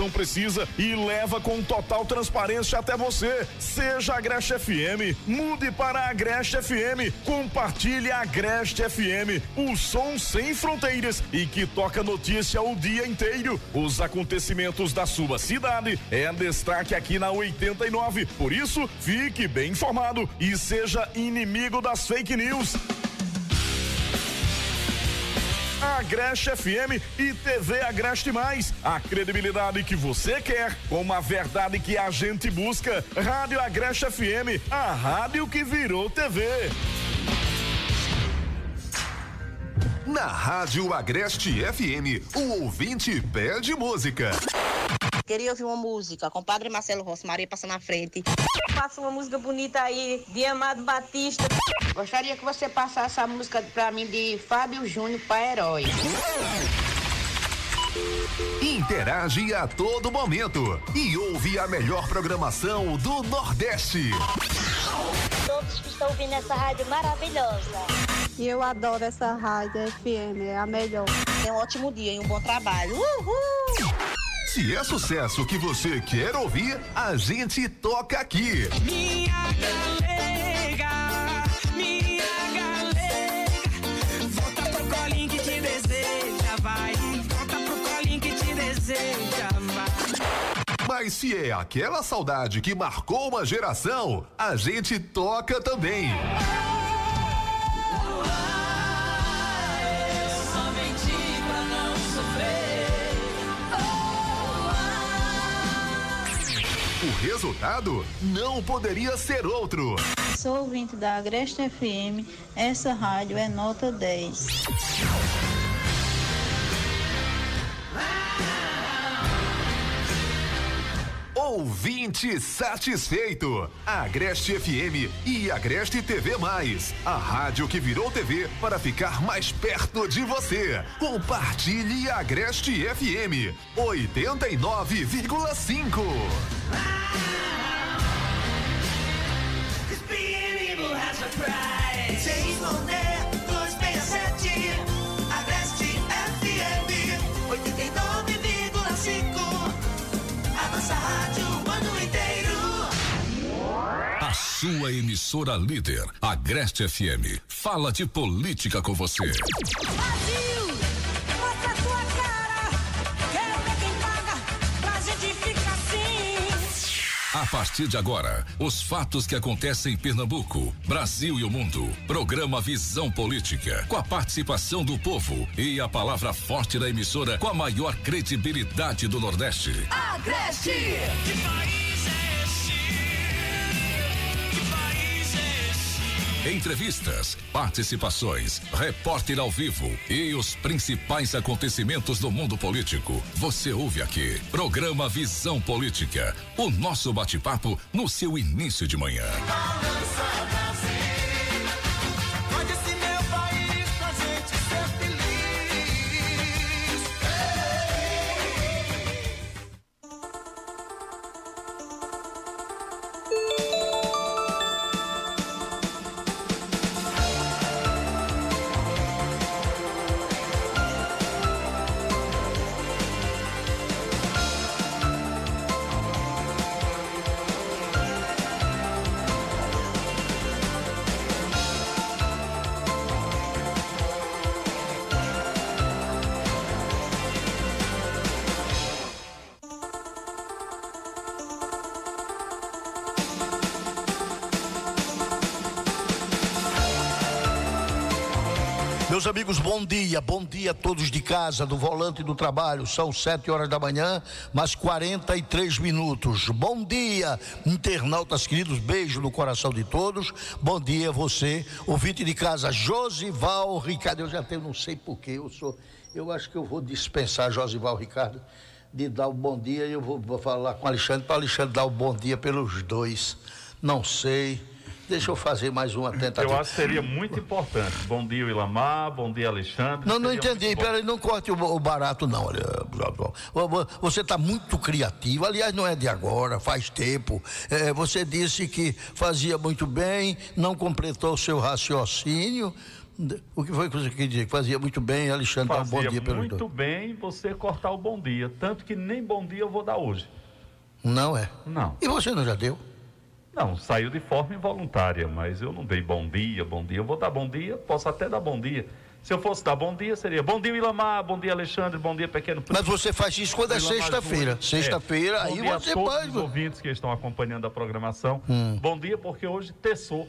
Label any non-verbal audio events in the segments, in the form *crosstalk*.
gestão precisa e leva com total transparência até você. Seja Agreste FM, mude para Agreste FM, compartilhe Agreste FM, o som sem fronteiras e que toca notícia o dia inteiro. Os acontecimentos da sua cidade é destaque aqui na 89. Por isso, fique bem informado e seja inimigo das fake news. Agreste FM e TV Agreste Mais. A credibilidade que você quer, com a verdade que a gente busca. Rádio Agreste FM, a rádio que virou TV. Na Rádio Agreste FM, o ouvinte pede música. Queria ouvir uma música com o Padre Marcelo Rossi, Maria passa na frente. Passa uma música bonita aí, de Amado Batista. Gostaria que você passasse a música pra mim de Fábio Júnior para Herói. Interage a todo momento e ouve a melhor programação do Nordeste. Todos que estão ouvindo essa rádio maravilhosa. E eu adoro essa rádio FM, é a melhor. Tenha um ótimo dia e um bom trabalho. Uhul! Se é sucesso que você quer ouvir, a gente toca aqui. Minha galega, minha galega, volta pro colinho que te deseja, vai. Volta pro colinho que te deseja, vai. Mas se é aquela saudade que marcou uma geração, a gente toca também. Somente O resultado não poderia ser outro. Sou ouvinte da Agreste FM, essa rádio é nota 10. Ouvinte satisfeito. Agreste FM e Agreste TV Mais. A rádio que virou TV para ficar mais perto de você. Compartilhe Agreste FM 89,5. Being evil has a price. Sua emissora líder, Agreste FM, fala de política com você. Brasil, mostra a tua cara. Quero ver quem paga pra gente ficar assim. A partir de agora, os fatos que acontecem em Pernambuco, Brasil e o mundo. Programa Visão Política, com a participação do povo e a palavra forte da emissora com a maior credibilidade do Nordeste. Agreste. Que país Entrevistas, participações, repórter ao vivo e os principais acontecimentos do mundo político. Você ouve aqui. Programa Visão Política. O nosso bate-papo no seu início de manhã. Pode Meus amigos, bom dia, bom dia a todos de casa, do volante do trabalho. São sete horas da manhã, mais 43 minutos. Bom dia, internautas queridos, beijo no coração de todos. Bom dia, você, ouvinte de casa, Josival Ricardo. Eu já tenho, não sei porquê, eu sou. Eu acho que eu vou dispensar Josival Ricardo de dar o bom dia e eu vou, vou falar com Alexandre para Alexandre dar o bom dia pelos dois. Não sei. Deixa eu fazer mais uma tentativa. Eu acho que seria muito importante. Bom dia, Ilamar. Bom dia, Alexandre. Não, não Seria entendi. Peraí, não corte o, barato, não. Olha, Você está muito criativo. Aliás, não é de agora, faz tempo. É, você disse que fazia muito bem, não completou o seu raciocínio, O que foi que você quer dizer? Fazia muito bem, Alexandre, dar um bom Fazia dia pelo muito bem você cortar o bom dia. Tanto que nem bom dia eu vou dar hoje. Não é? Não. E você não já deu? Não, saiu de forma involuntária, mas eu não dei bom dia, bom dia. Eu vou dar bom dia, posso até dar bom dia. Se eu fosse dar bom dia, seria bom dia, Ilamar, bom dia, Alexandre, bom dia, Pequeno Mas você faz isso quando é sexta-feira. Sexta-feira, É. aí bom dia você a todos pode. os ouvintes que estão acompanhando a programação. Hum. Bom dia, porque hoje terçou.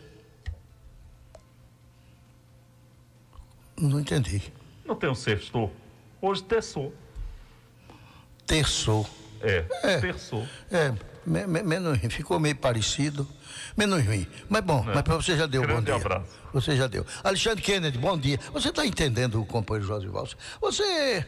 Não entendi. Não tem um sextou. Hoje terçou. Terçou. É, É. terçou. É, me- me- menos ruim. Ficou meio parecido. Menos ruim. Mas bom, mas para você já deu Grande bom dia. abraço. Você já deu. Alexandre Kennedy, bom dia. Você está entendendo o companheiro Josival? Você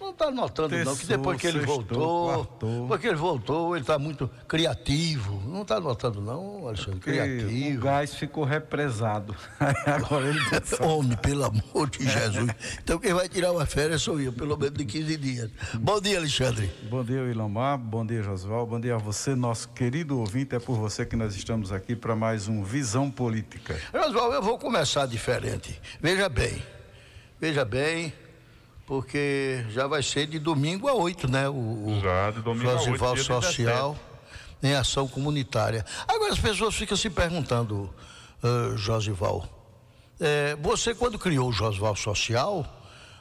não está notando, não, que depois que ele Terçou, voltou, quartou. depois que ele voltou, ele está muito criativo. Não está notando, não, Alexandre? Porque Criativo. o gás ficou represado. *laughs* Agora ele *laughs* Homem, pelo amor de Jesus. Então quem vai tirar uma férias sou eu, pelo menos de 15 dias. Bom dia, Alexandre. Bom dia, Ilamar. Bom dia, Josval. Bom dia a você, nosso querido ouvinte. É por você que nós estamos aqui para mais um Visão Política. Oswaldo, eu vou começar diferente. Veja bem, veja bem, porque já vai ser de domingo a 8, né? O, Já, de domingo a oito, Josival dia Social em ação comunitária. Agora as pessoas ficam se perguntando, uh, Josival, eh, você quando criou o Josival Social,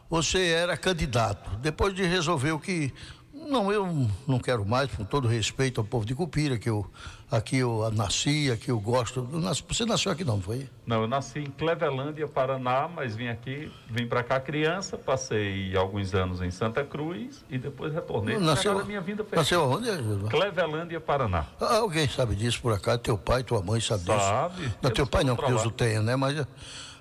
você era candidato. Depois de resolver o que. Não, eu não quero mais, com todo respeito ao povo de Cupira, que eu aqui eu nasci, aqui eu gosto. Você nasceu aqui não, foi? Não, eu nasci em Clevelândia, Paraná, mas vim aqui, vim para cá criança, passei alguns anos em Santa Cruz e depois retornei. Nasceu- minha vida foi Nasceu aonde? Clevelândia, Paraná. Ah, Alguém sabe disso por acaso? Teu pai, tua mãe sabe disso? Sabe. Não, teu pai não, porque eu lá. o tenho, né? Mas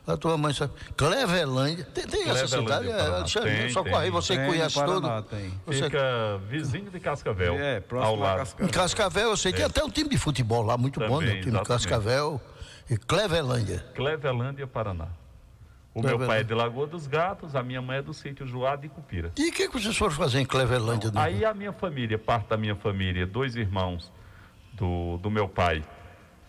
a tua mãe sabe. Clevelândia. Tem, tem essa cidade? É, Paraná. Tem, só tem. corre, você Tem, conhece Paraná tudo. tem. Você... Fica vizinho de Cascavel, É, próximo ao lado. Cascavel. Em Cascavel, eu sei, tem É. até um time de futebol lá, muito bom, né? Também, O time de. Cascavel e Clevelândia. Clevelândia, Paraná. O meu pai é de Lagoa dos Gatos, a minha mãe é do sítio Juá de Cupira. E o que, que vocês foram fazer em Clevelândia? né? Aí a minha família, parte da minha família, dois irmãos do, do meu pai,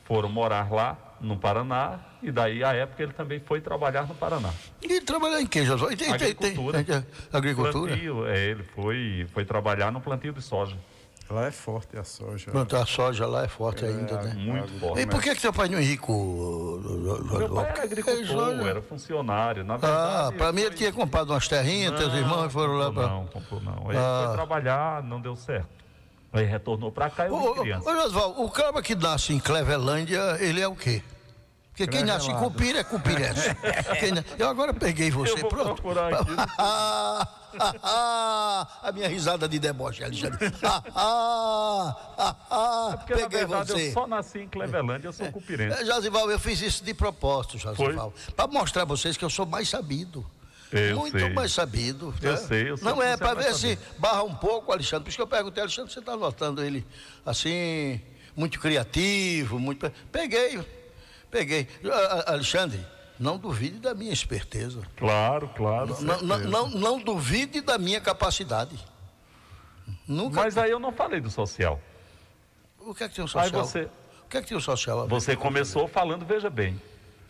foram morar lá no Paraná, e daí a época ele também foi trabalhar no Paraná. E trabalhar em que, Josué? E tem- tem- tem- Agricultura. tem- Agricultura? Plantio, é, ele foi, foi trabalhar no plantio de soja. Lá é forte a soja. Plantar a soja lá é forte ainda, né? Muito forte. E por que, que teu pai não é rico? Meu pai era agricultor, era funcionário. Na verdade, Ah, para mim ele tinha comprado umas terrinhas, teus irmãos foram lá para. Não, comprou não. Ele Ah. foi trabalhar, não deu certo. Aí retornou para cá e eu Ô, vim criança. ô, Oswaldo, o cara que nasce em Clevelândia, ele é o quê? Porque quem nasce em Cupira é cupirense. *laughs* Eu agora peguei você, Eu vou pronto. procurar *laughs* aqui. a minha risada de deboche, Alexandre. É Porque, na peguei verdade, você. eu só nasci em Clevelândia, eu sou cupirense. É, Josival, eu fiz isso de propósito, Josival. Para mostrar a vocês que eu sou mais sabido. Eu Muito sei. mais sabido. Eu né? sei, eu sei Não é, você para ver se barra um pouco, Alexandre. Por isso que eu perguntei, Alexandre, você está notando ele assim, muito criativo, muito. Peguei, peguei. Ah, ah, Alexandre, não duvide da minha esperteza. Claro, claro. Não, não, não, não duvide da minha capacidade. Nunca. Mas aí eu não falei do social. O que é que tem o Aí social? você, O que é que tem o social? você começou falando, veja bem.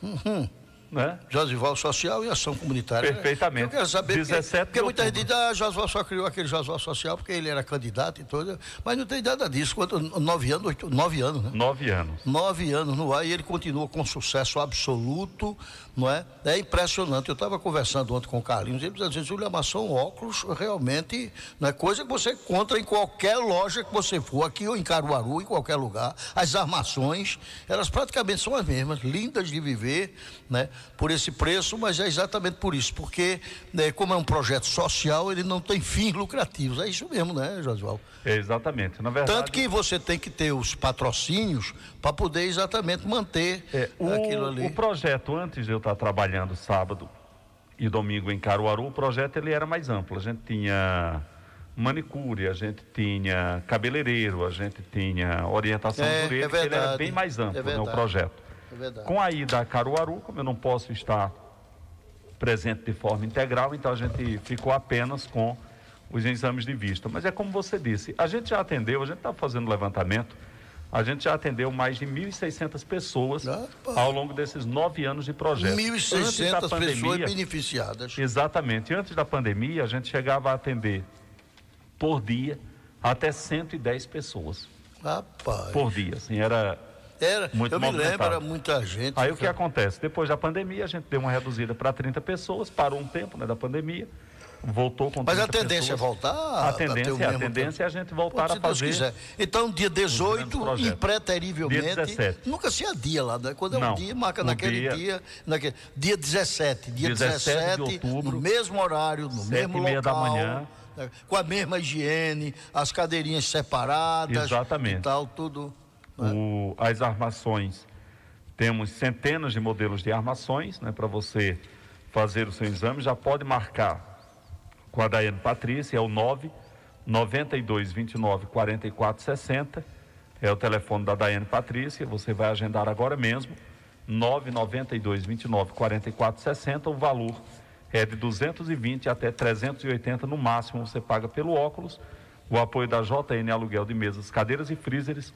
Uhum. Né? Josival Social e Ação Comunitária. Perfeitamente. Eu quero saber, porque, 17 porque de muita gente diz, ah, Josival só criou aquele Josival Social porque ele era candidato e tudo, mas não tem nada disso. Quanto, nove anos, oito, nove anos, né? Nove anos. Nove anos no ar e ele continua com sucesso absoluto, não é? É impressionante. Eu estava conversando ontem com o Carlinhos, ele dizia, Júlio Amasson, óculos realmente não é coisa que você encontra em qualquer loja que você for, aqui ou em Caruaru, em qualquer lugar. As armações, elas praticamente são as mesmas, lindas de viver, né? Por esse preço, mas é exatamente por isso, porque né, como é um projeto social, ele não tem fins lucrativos. É isso mesmo, né, Josval? É, exatamente. Na verdade, Tanto que você tem que ter os patrocínios para poder exatamente manter o, aquilo ali. o projeto, antes de eu estar trabalhando sábado e domingo em Caruaru, o projeto ele era mais amplo. A gente tinha manicure, a gente tinha cabeleireiro, a gente tinha orientação É, jurídica, é ele era verdade, bem mais amplo, é né, o verdade. projeto. É. Com a ida a Caruaru, como eu não posso estar presente de forma integral, então a gente ficou apenas com os exames de vista. Mas é como você disse, a gente já atendeu, a gente está fazendo levantamento a gente já atendeu mais de 1.600 pessoas ao longo desses nove anos de projeto. 1.600 pessoas beneficiadas. Exatamente. Antes da pandemia, a gente chegava a atender por dia até 110 pessoas. Rapaz. Por dia, assim, era era, muito eu me lembro, era muita gente. Aí o que acontece? Depois da pandemia, a gente deu uma reduzida para 30 pessoas, parou um tempo né, da pandemia, voltou com Mas a 30 tendência é pessoas. voltar? A tendência, a mesmo tendência é a gente voltar Pô, a se Deus fazer. quiser. Então, dia 18, projetos. impreterivelmente. Dia 17. Nunca se adia lá, né? Quando é um Não, dia, marca naquele dia- dia. naquele, dia 17. Dia 17 17, de outubro, no mesmo horário, no mesmo meia da local. manhã. né? Com a mesma higiene, as cadeirinhas separadas. Exatamente. E tal, tudo. O- as armações, temos centenas de modelos de armações né, para você fazer o seu exame. Já pode marcar com a Daiane Patrícia, é o 9 92 29 44 60. É o telefone da Daiane Patrícia. Você vai agendar agora mesmo. 9 92 29 44 60. O valor é de 220 até 380 no máximo. Você paga pelo óculos. O apoio da JN Aluguel de Mesas, Cadeiras e Freezers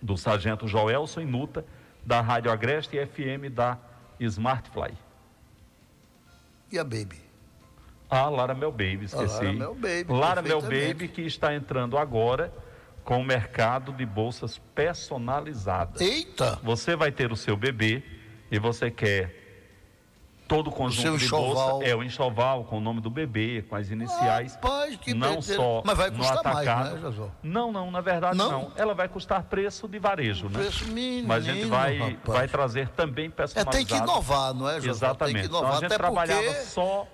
do Sargento Joelson Inuta, da Rádio Agreste e FM da Smartfly. E a Baby? A Lara Mel Baby, A esqueci. Lara Mel Baby, Lara Mel. Baby que está entrando agora com o mercado de bolsas personalizadas. Eita! Você vai ter o seu bebê e você quer todo o conjunto seu de enxoval. bolsa, é o enxoval com o nome do bebê, com as iniciais. Rapaz, que não doideira. só Mas vai no custar mais, atacado. né, José? Não, não, na verdade Não? não. Ela vai custar preço de varejo, né? Preço menino, Mas a gente vai, rapaz. vai trazer também É, personalizado. tem que inovar, não é, José? Exatamente. Tem que inovar. Então, a gente trabalhava porque... só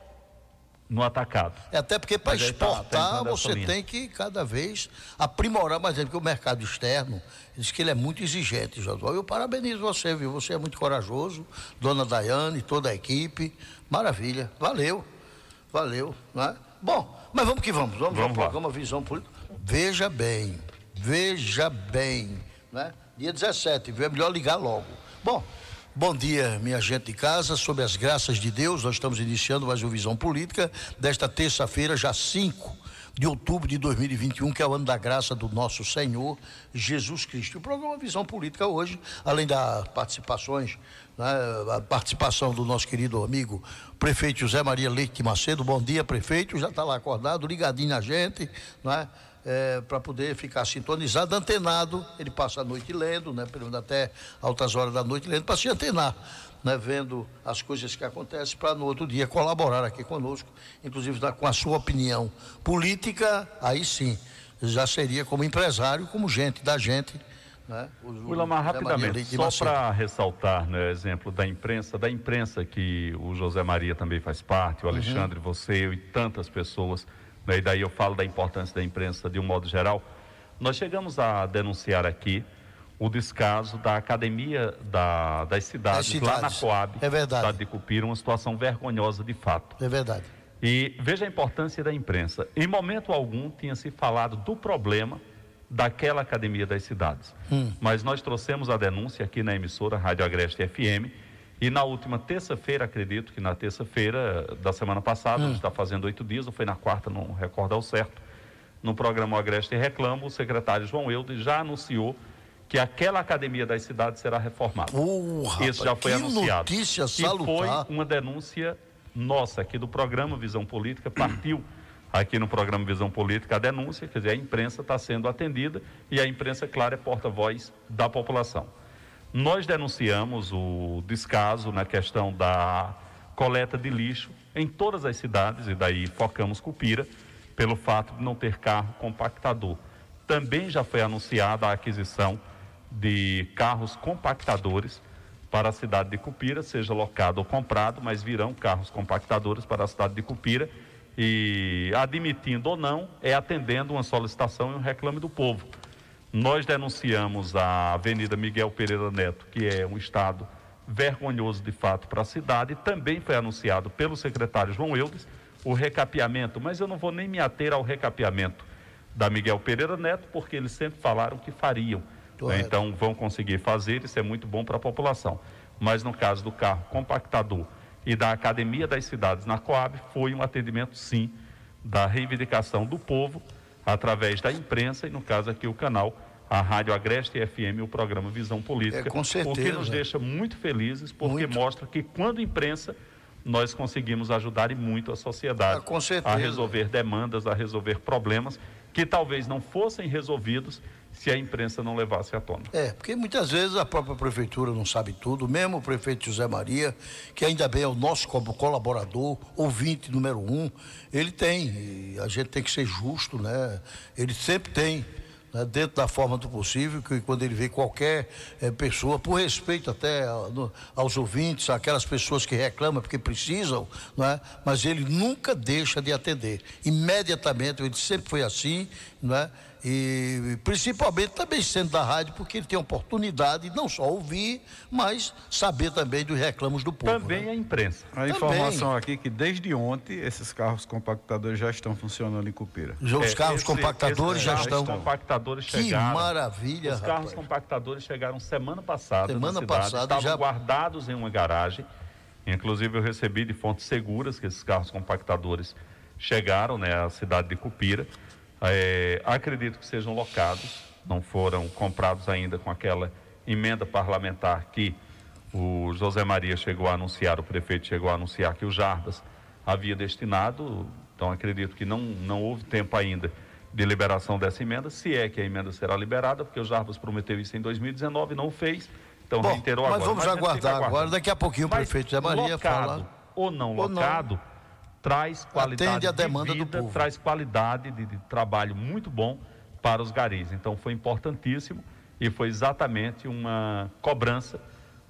no atacado. É Até porque para tá- tá exportar essa você linha. tem que cada vez aprimorar mais porque o mercado externo diz que ele é muito exigente, Josué. Eu parabenizo você, viu? Você é muito corajoso, dona Daiane, toda a equipe. Maravilha. Valeu. Valeu. Né? Bom, mas vamos que vamos. Vamos, Vamos ao programa Visão Política. Veja bem, veja bem. Né? Dia 17, viu? É melhor ligar logo. Bom. Bom dia, minha gente de casa. Sob as graças de Deus, nós estamos iniciando mais uma visão política desta terça-feira, já 5 de outubro de 2021, que é o ano da graça do nosso Senhor Jesus Cristo. O programa Visão Política hoje, além das participações, né, a participação do nosso querido amigo prefeito José Maria Leite Macedo. Bom dia, prefeito. Já está lá acordado, ligadinho na gente, né? para poder ficar sintonizado, antenado. Ele passa a noite lendo, né? pelo menos até altas horas da noite lendo, para se antenar, né? vendo as coisas que acontecem, para no outro dia colaborar aqui conosco, inclusive dar com a sua opinião política, aí sim, já seria como empresário, como gente da gente. Né? Maria rapidamente, só para ressaltar, né, exemplo da imprensa, da imprensa que o José Maria também faz parte, o Uhum. Alexandre, você eu e tantas pessoas, né, e daí eu falo da importância da imprensa de um modo geral. Nós chegamos a denunciar aqui o descaso da academia da- das, cidades, Das lá na cidades. Coab, É verdade. cidade de Cupira, uma situação vergonhosa de fato. É verdade. E veja a importância da imprensa. Em momento algum tinha se falado do problema daquela academia das cidades. Hum. Mas nós trouxemos a denúncia aqui na emissora Rádio Agreste FM e na última terça-feira, acredito que na terça-feira da semana passada, Hum. está fazendo oito dias, ou foi na quarta, não recordo ao certo, no programa Agreste Reclamo, o secretário João Eudes já anunciou que aquela academia das cidades será reformada. Rapaz, Isso já foi que anunciado. notícia E salutar. foi uma denúncia nossa aqui do programa Visão Política, partiu aqui no programa Visão Política a denúncia, quer dizer, a imprensa está sendo atendida e a imprensa, claro, é porta-voz da população. Nós denunciamos o descaso na questão da coleta de lixo em todas as cidades, e daí focamos Cupira, pelo fato de não ter carro compactador. Também já foi anunciada a aquisição de carros compactadores para a cidade de Cupira, seja locado ou comprado, mas virão carros compactadores para a cidade de Cupira e, admitindo ou não, é atendendo uma solicitação e um reclame do povo. Nós denunciamos a Avenida Miguel Pereira Neto, que é um estado vergonhoso de fato para a cidade, também foi anunciado pelo secretário João Eudes o recapeamento, mas eu não vou nem me ater ao recapeamento da Miguel Pereira Neto, porque eles sempre falaram que fariam. né? Então vão conseguir fazer, isso é muito bom para a população. Mas no caso do carro compactador e da Academia das Cidades na Coab, foi um atendimento sim da reivindicação do povo através da imprensa e no caso aqui o canal a Rádio Agreste FM o programa Visão Política. É, com certeza. O que nos deixa muito felizes, porque Muito. mostra que quando imprensa, nós conseguimos ajudar e muito a sociedade certeza. a resolver demandas, a resolver problemas que talvez não fossem resolvidos se a imprensa não levasse à tona. É, porque muitas vezes a própria prefeitura não sabe tudo, mesmo o prefeito José Maria, que ainda bem é o nosso co- colaborador, ouvinte número um, ele tem, e a gente tem que ser justo, né? Ele sempre tem, né, dentro da forma do possível, que quando ele vê qualquer eh, pessoa, por respeito até aos ouvintes, aquelas pessoas que reclamam porque precisam, não é? mas ele nunca deixa de atender. Imediatamente, ele sempre foi assim, não é? E principalmente também sendo da rádio, porque ele tem a oportunidade de não só ouvir, mas saber também dos reclamos do povo. Também né? a imprensa. A informação aqui que desde ontem esses carros compactadores já estão funcionando em Cupira. Já Os É, carros esse- compactadores esses já carros estão. compactadores Que chegaram. maravilha, Os carros rapaz. compactadores chegaram semana passada. Semana na cidade, passada estavam já- guardados em uma garagem. Inclusive eu recebi de fontes seguras que esses carros compactadores chegaram, né, à cidade de Cupira. É, acredito que sejam locados, não foram comprados ainda com aquela emenda parlamentar que o José Maria chegou a anunciar, o prefeito chegou a anunciar que o Jarbas havia destinado, então acredito que não, não houve tempo ainda de liberação dessa emenda, se é que a emenda será liberada, porque o Jarbas prometeu isso em 2019 e não fez, então Bom, reiterou mas agora. vamos gente fica aguardar agora. Daqui a pouquinho o Mas prefeito Zé Maria locado fala. ou não Ou não. Traz qualidade Atende a demanda de vida, traz qualidade de, de trabalho muito bom para os garis. Então foi importantíssimo e foi exatamente uma cobrança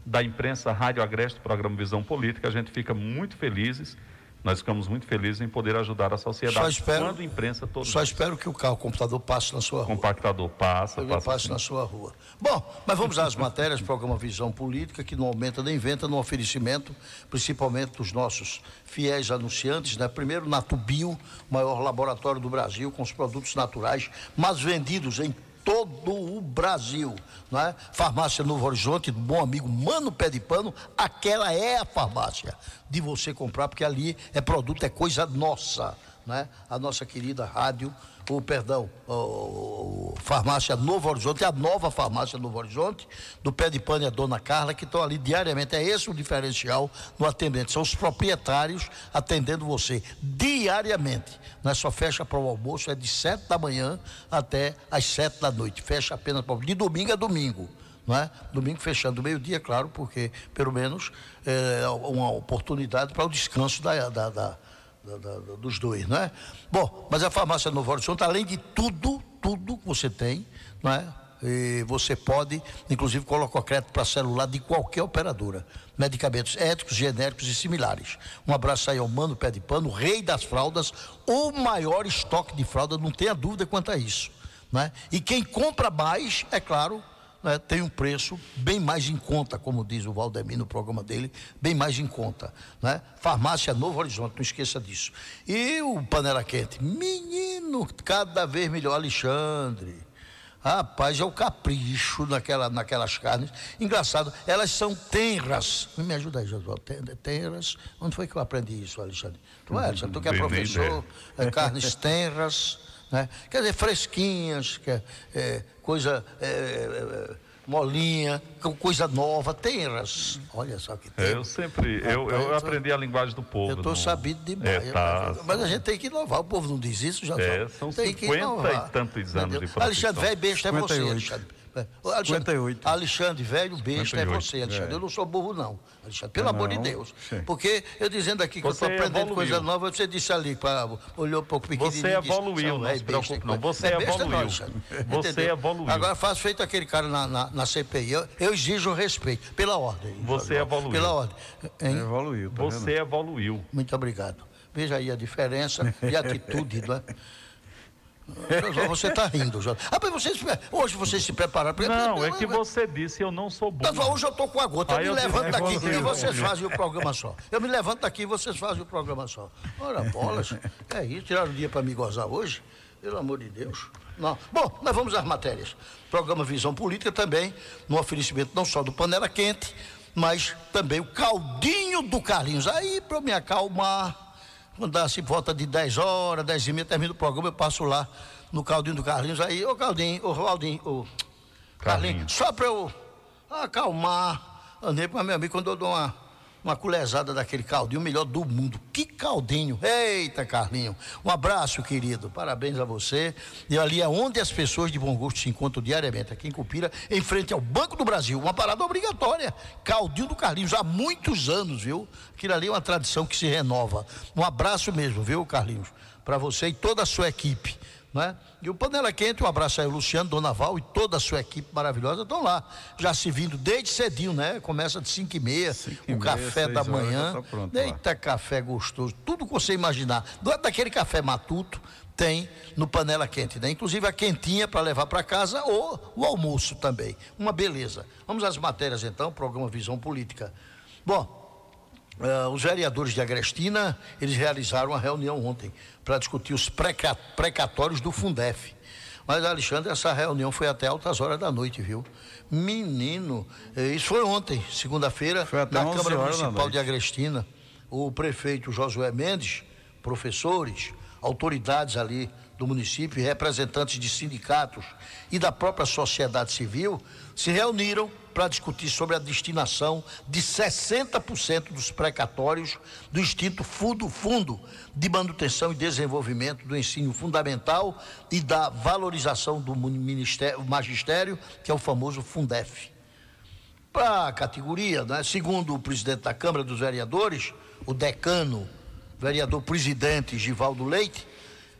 da imprensa Rádio Agreste, programa Visão Política. A gente fica muito felizes, nós ficamos muito felizes em poder ajudar a Só sociedade espero, quando imprensa todos só espero que o carro computador passe na sua rua. compactador passa, Ele passa passe na sua rua. Bom, mas vamos às matérias, programa Visão Política, que não aumenta nem inventa, no oferecimento, principalmente dos nossos fiéis anunciantes, né? Primeiro, Natubio, maior laboratório do Brasil, com os produtos naturais, mas vendidos em todo o Brasil, não é? Farmácia Novo Horizonte, do bom amigo Mano Pé de Pano, aquela é a farmácia de você comprar, porque ali é produto, é coisa nossa, né? A nossa querida rádio, o perdão, o, farmácia Novo Horizonte, a nova farmácia Novo Horizonte, do Pé de Pano e a Dona Carla, que estão ali diariamente, é esse o diferencial no atendimento, são os proprietários atendendo você diariamente, não é só fecha para o almoço, é de sete da manhã até às sete da noite, fecha apenas para de domingo a domingo não é? Domingo fechando meio-dia, claro, porque pelo menos é uma oportunidade para o descanso da, da- da- da- da- dos dois, não é? Bom, mas a farmácia Novo Horizonte, além de tudo, tudo que você tem, não é? E você pode, inclusive, colocar crédito para celular de qualquer operadora. Medicamentos éticos, genéricos e similares. Um abraço aí ao Mano Pé de Pano, rei das fraldas, o maior estoque de fralda, não tenha dúvida quanto a isso. Né? E quem compra mais, é claro, né, tem um preço bem mais em conta, como diz o Valdemir no programa dele, bem mais em conta. Né? Farmácia Novo Horizonte, não esqueça disso. E o Panela Quente, menino, cada vez melhor, Alexandre. Rapaz, é o capricho naquela, naquelas carnes. Engraçado, elas são tenras. Me ajuda aí, Josué. Ten- Tenras. Onde foi que eu aprendi isso, Alexandre? Tu é, Alexandre? Tu que é professor, é, carnes tenras, né? Quer dizer, fresquinhas, que é, é, coisa é, é, molinha, co- coisa nova, tenras. Olha só que É, tem. eu sempre, eu, Rapaz, eu aprendi a linguagem do povo. Eu estou sabido demais. É, tá. Mas a gente tem que inovar. O povo não diz isso, já É, são tem que 50 inovar. e tantos anos de Entendeu? profissão. Alexandre, velho besta é você, 58. Alexandre. É. Alexandre, 58. Alexandre, velho besta é 58, você, Alexandre. é. Eu não sou burro, não. Alexandre, pelo Não, amor de Deus. sim. Porque eu dizendo aqui que Você eu estou aprendendo evoluiu. coisa nova, você disse ali, pra, olhou um pouco pequenininho. Você e disse, evoluiu, "São não se preocupe, não. coisa." Você é besta, não, evoluiu. Alexandre. Você Entendeu? evoluiu. Agora faz feito aquele cara na, na, na CPI. Eu, eu exijo respeito, pela ordem. Você evoluiu. Pela ordem. Hein? Evoluiu, tá Você vendo? evoluiu. Muito obrigado. Veja aí a diferença de atitude, não é? Você está rindo, Jorge. Ah, mas você, se- hoje vocês se prepararam. porque- Não, é que você disse eu não sou Mas burro. hoje eu estou com a gota, eu Aí me eu levanto daqui e vocês fazem o programa só. Eu me levanto daqui e vocês fazem o programa só. Ora, bolas. É isso, tiraram o dia para me gozar hoje? Pelo amor de Deus. Não. Bom, nós vamos às matérias. Programa Visão Política também, no oferecimento não só do Panela Quente, mas também o caldinho do Carlinhos. Aí, para me acalmar, quando dá assim, volta de 10 horas, 10 e meia, termina o programa, eu passo lá no caldinho do Carlinhos. Aí, ô Caldinho, ô Valdinho, ô Carlinhos, só para eu acalmar. Andei para meu amigo quando eu dou uma, uma colherzada daquele caldinho, o melhor do mundo. Que caldinho! Eita, Carlinho. Um abraço, querido. Parabéns a você. E ali é onde as pessoas de bom gosto se encontram diariamente, aqui em Cupira, em frente ao Banco do Brasil. Uma parada obrigatória. Caldinho do Carlinhos, há muitos anos, viu? Aquilo ali é uma tradição que se renova. Um abraço mesmo, viu, Carlinhos? Para você e toda a sua equipe. Né? E o Panela Quente, um abraço aí, Luciano, Dona Val e toda a sua equipe maravilhosa estão lá, já se vindo desde cedinho, né? Começa de 5 e meia, o café da manhã. Tá pronto, Eita, lá. café gostoso, tudo que você imaginar. Do lado daquele café matuto, tem no Panela Quente, né? Inclusive a quentinha para levar para casa ou o almoço também. Uma beleza. Vamos às matérias então, programa Visão Política. Bom, Uh, os vereadores de Agrestina, eles realizaram uma reunião ontem para discutir os precatórios do Fundef. Mas, Alexandre, essa reunião foi até altas horas da noite, viu? Menino, eh, isso foi ontem, segunda-feira, na Câmara Municipal de Agrestina. O prefeito Josué Mendes, professores, autoridades ali do município, representantes de sindicatos e da própria sociedade civil, se reuniram para discutir sobre a destinação de 60% dos precatórios do extinto Fundo, Fundo de Manutenção e Desenvolvimento do Ensino Fundamental e da valorização do ministério, magistério, que é o famoso Fundef. Para a categoria, né, segundo o presidente da Câmara dos Vereadores, o decano, vereador presidente Givaldo Leite,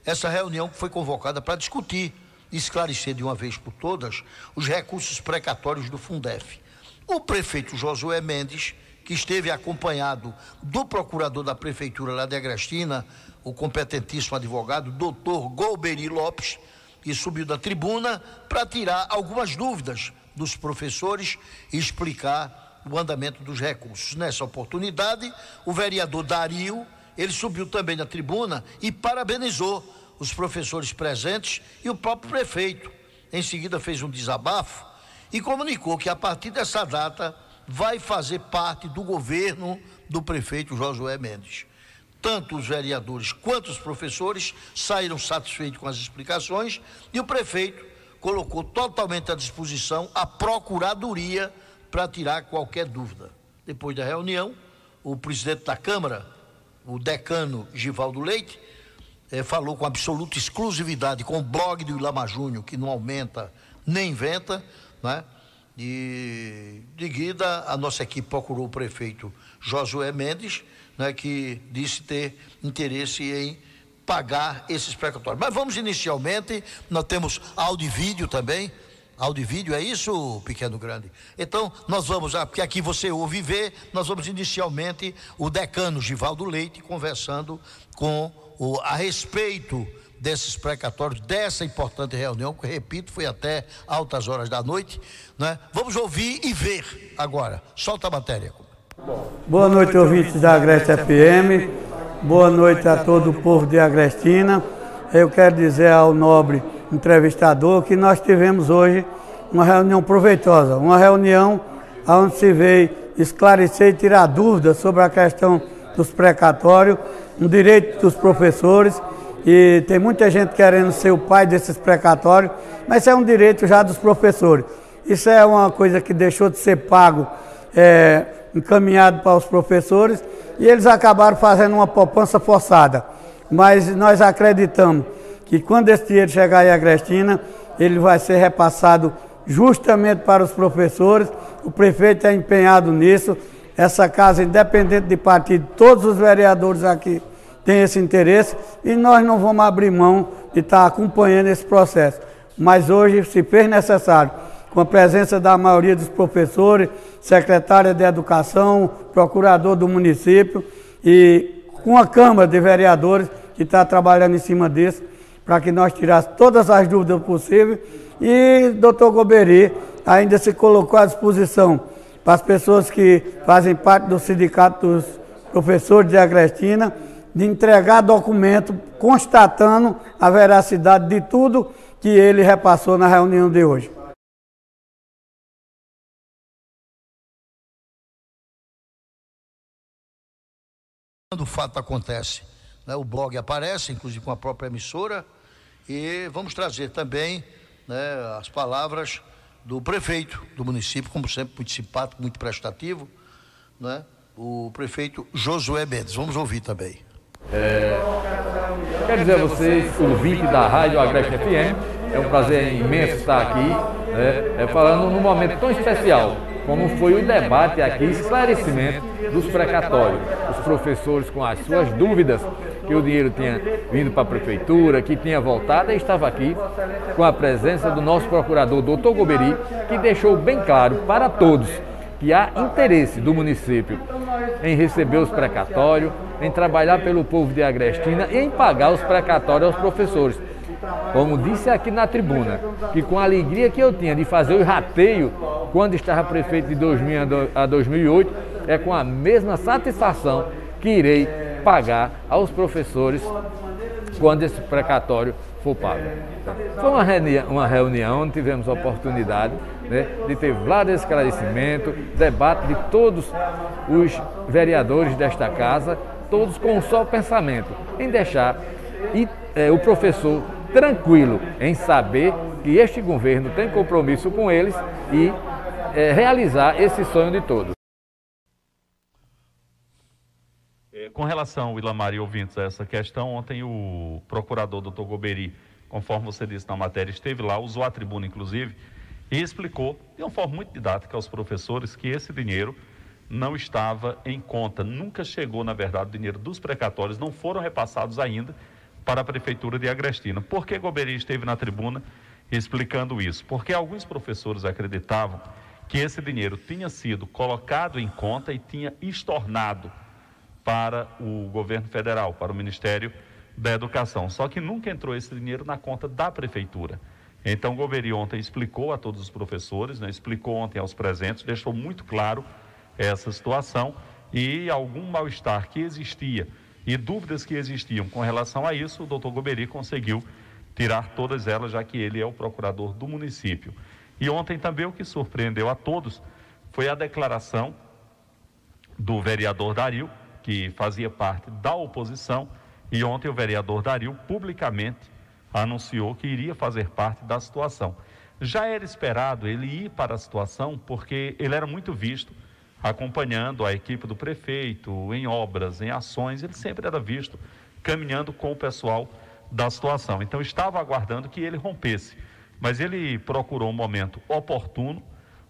essa reunião foi convocada para discutir esclarecer de uma vez por todas os recursos precatórios do Fundef. O prefeito Josué Mendes, que esteve acompanhado do procurador da prefeitura lá de Agrestina, o competentíssimo advogado, doutor Golberi Lopes, que subiu da tribuna para tirar algumas dúvidas dos professores e explicar o andamento dos recursos. Nessa oportunidade, o vereador Dario, ele subiu também da tribuna e parabenizou os professores presentes e o próprio prefeito. Em seguida, fez um desabafo e comunicou que a partir dessa data vai fazer parte do governo do prefeito Josué Mendes. Tanto os vereadores quanto os professores saíram satisfeitos com as explicações e o prefeito colocou totalmente à disposição a procuradoria para tirar qualquer dúvida. Depois da reunião, o presidente da Câmara, o decano Givaldo Leite, é, falou com absoluta exclusividade com o blog do Ilama Júnior, que não aumenta nem inventa, né? E de guida, a nossa equipe procurou o prefeito Josué Mendes, né, que disse ter interesse em pagar esses precatórios. Mas vamos inicialmente, nós temos áudio e vídeo também. Áudio e vídeo, é isso, pequeno grande? Então, nós vamos, porque aqui você ouve e vê, nós vamos inicialmente o decano Givaldo Leite conversando com o, a respeito desses precatórios, dessa importante reunião, que, repito, foi até altas horas da noite. Né? Vamos ouvir e ver agora. Solta a matéria. Boa noite, ouvintes da Agreste FM. Boa noite a todo o povo de Agrestina. Eu quero dizer ao nobre entrevistador que nós tivemos hoje uma reunião proveitosa, uma reunião onde se veio esclarecer e tirar dúvidas sobre a questão dos precatórios um direito dos professores e tem muita gente querendo ser o pai desses precatórios, mas é um direito já dos professores. Isso é uma coisa que deixou de ser pago, é, encaminhado para os professores e eles acabaram fazendo uma poupança forçada. Mas nós acreditamos que quando esse dinheiro chegar em Agrestina, ele vai ser repassado justamente para os professores. O prefeito é empenhado nisso essa casa, independente de partido, todos os vereadores aqui têm esse interesse e nós não vamos abrir mão de estar acompanhando esse processo. Mas hoje se fez necessário, com a presença da maioria dos professores, secretária de Educação, procurador do município e com a Câmara de Vereadores que está trabalhando em cima disso, para que nós tirássemos todas as dúvidas possíveis. E doutor Goberi ainda se colocou à disposição para as pessoas que fazem parte do Sindicato dos Professores de Agrestina, de entregar documento constatando a veracidade de tudo que ele repassou na reunião de hoje. Quando o fato acontece, né, o blog aparece, inclusive com a própria emissora, e vamos trazer também né, as palavras do prefeito do município, como sempre, muito simpático, muito prestativo, né? o prefeito Josué Mendes. Vamos ouvir também. É, quero dizer a vocês, ouvinte da Rádio Agreste FM, é um prazer imenso estar aqui, né, é, falando num momento tão especial, como foi o debate aqui, esclarecimento dos precatórios. Professores com as suas dúvidas, que o dinheiro tinha vindo para a prefeitura, que tinha voltado, e estava aqui com a presença do nosso procurador, doutor Goberi, que deixou bem claro para todos que há interesse do município em receber os precatórios, em trabalhar pelo povo de Agrestina e em pagar os precatórios aos professores. Como disse aqui na tribuna, que com a alegria que eu tinha de fazer o rateio quando estava prefeito de 2000 a 2008, é com a mesma satisfação que irei pagar aos professores quando esse precatório for pago. Foi uma reunião, uma reunião tivemos a oportunidade né, de ter vários esclarecimento, debate de todos os vereadores desta casa, todos com um só pensamento, em deixar e, é, o professor tranquilo em saber que este governo tem compromisso com eles e é, realizar esse sonho de todos. É, com relação, Ilamar e ouvintes, a essa questão, ontem o procurador doutor Goberi, conforme você disse na matéria, esteve lá, usou a tribuna, inclusive, e explicou, de uma forma muito didática aos professores, que esse dinheiro não estava em conta, nunca chegou, na verdade, o dinheiro dos precatórios, não foram repassados ainda para a Prefeitura de Agrestina. Por que Goberi esteve na tribuna explicando isso? Porque alguns professores acreditavam que esse dinheiro tinha sido colocado em conta e tinha estornado para o governo federal, para o Ministério da Educação. Só que nunca entrou esse dinheiro na conta da prefeitura. Então, o ontem explicou a todos os professores, né, explicou ontem aos presentes, deixou muito claro essa situação e algum mal-estar que existia e dúvidas que existiam com relação a isso, o doutor Goberi conseguiu tirar todas elas, já que ele é o procurador do município. E ontem também o que surpreendeu a todos foi a declaração do vereador Dario, que fazia parte da oposição, e ontem o vereador Dario publicamente anunciou que iria fazer parte da situação. Já era esperado ele ir para a situação porque ele era muito visto acompanhando a equipe do prefeito em obras, em ações, ele sempre era visto caminhando com o pessoal da situação. Então estava aguardando que ele rompesse, mas ele procurou um momento oportuno,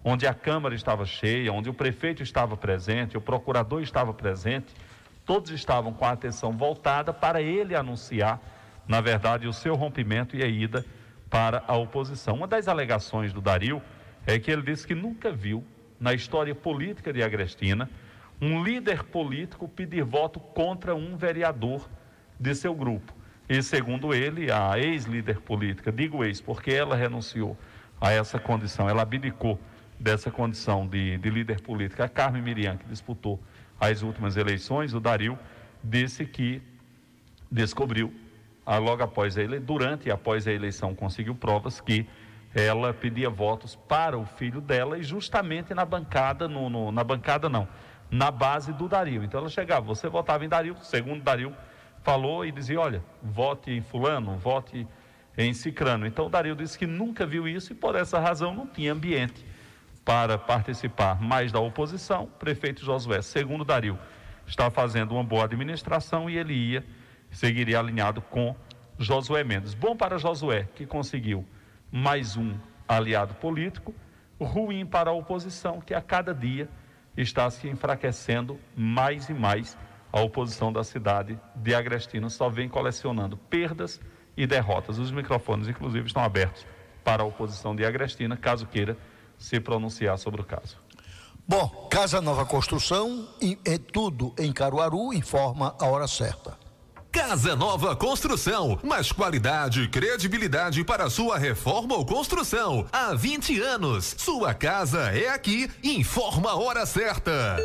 onde a Câmara estava cheia, onde o prefeito estava presente, o procurador estava presente, todos estavam com a atenção voltada para ele anunciar, na verdade, o seu rompimento e a ida para a oposição. Uma das alegações do Dario é que ele disse que nunca viu na história política de Agrestina um líder político pedir voto contra um vereador de seu grupo. E segundo ele, a ex-líder política, digo ex, porque ela renunciou a essa condição, ela abdicou dessa condição de, de líder política, a Carmen Miriam, que disputou as últimas eleições, o Dario disse que descobriu, ah, logo após a eleição, durante e após a eleição, conseguiu provas que ela pedia votos para o filho dela e justamente na bancada, no, no, na bancada não, na base do Dario. Então ela chegava, você votava em Dario, segundo Dario falou e dizia, olha, vote em fulano, vote em Cicrano. Então o Dario disse que nunca viu isso e por essa razão não tinha ambiente para participar mais da oposição. O prefeito Josué, segundo Dario, está fazendo uma boa administração e ele ia, seguiria alinhado com Josué Mendes. Bom para Josué, que conseguiu mais um aliado político, ruim para a oposição, que a cada dia está se enfraquecendo mais e mais. A oposição da cidade de Agrestino só vem colecionando perdas e derrotas. Os microfones, inclusive, estão abertos para a oposição de Agrestina, caso queira se pronunciar sobre o caso. Bom, Casa Nova Construção, é tudo em Caruaru, informa a hora certa. Casa Nova Construção, mais qualidade e credibilidade para sua reforma ou construção. Há 20 anos, sua casa é aqui, informa a hora certa.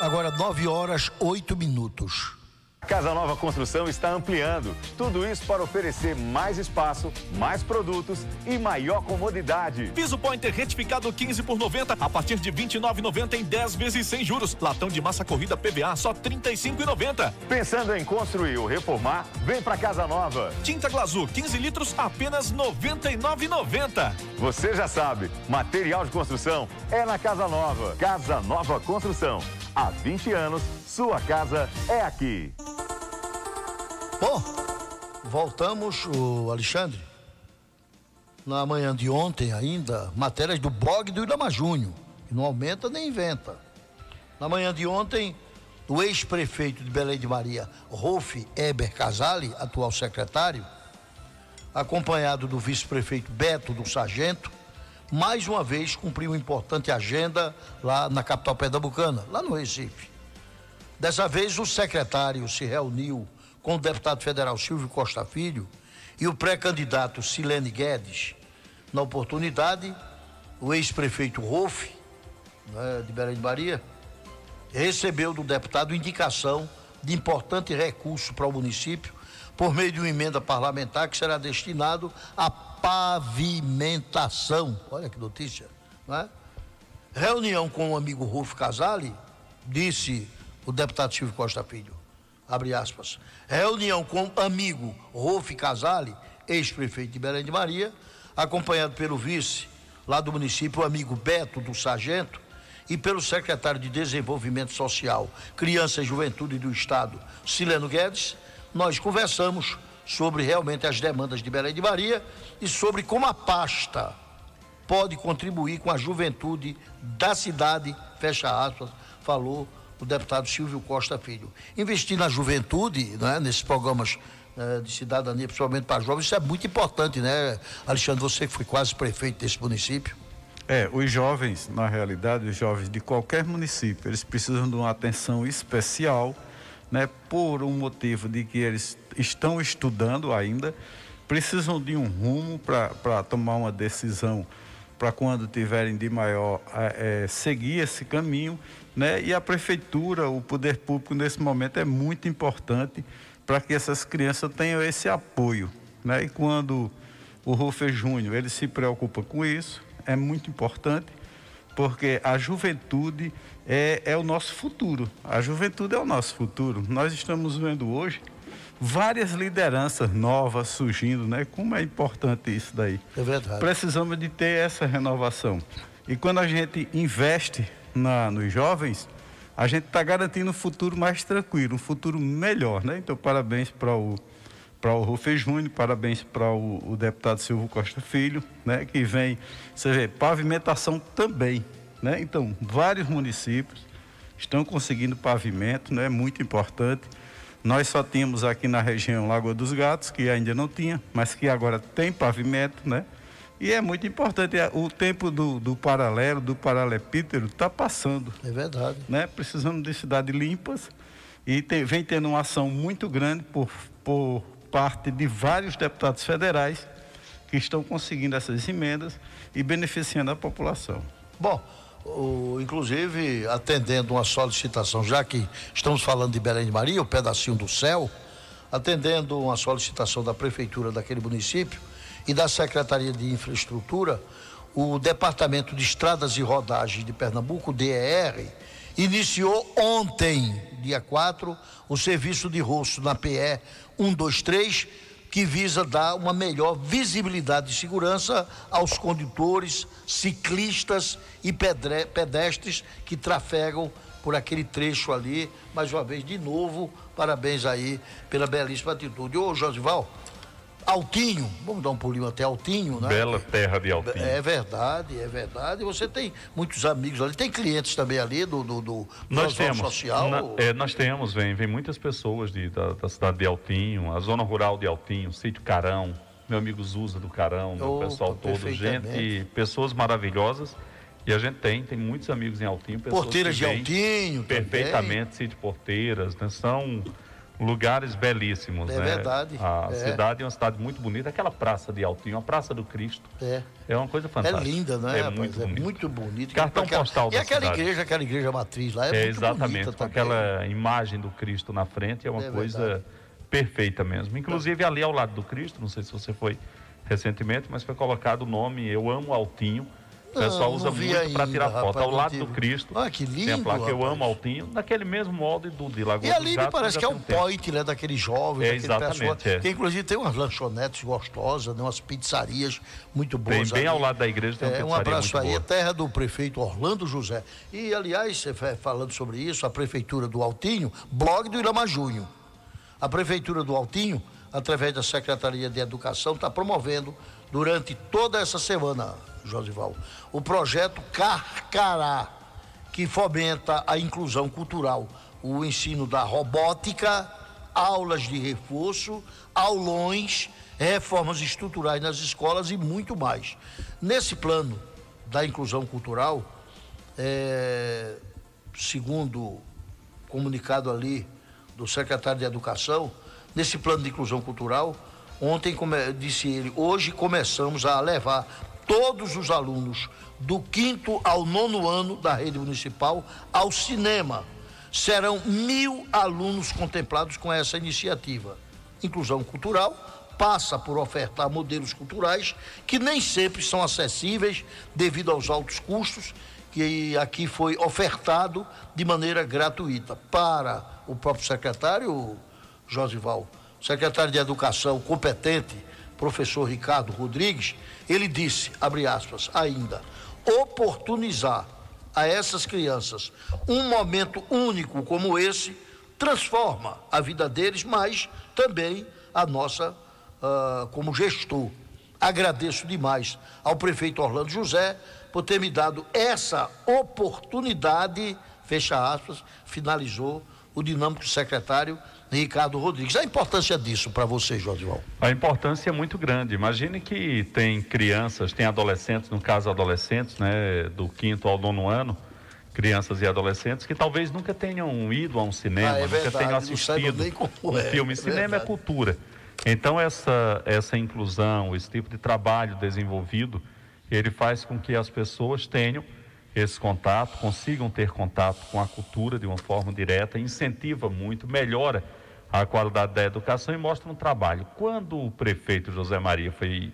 Agora 9 horas 8 minutos. Casa Nova Construção está ampliando. Tudo isso para oferecer mais espaço, mais produtos e maior comodidade. Piso Pointer retificado 15 por 90 a partir de 29,90 em 10 vezes sem juros. Latão de massa corrida PVA só 35,90. Pensando em construir ou reformar? Vem para Casa Nova. Tinta Glazur 15 litros apenas 99,90. Você já sabe, material de construção é na Casa Nova. Casa Nova Construção. Há 20 anos, sua casa é aqui. Bom, voltamos, o Alexandre. Na manhã de ontem ainda, matérias do blog do Ilama Júnior, não aumenta nem inventa. Na manhã de ontem, o ex-prefeito de Belém de Maria, Rolf Eber Casale, atual secretário, acompanhado do vice-prefeito Beto do Sargento, mais uma vez cumpriu importante agenda lá na capital pernambucana, lá no Recife. Dessa vez, o secretário se reuniu com o deputado federal Silvio Costa Filho e o pré-candidato Silene Guedes. Na oportunidade, o ex-prefeito Rolf, né, de Belém de Maria, recebeu do deputado indicação de importante recurso para o município por meio de uma emenda parlamentar que será destinado à pavimentação. Olha que notícia, é? Reunião com o amigo Rolf Casale, disse o deputado Silvio Costa Filho, abre aspas, reunião com amigo Rolf Casale, ex-prefeito de Belém de Maria, acompanhado pelo vice lá do município, o amigo Beto do Sargento, e pelo secretário de Desenvolvimento Social, Criança e Juventude do Estado, Sileno Guedes, nós conversamos sobre realmente as demandas de Belém de Maria e sobre como a pasta pode contribuir com a juventude da cidade, fecha aspas, falou o deputado Silvio Costa Filho. Investir na juventude, né, nesses programas né, de cidadania, principalmente para jovens, isso é muito importante, né, Alexandre? Você que foi quase prefeito desse município. É, os jovens, na realidade, os jovens de qualquer município, eles precisam de uma atenção especial, né, por um motivo de que eles estão estudando ainda, precisam de um rumo para tomar uma decisão para quando tiverem de maior é, seguir esse caminho, né? E a prefeitura, o poder público nesse momento é muito importante para que essas crianças tenham esse apoio, né? E quando o Rufer Júnior ele se preocupa com isso, é muito importante, porque a juventude é, é o nosso futuro. A juventude é o nosso futuro. Nós estamos vendo hoje várias lideranças novas surgindo, né? Como é importante isso daí. É verdade. Precisamos de ter essa renovação. E quando a gente investe na, nos jovens, a gente está garantindo um futuro mais tranquilo, um futuro melhor, né? Então, parabéns para o para o Rufê Júnior, parabéns para o, o, deputado Silvio Costa Filho, né? Que vem, você vê, pavimentação também, né? Então, vários municípios estão conseguindo pavimento, né? Muito importante. Nós só tínhamos aqui na região Lagoa dos Gatos, que ainda não tinha, mas que agora tem pavimento, né? E é muito importante, é, o tempo do, do paralelo, do paralepítedo, está passando. É verdade. Né? Precisamos de cidades limpas e tem, vem tendo uma ação muito grande por, por parte de vários deputados federais que estão conseguindo essas emendas e beneficiando a população. Bom, o, inclusive atendendo uma solicitação, já que estamos falando de Belém de Maria, o pedacinho do céu, atendendo uma solicitação da prefeitura daquele município e da Secretaria de Infraestrutura, o Departamento de Estradas e Rodagens de Pernambuco, DER, iniciou ontem, dia 4, o serviço de rosto na PE 123 que visa dar uma melhor visibilidade e segurança aos condutores, ciclistas e pedestres que trafegam por aquele trecho ali. Mais uma vez, de novo, parabéns aí pela belíssima atitude. Ô, Josival, Altinho, vamos dar um pulinho até Altinho, né? Bela terra de Altinho. É verdade, é verdade. Você tem muitos amigos ali, tem clientes também ali do, do, do nós temos, social. Na, é, nós temos, vem, vem muitas pessoas de, da, da, cidade de Altinho, a zona rural de Altinho, sítio Carão, meu amigo Zusa do Carão, o pessoal todo, gente, pessoas maravilhosas. E a gente tem, tem muitos amigos em Altinho. Porteiras de Altinho. Perfeitamente, também. sítio Porteiras, né? São lugares belíssimos, É né? verdade, A é. cidade é uma cidade muito bonita. Aquela praça de Altinho, a Praça do Cristo, É. é uma coisa fantástica. É linda, né? É rapaz? muito é bonito. muito bonito. Cartão Aquela- postal E da aquela cidade. igreja, aquela igreja matriz lá é, É, muito exatamente, bonita com também. aquela imagem do Cristo na frente, é uma É coisa verdade. perfeita mesmo. Inclusive ali ao lado do Cristo, não sei se você foi recentemente, mas foi colocado o nome Eu Amo Altinho. O pessoal não usa muito para tirar foto. rapaz, Ao lado tive. do Cristo, Ah, que tem a lindo, placa Eu. Amo Altinho, daquele mesmo molde do de Lagoa E ali me parece que é um point, né, daqueles jovens, É, daquele exatamente, pessoal, é. que inclusive tem umas lanchonetes gostosas, né, umas pizzarias muito Bem, boas bem ali. ao lado da igreja tem uma É, um pizzaria abraço aí, boa. terra do prefeito Orlando José. E, aliás, você fa- falando sobre isso, a prefeitura do Altinho, blog do Irama Júnior. A prefeitura do Altinho, através da Secretaria de Educação, está promovendo durante toda essa semana, Josival, o projeto Carcará, que fomenta a inclusão cultural, o ensino da robótica, aulas de reforço, aulões, reformas estruturais nas escolas e muito mais. Nesse plano da inclusão cultural, é, segundo comunicado ali do secretário de Educação, nesse plano de inclusão cultural, ontem, come- disse ele, hoje começamos a levar todos os alunos do quinto ao nono ano da rede municipal ao cinema. Serão mil alunos contemplados com essa iniciativa. Inclusão cultural passa por ofertar modelos culturais que nem sempre são acessíveis devido aos altos custos que aqui foi ofertado de maneira gratuita para o próprio secretário Josival, secretário de Educação competente, professor Ricardo Rodrigues, ele disse, abre aspas, ainda, oportunizar a essas crianças um momento único como esse transforma a vida deles, mas também a nossa ah, como gestor. Agradeço demais ao prefeito Orlando José por ter me dado essa oportunidade, fecha aspas, finalizou o dinâmico secretário Ricardo Rodrigues. A importância disso para você, Josival. A importância é muito grande. Imagine que tem crianças, tem adolescentes, no caso adolescentes, né, do quinto ao nono ano, crianças e adolescentes que talvez nunca tenham ido a um cinema, Ah, é nunca tenham assistido um é, filme. é cinema é cultura. Então essa essa inclusão, esse tipo de trabalho desenvolvido, ele faz com que as pessoas tenham esse contato, consigam ter contato com a cultura de uma forma direta, incentiva muito, melhora a qualidade da educação e mostra um trabalho. Quando o prefeito José Maria foi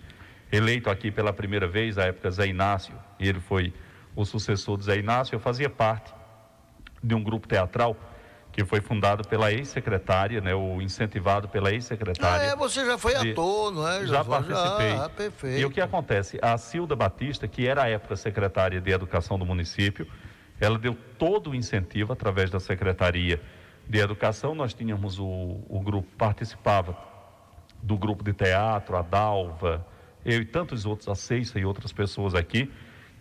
eleito aqui pela primeira vez, à época Zé Inácio, e ele foi o sucessor de Zé Inácio, eu fazia parte de um grupo teatral que foi fundado pela ex-secretária, né, ou incentivado pela ex-secretária. Ah, é, você já foi de- ator, não é? Já Josival? participei. Ah, perfeito. E o que acontece? A Cilda Batista, que era à época secretária de Educação do município, ela deu todo o incentivo através da Secretaria de Educação. Nós tínhamos o, o grupo, participava do grupo de teatro, a Dalva, eu e tantos outros, a Seixa e outras pessoas aqui,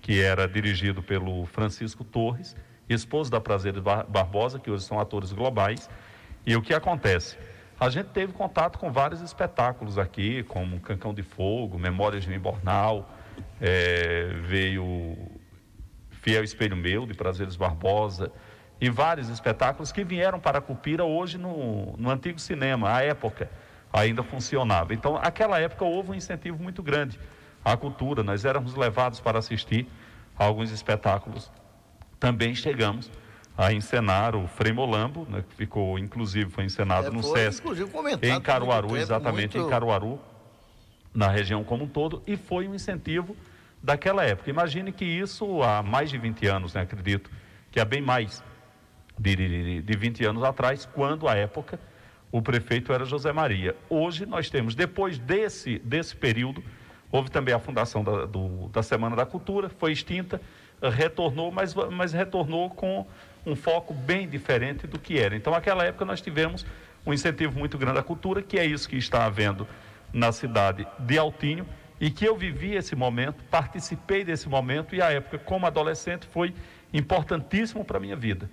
que era dirigido pelo Francisco Torres, esposo da Prazeres Bar- Barbosa, que hoje são atores globais. E o que acontece? A gente teve contato com vários espetáculos aqui, como Cancão de Fogo, Memórias de Imbornal, eh, veio Fiel Espelho Meu, de Prazeres Barbosa, e vários espetáculos que vieram para a Cupira hoje no, no antigo cinema, à época ainda funcionava. Então, naquela época houve um incentivo muito grande à cultura, nós éramos levados para assistir a alguns espetáculos. Também chegamos a encenar o Frei Molambo, né, que ficou, inclusive, foi encenado É, no foi, SESC, em Caruaru, exatamente muito- em Caruaru, na região como um todo, e foi um incentivo daquela época. Imagine que isso há mais de 20 anos, né, acredito, que há bem mais de, de, de 20 anos atrás, quando, à época, o prefeito era José Maria. Hoje nós temos, depois desse, desse período, houve também a fundação da, do- da Semana da Cultura, foi extinta, retornou, mas, mas retornou com um foco bem diferente do que era. Então, naquela época, nós tivemos um incentivo muito grande à cultura, que é isso que está havendo na cidade de Altinho, e que eu vivi esse momento, participei desse momento, e a época, como adolescente, foi importantíssimo para a minha vida.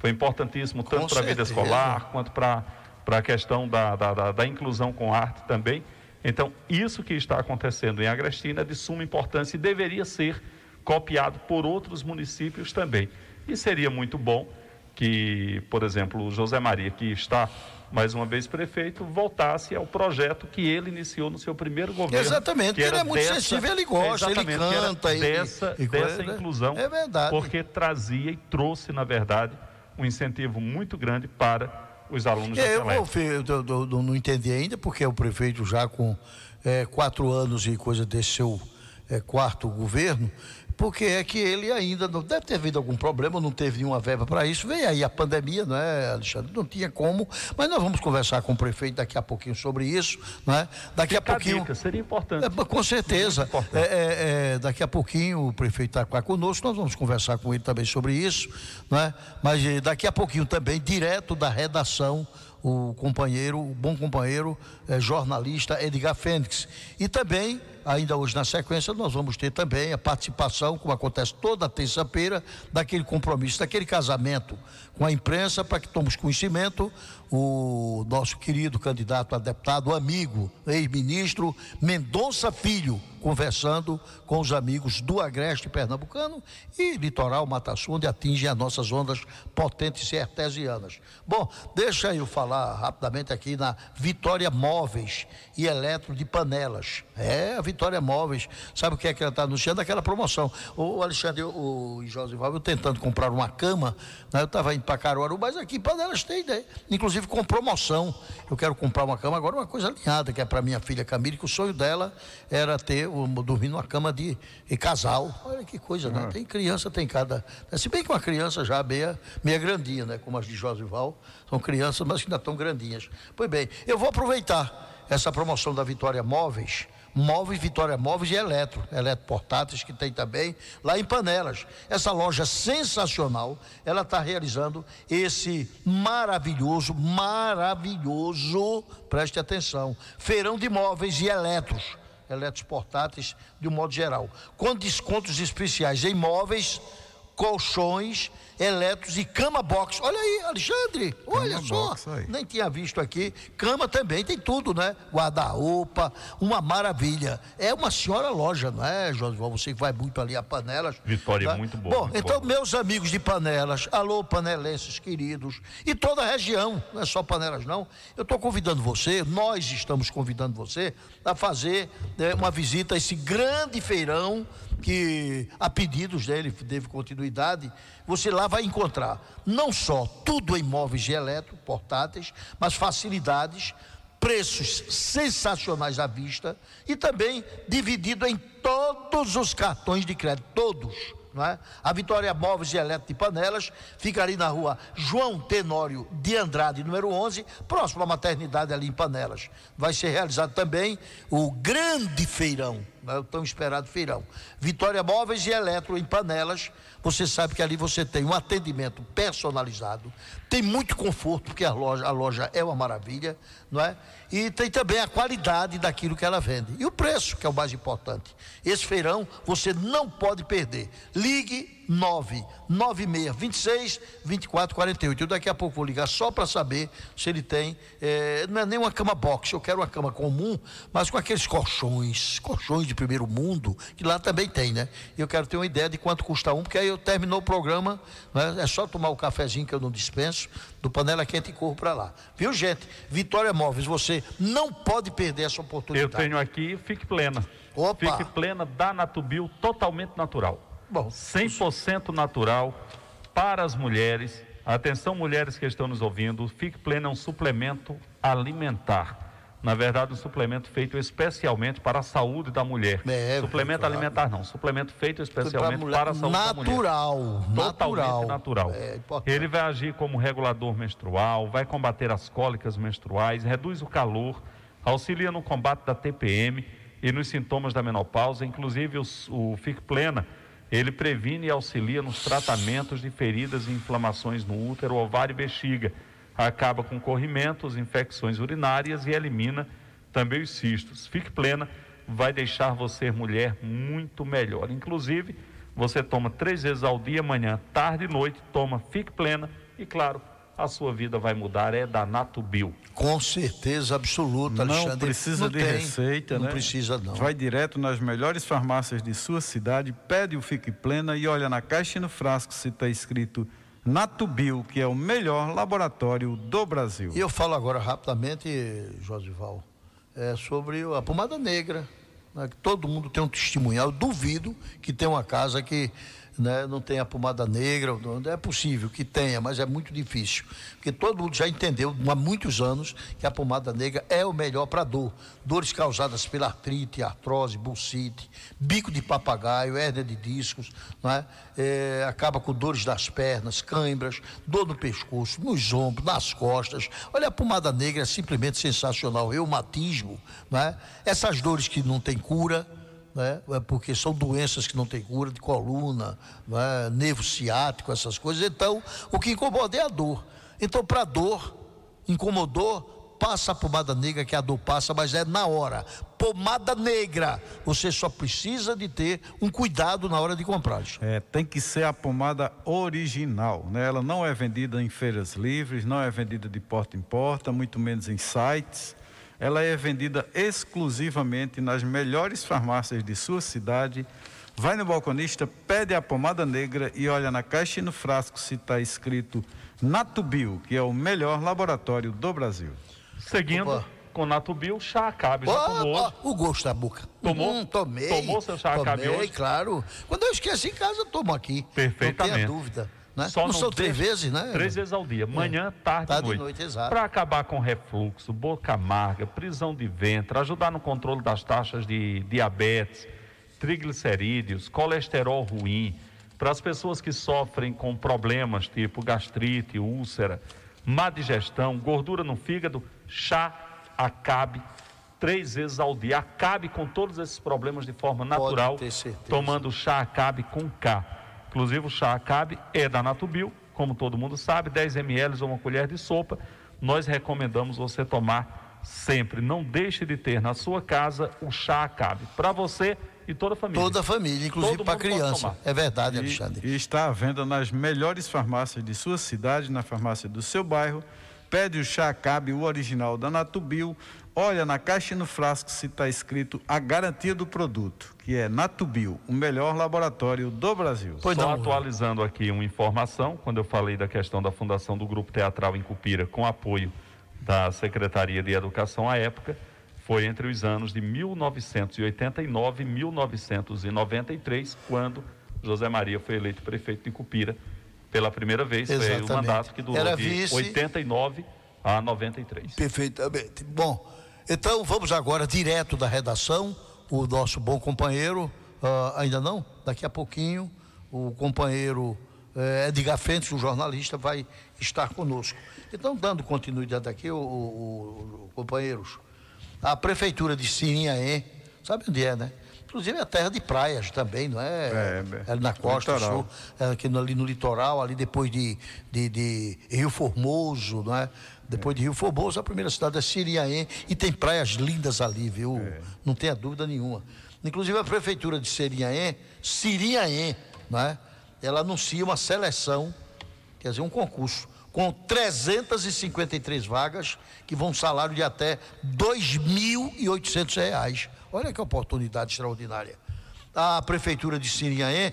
Foi importantíssimo tanto para a vida escolar, quanto para a questão da, da, da, da inclusão com arte também. Então, isso que está acontecendo em Agrestina é de suma importância e deveria ser copiado por outros municípios também. E seria muito bom que, por exemplo, o José Maria, que está mais uma vez prefeito, voltasse ao projeto que ele iniciou no seu primeiro governo. Exatamente, que ele é muito dessa, sensível, ele gosta, ele canta. Ele, dessa, ele, dessa inclusão. É verdade. Porque trazia e trouxe, na verdade, um incentivo muito grande para os alunos é, eu, eu, eu, eu, não entendi ainda, porque o prefeito já com é, quatro anos e coisa desse seu é, quarto governo, porque é que ele ainda não deve ter havido algum problema, não teve nenhuma verba para isso. Veio aí a pandemia, não é, Alexandre? Não tinha como, mas nós vamos conversar com o prefeito daqui a pouquinho sobre isso, não é? Daqui Fica a pouquinho. A dica, seria importante. É, com certeza. É, é, é, daqui a pouquinho o prefeito está conosco, nós vamos conversar com ele também sobre isso, não é? Mas eh, daqui a pouquinho também, direto da redação o companheiro, o bom companheiro eh, jornalista Edgar Fênix. E também, ainda hoje na sequência, nós vamos ter também a participação, como acontece toda terça-feira, daquele compromisso, daquele casamento com a imprensa, para que tomemos conhecimento o nosso querido candidato a deputado, amigo, ex-ministro Mendonça Filho, conversando com os amigos do Agreste Pernambucano e Litoral Mata Sul, onde atingem as nossas ondas potentes e artesianas. Bom, deixa eu falar rapidamente aqui na Vitória Móveis e Eletro de Panelas. É, a Vitória Móveis. Sabe o que é que ela está anunciando? Aquela promoção. O Alexandre o Josival, eu tentando comprar uma cama, né? eu estava indo para Caruaru, mas aqui Panelas tem, né? Inclusive com promoção. Eu quero comprar uma cama agora, uma coisa alinhada, que é para minha filha Camille, que o sonho dela era ter, um, dormir numa cama de, de casal. Olha que coisa, né? Tem criança, tem cada. Né? Se bem que uma criança já meia, meia grandinha, né? Como as de Josival. São crianças, mas ainda estão grandinhas. Pois bem, eu vou aproveitar essa promoção da Vitória Móveis Móveis, Vitória Móveis e Eletro, Eletro Portáteis, que tem também lá em Panelas. Essa loja sensacional, ela está realizando esse maravilhoso, maravilhoso, preste atenção, feirão de móveis e eletros, eletros portáteis de um modo geral, com descontos especiais em móveis, colchões, eletros e cama box. Olha aí, Alexandre, olha Cama só. Nem tinha visto aqui. Cama também, tem tudo, né? Guarda-roupa, uma maravilha. É uma senhora loja, não é, José? Você que vai muito ali a Panelas. Vitória tá? é muito boa. Bom, muito então, boa. meus amigos de Panelas, alô, panelenses queridos, e toda a região, não é só Panelas, não. Eu estou convidando você, nós estamos convidando você a fazer né, uma visita a esse grande feirão que, a pedidos dele, teve continuidade. Você lá vai encontrar não só tudo em móveis de eletro, portáteis, mas facilidades, preços sensacionais à vista e também dividido em todos os cartões de crédito, todos. Não é? A Vitória Móveis e Eletro de Panelas fica ali na rua João Tenório de Andrade, número 11, próximo à maternidade ali em Panelas. Vai ser realizado também o grande feirão, é? o tão esperado feirão. Vitória Móveis e Eletro em Panelas. Você sabe que ali você tem um atendimento personalizado, tem muito conforto, porque a loja, a loja é uma maravilha, não é? E tem também a qualidade daquilo que ela vende. E o preço, que é o mais importante. Esse feirão você não pode perder. Ligue 996 26 24 48. Eu daqui a pouco vou ligar só para saber se ele tem. eh, não é nem uma cama box, eu quero uma cama comum, mas com aqueles colchões, colchões de primeiro mundo, que lá também tem, né? Eu quero ter uma ideia de quanto custa um, porque aí eu terminou o programa, né? é só tomar o cafezinho que eu não dispenso, do panela quente e corro para lá. Viu, gente? Vitória Móveis, você não pode perder essa Eu oportunidade. tenho aqui Fique Plena. Opa. Fique Plena da Natubio, totalmente natural. Bom, 100% natural para as mulheres. Atenção, mulheres que estão nos ouvindo. Fique Plena é um suplemento alimentar. Na verdade, um suplemento feito especialmente para a saúde da mulher. É, suplemento claro. alimentar não, suplemento feito especialmente mulher- para a saúde da mulher. natural, Totalmente natural. natural. É. Ele vai agir como regulador menstrual, vai combater as cólicas menstruais, reduz o calor, auxilia no combate da TPM e nos sintomas da menopausa, inclusive os- o Fic Plena, ele previne e auxilia nos tratamentos de feridas e inflamações no útero, ovário e bexiga. Acaba com corrimentos, infecções urinárias e elimina também os cistos. Fique plena vai deixar você mulher muito melhor. Inclusive, você toma três vezes ao dia, manhã, tarde e noite, toma Fique Plena e, claro, a sua vida vai mudar, é da Natubio. Com certeza absoluta, Não Alexandre. precisa Não de tem, receita, não né? precisa, não. Vai direto nas melhores farmácias de sua cidade, pede o Fique Plena e olha na caixa e no frasco se está escrito Natubio, que é o melhor laboratório do Brasil. E eu falo agora rapidamente, Josival, é sobre a pomada negra. Né, que todo mundo tem um testemunhal. Eu duvido que tenha uma casa que né, não tenha pomada negra. É possível que tenha, mas é muito difícil. Porque todo mundo já entendeu há muitos anos que a pomada negra é o melhor para dor. Dores causadas pela artrite, artrose, bursite, bico de papagaio, hérnia de discos, né, é, acaba com dores das pernas, cãibras, dor no pescoço, nos ombros, nas costas. Olha, a pomada negra é simplesmente sensacional. Reumatismo, né, essas dores que não tem cura né? É porque são doenças que não têm cura, de coluna, né? nervo ciático, essas coisas. Então, o que incomoda é a dor. Então, para dor, incomodou, passa a pomada negra, que a dor passa, mas é na hora. Pomada negra, você só precisa de ter um cuidado na hora de comprar. É, tem que ser a pomada original, né? Ela não é vendida em feiras livres, não é vendida de porta em porta, muito menos em sites ela é vendida exclusivamente nas melhores farmácias de sua cidade. Vai no balconista, pede a pomada negra e olha na caixa e no frasco se está escrito Natubio, que é o melhor laboratório do Brasil. Seguindo Opa. com Natubio, chá acabe. Já tomou? o gosto da boca. Tomou? Hum, tomei. Tomou seu chá acabe hoje? claro. Quando eu esqueço em casa, eu tomo aqui. Perfeitamente. Não tenha dúvida. Né? Só não, são três vezes, né? Três vezes ao dia, manhã, é. tarde, tarde e noite. Para acabar com refluxo, boca amarga, prisão de ventre, ajudar no controle das taxas de diabetes, triglicerídeos, colesterol ruim, para as pessoas que sofrem com problemas tipo gastrite, úlcera, má digestão, gordura no fígado, chá acabe três vezes ao dia. Acabe com todos esses problemas de forma natural, tomando chá acabe com K. Inclusive o chá Acabe é da Natubio, como todo mundo sabe, 10 ml ou uma colher de sopa. Nós recomendamos você tomar sempre. Não deixe de ter na sua casa o chá Acabe. Para você e toda a família. Toda a família, inclusive para criança. É verdade, Alexandre. E, e está à venda nas melhores farmácias de sua cidade, na farmácia do seu bairro. Pede o chá Acabe, o original da Natubio, Olha na caixa e no frasco se está escrito a garantia do produto, que é Natubio, o melhor laboratório do Brasil. Pois Só não. atualizando aqui uma informação, quando eu falei da questão da fundação do Grupo Teatral em Cupira, com apoio da Secretaria de Educação à época, foi entre os anos de 1989 e 1993, quando José Maria foi eleito prefeito de Cupira pela primeira vez. Exatamente. Foi o mandato que durou Era de vice... 89 a 93. Perfeitamente. Bom, então vamos agora direto da redação, o nosso bom companheiro, uh, ainda não? Daqui a pouquinho, o companheiro uh, Edgar Fentes, o jornalista, vai estar conosco. Então, dando continuidade aqui, o, o, o companheiros, a prefeitura de Sirinhaém, sabe onde é, né? Inclusive é terra de praias também, não é? É, é na costa sul, é aqui no, ali no litoral, ali depois de, de, de Rio Formoso, não é? Depois de Rio Formoso, a primeira cidade é Siriaém e tem praias lindas ali, viu? É. Não tenha dúvida nenhuma. Inclusive a prefeitura de Siriaém, Siriaém, né? Ela anuncia uma seleção, quer dizer, um concurso com 353 vagas que vão um salário de até R$ 2.800. Olha que oportunidade extraordinária. A prefeitura de Siriaém,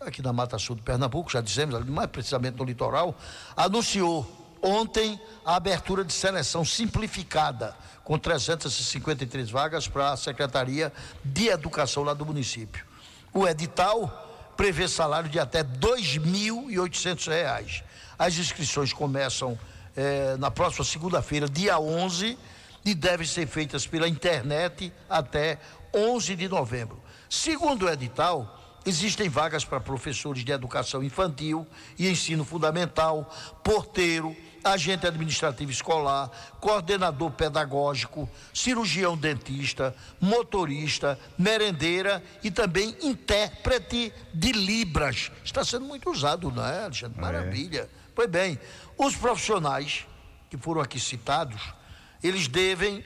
aqui na Mata Sul de Pernambuco, já dissemos, mais precisamente no litoral, anunciou ontem a abertura de seleção simplificada, com 353 vagas para a Secretaria de Educação lá do município. O edital prevê salário de até R$ 2.800. As inscrições começam eh, na próxima segunda-feira, dia 11, e devem ser feitas pela internet até 11 de novembro. Segundo o edital, Existem vagas para professores de educação infantil e ensino fundamental, porteiro, agente administrativo escolar, coordenador pedagógico, cirurgião dentista, motorista, merendeira e também intérprete de Libras. Está sendo muito usado, não é, Alexandre? É. Maravilha. É. Pois bem, os profissionais que foram aqui citados, eles devem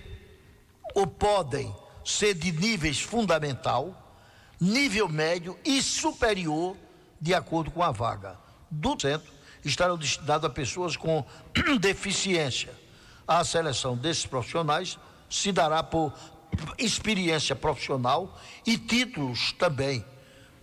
ou podem ser de níveis fundamental, nível médio e superior, de acordo com a vaga. Do centro estarão destinados a pessoas com *clears throat* deficiência. A seleção desses profissionais se dará por experiência profissional e títulos também.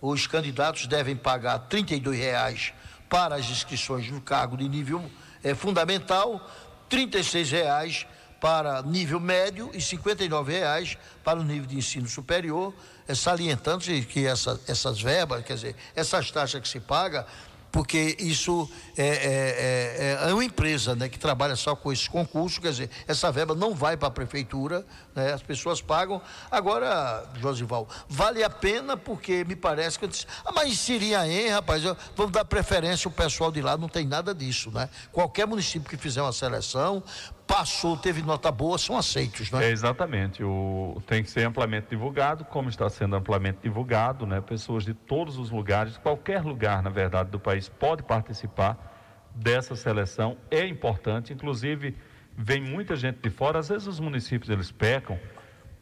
Os candidatos devem pagar R$ reais para as inscrições no cargo de nível eh, fundamental, R$ 36,00 para nível médio e R$ 59,00 para o nível de ensino superior, é, salientando-se que essa, essas verbas, quer dizer, essas taxas que se paga, porque isso é, é, é, é uma empresa né, que trabalha só com esses concursos, quer dizer, essa verba não vai para a prefeitura, né, as pessoas pagam. Agora, Josival, vale a pena porque me parece que eu disse, ah, mas hein, rapaz, eu, vamos dar preferência ao pessoal de lá, não tem nada disso, né? Qualquer município que fizer uma seleção, passou, teve nota boa, são aceitos, né? É, exatamente. O, tem que ser amplamente divulgado, como está sendo amplamente divulgado, né? Pessoas de todos os lugares, qualquer lugar, na verdade, do país pode participar dessa seleção. É importante, inclusive, vem muita gente de fora. Às vezes os municípios eles pecam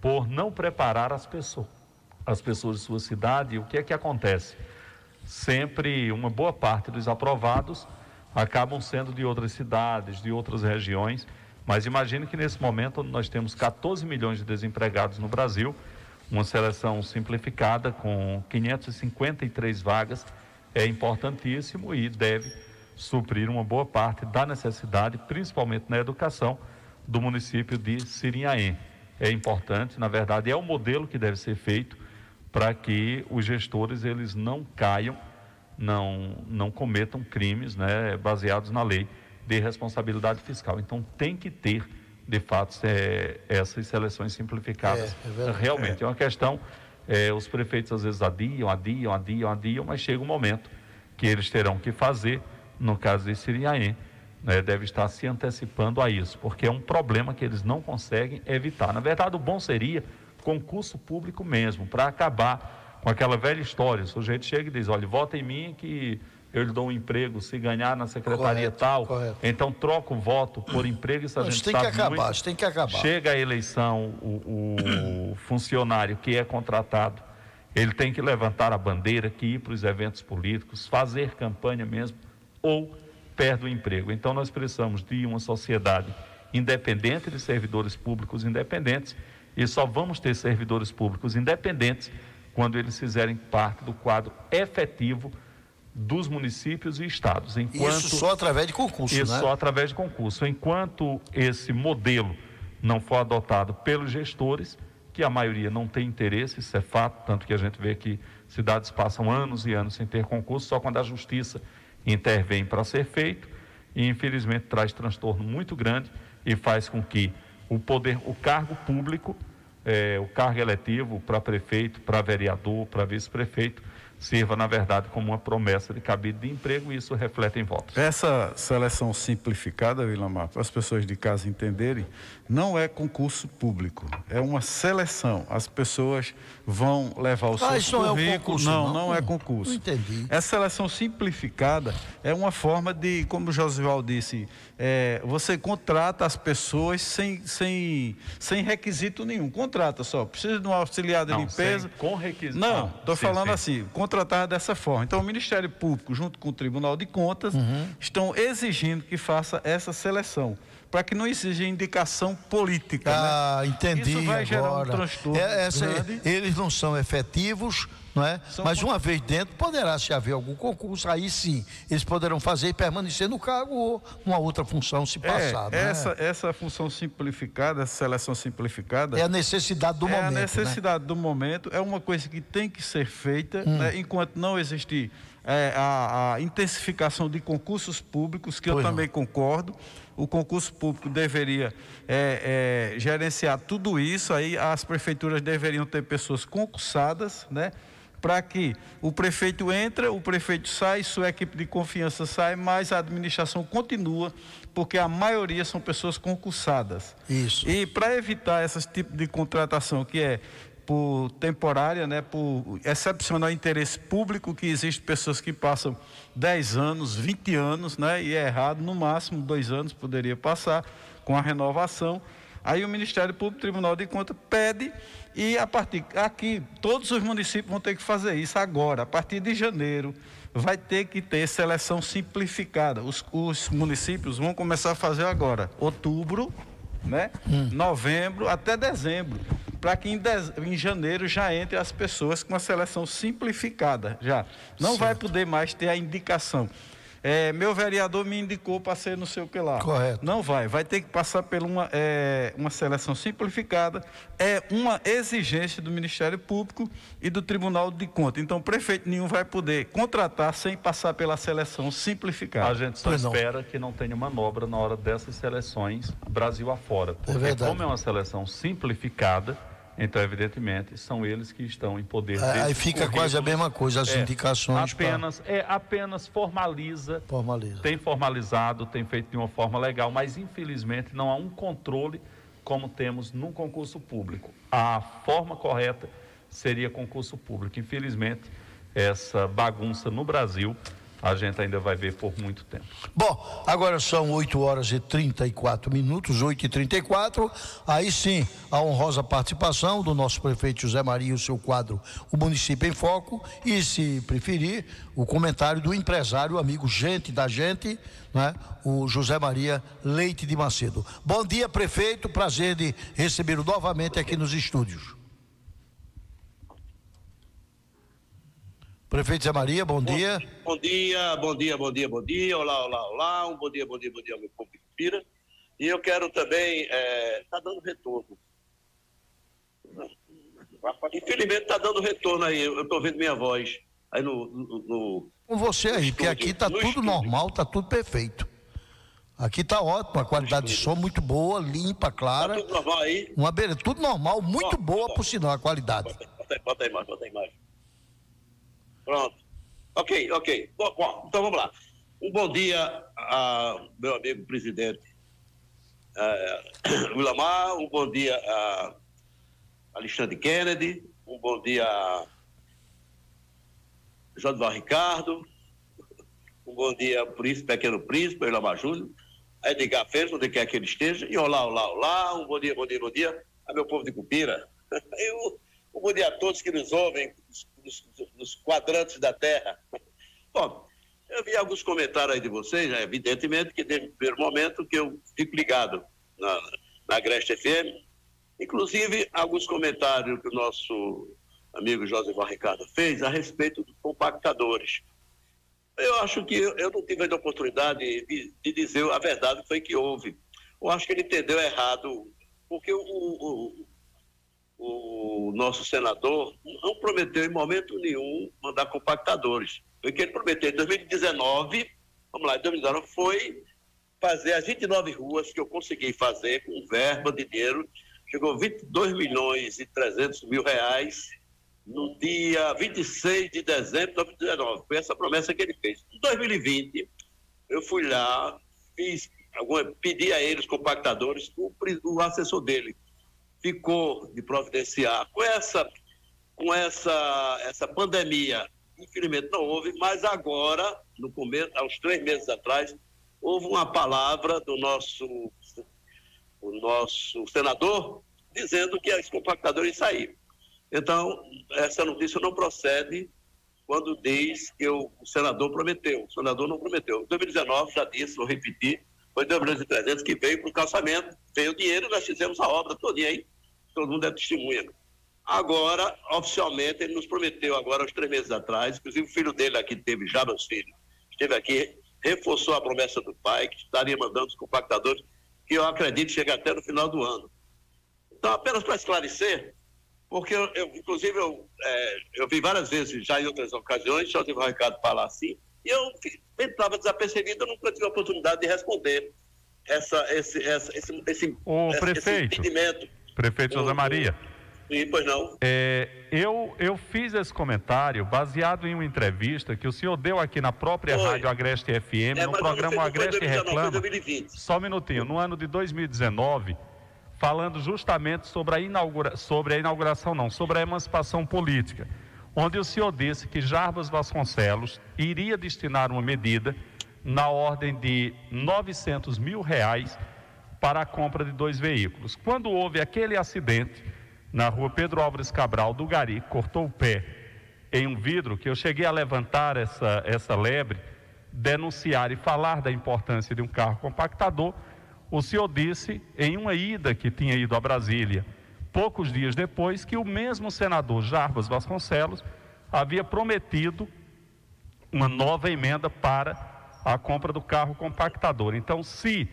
por não preparar as pessoas, as pessoas de sua cidade. E o que é que acontece? Sempre uma boa parte dos aprovados acabam sendo de outras cidades, de outras regiões mas imagine que nesse momento nós temos 14 milhões de desempregados no Brasil, uma seleção simplificada com 553 vagas é importantíssimo e deve suprir uma boa parte da necessidade, principalmente na educação, do município de Sirinhaém. É importante, na verdade, é o modelo que deve ser feito para que os gestores eles não caiam, não, não cometam crimes né, baseados na lei de responsabilidade fiscal. Então tem que ter, de fato, é, essas seleções simplificadas. É, é Realmente é. é uma questão. É, os prefeitos às vezes adiam, adiam, adiam, adiam, mas chega um momento que eles terão que fazer, no caso de Siriaém, né, deve estar se antecipando a isso, porque é um problema que eles não conseguem evitar. Na verdade, o bom seria concurso público mesmo, para acabar com aquela velha história. O sujeito chega e diz: olha, vota em mim que eu lhe dou um emprego se ganhar na secretaria correto, tal. Correto. Então troca o voto por emprego, isso a gente tem sabe que acabar, muito. tem que acabar. Chega a eleição, o, o *coughs* funcionário que é contratado, ele tem que levantar a bandeira, que ir para os eventos políticos, fazer campanha mesmo, ou perde o emprego. Então nós precisamos de uma sociedade independente de servidores públicos independentes e só vamos ter servidores públicos independentes quando eles fizerem parte do quadro efetivo dos municípios e estados. Enquanto, isso só através de concurso, isso né? só através de concurso. Enquanto esse modelo não for adotado pelos gestores, que a maioria não tem interesse, isso é fato, tanto que a gente vê que cidades passam anos e anos sem ter concurso, só quando a justiça intervém para ser feito, e infelizmente traz transtorno muito grande e faz com que o poder, o cargo público, é, o cargo eletivo para prefeito, para vereador, para vice-prefeito, sirva, na verdade, como uma promessa de cabide de emprego e isso reflete em votos. Essa seleção simplificada, Vilamar, para as pessoas de casa entenderem, não é concurso público, é uma seleção. As pessoas vão levar o ah, seu isso currículo. Não, é um concurso, não, não, não é concurso. Não entendi. Essa seleção simplificada é uma forma de, como o Josival disse, é, você contrata as pessoas sem, sem, sem requisito nenhum. Contrata só. Precisa de um auxiliar de não, limpeza. com requisito. Não, estou falando sim. assim, contratar dessa forma. Então, o Ministério Público, junto com o Tribunal de Contas, uhum. estão exigindo que faça essa seleção para que não exija indicação política. Ah, né? entendi. Isso vai agora. gerar um transtorno. É, essa, eles não são efetivos, não é? São Mas uma vez dentro, poderá se haver algum concurso, aí sim, eles poderão fazer e permanecer no cargo ou uma outra função se passar. É, essa, é? essa função simplificada, essa seleção simplificada. É a necessidade do é momento. É né? a necessidade né? do momento, é uma coisa que tem que ser feita, hum. né? enquanto não existir é, a, a, intensificação de concursos públicos, que pois eu também não. concordo o concurso público deveria é, é, gerenciar tudo isso, aí as prefeituras deveriam ter pessoas concursadas, né? Para que o prefeito entra, o prefeito sai, sua equipe de confiança sai, mas a administração continua, porque a maioria são pessoas concursadas. Isso. E para evitar esse tipo de contratação que é por temporária, né, por excepcional interesse público, que existe pessoas que passam 10 anos, 20 anos, né, e é errado, no máximo dois anos poderia passar com a renovação. Aí o Ministério Público Tribunal de Contas pede e a partir aqui todos os municípios vão ter que fazer isso agora, a partir de janeiro vai ter que ter seleção simplificada. Os, os municípios vão começar a fazer agora, outubro, né? Hum. Novembro até dezembro para que em, dez, em, janeiro já entre as pessoas com a seleção simplificada já. Não certo. vai poder mais ter a indicação. É, meu vereador me indicou para ser não sei o que lá. Correto. Não vai, vai ter que passar por uma, é, uma seleção simplificada, é uma exigência do Ministério Público e do Tribunal de Contas. Então, prefeito nenhum vai poder contratar sem passar pela seleção simplificada. A gente só Pois não. espera que não tenha manobra na hora dessas seleções Brasil afora. Porque verdade. como é uma seleção simplificada, então, evidentemente, são eles que estão em poder. É, aí fica quase a mesma coisa, as É, indicações pra- Apenas, é, apenas formaliza, Formaliza. tem formalizado, tem feito de uma forma legal, mas infelizmente não há um controle como temos num concurso público. A forma correta seria concurso público. Infelizmente, essa bagunça no Brasil a gente ainda vai ver por muito tempo. Bom, agora são 8 horas e 34 minutos, 8 e 34 Aí sim, a honrosa participação do nosso prefeito José Maria, o seu quadro O Município em Foco, e se preferir, o comentário do empresário, amigo gente da gente, né? o José Maria Leite de Macedo. Bom dia, prefeito, prazer de recebê-lo novamente aqui nos estúdios. Prefeito Zé Maria, bom dia. Bom dia, bom dia, bom dia, bom dia. Olá, olá, olá. Um bom dia, bom dia, bom dia meu povo Pira. E eu quero também. Está dando retorno. Infelizmente está dando retorno aí. Eu estou vendo minha voz aí no. no, no- Com você aí, porque aqui tá no tudo estúdio. normal, tá tudo perfeito. Aqui tá ótimo, a qualidade de som muito boa, limpa, clara. Tá tudo normal aí? Uma tudo normal, muito Bom, boa bom. por sinal a qualidade. Bota aí, bota aí mais, bota aí mais. Pronto. Ok, ok. Bom, bom, então vamos lá. Um bom dia a meu amigo presidente eh, *coughs* Willamar, um bom dia a Alexandre Kennedy, um bom dia a Jodival Ricardo, um bom dia ao príncipe, pequeno príncipe, Willamar Júnior, a Edgar Fez, onde quer que ele esteja, e olá, olá, olá, um bom dia, bom dia, bom dia a meu povo de Cupira. *laughs* Eu, um bom dia a todos que nos ouvem nos- nos quadrantes da Terra. Bom, eu vi alguns comentários aí de vocês, né? evidentemente que desde o primeiro momento que eu fico ligado na, na Agreste FM, inclusive alguns comentários que o nosso amigo José Ricardo fez a respeito dos compactadores. Eu acho que eu, não tive a oportunidade de, de dizer a verdade que foi que houve. Eu acho que ele entendeu errado, porque o, o, o nosso senador não prometeu em momento nenhum mandar compactadores. O que ele prometeu em 2019, vamos lá, em 2019 foi fazer as 29 ruas que eu consegui fazer com verba de dinheiro, chegou 22 milhões e 300 mil reais no dia 26 de dezembro de 2019. Foi essa promessa que ele fez. Em 2020, eu fui lá, fiz alguma, pedi a ele os compactadores, o, o assessor dele ficou de providenciar. Com essa com essa essa pandemia infelizmente não houve mas agora no começo há uns três meses atrás houve uma palavra do nosso o nosso senador dizendo que os compactadores saíram então essa notícia não procede quando diz que o senador prometeu. O senador não prometeu. Em 2019 já disse vou repetir foi 2 milhões e 300 que veio para o calçamento, veio o dinheiro, nós fizemos a obra todinha aí, todo mundo é testemunha. Agora, oficialmente, ele nos prometeu agora, uns três meses atrás, inclusive o filho dele aqui teve, já meus filhos, esteve aqui, reforçou a promessa do pai, que estaria mandando os compactadores, que eu acredito chega até no final do ano. Então, apenas para esclarecer, porque eu, eu, inclusive eu, é, eu vi várias vezes, já em outras ocasiões, só tive o Ricardo falar assim, e eu estava desapercebido, eu nunca tive a oportunidade de responder essa, esse, essa, esse, esse, Ô, esse prefeito. entendimento. Prefeito José Maria. E, pois não. É, eu, eu fiz esse comentário baseado em uma entrevista que o senhor deu aqui na própria Rádio Agreste FM, É, no programa Agreste 2019, foi Reclama. 2020. Só um minutinho, no ano de 2019, falando justamente sobre a, inaugura, sobre a inauguração, não, sobre a emancipação política, onde o senhor disse que Jarbas Vasconcelos iria destinar uma medida na ordem de 900 mil reais para a compra de dois veículos. Quando houve aquele acidente na rua Pedro Álvares Cabral do Gari, cortou o pé em um vidro, que eu cheguei a levantar essa, essa lebre, denunciar e falar da importância de um carro compactador, o senhor disse em uma ida que tinha ido a Brasília, poucos dias depois, que o mesmo senador Jarbas Vasconcelos havia prometido uma nova emenda para a compra do carro compactador. Então, se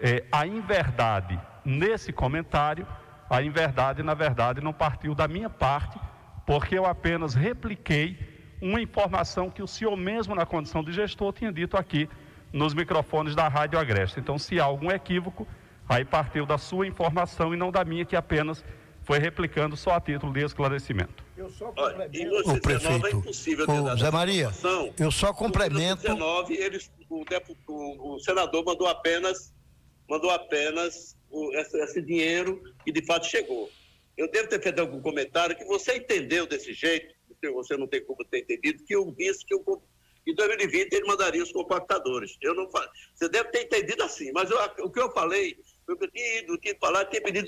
é, a inverdade nesse comentário, a inverdade, na verdade, não partiu da minha parte, porque eu apenas repliquei uma informação que o senhor mesmo, na condição de gestor, tinha dito aqui nos microfones da Rádio Agreste. Então, se há algum equívoco, aí partiu da sua informação e não da minha, que apenas foi replicando só a título de esclarecimento. Eu só complemento. O prefeito, é impossível o Zé Maria, eu só complemento. 19, eles, o, o, o, senador mandou apenas, mandou apenas o, esse, esse dinheiro e de fato chegou. Eu devo ter feito algum comentário que você entendeu desse jeito, você não tem como ter entendido, que eu disse que eu, em 2020 ele mandaria os compactadores. Eu não Você deve ter entendido assim, mas eu, o que eu falei que eu tinha ido, tinha falado, tinha pedido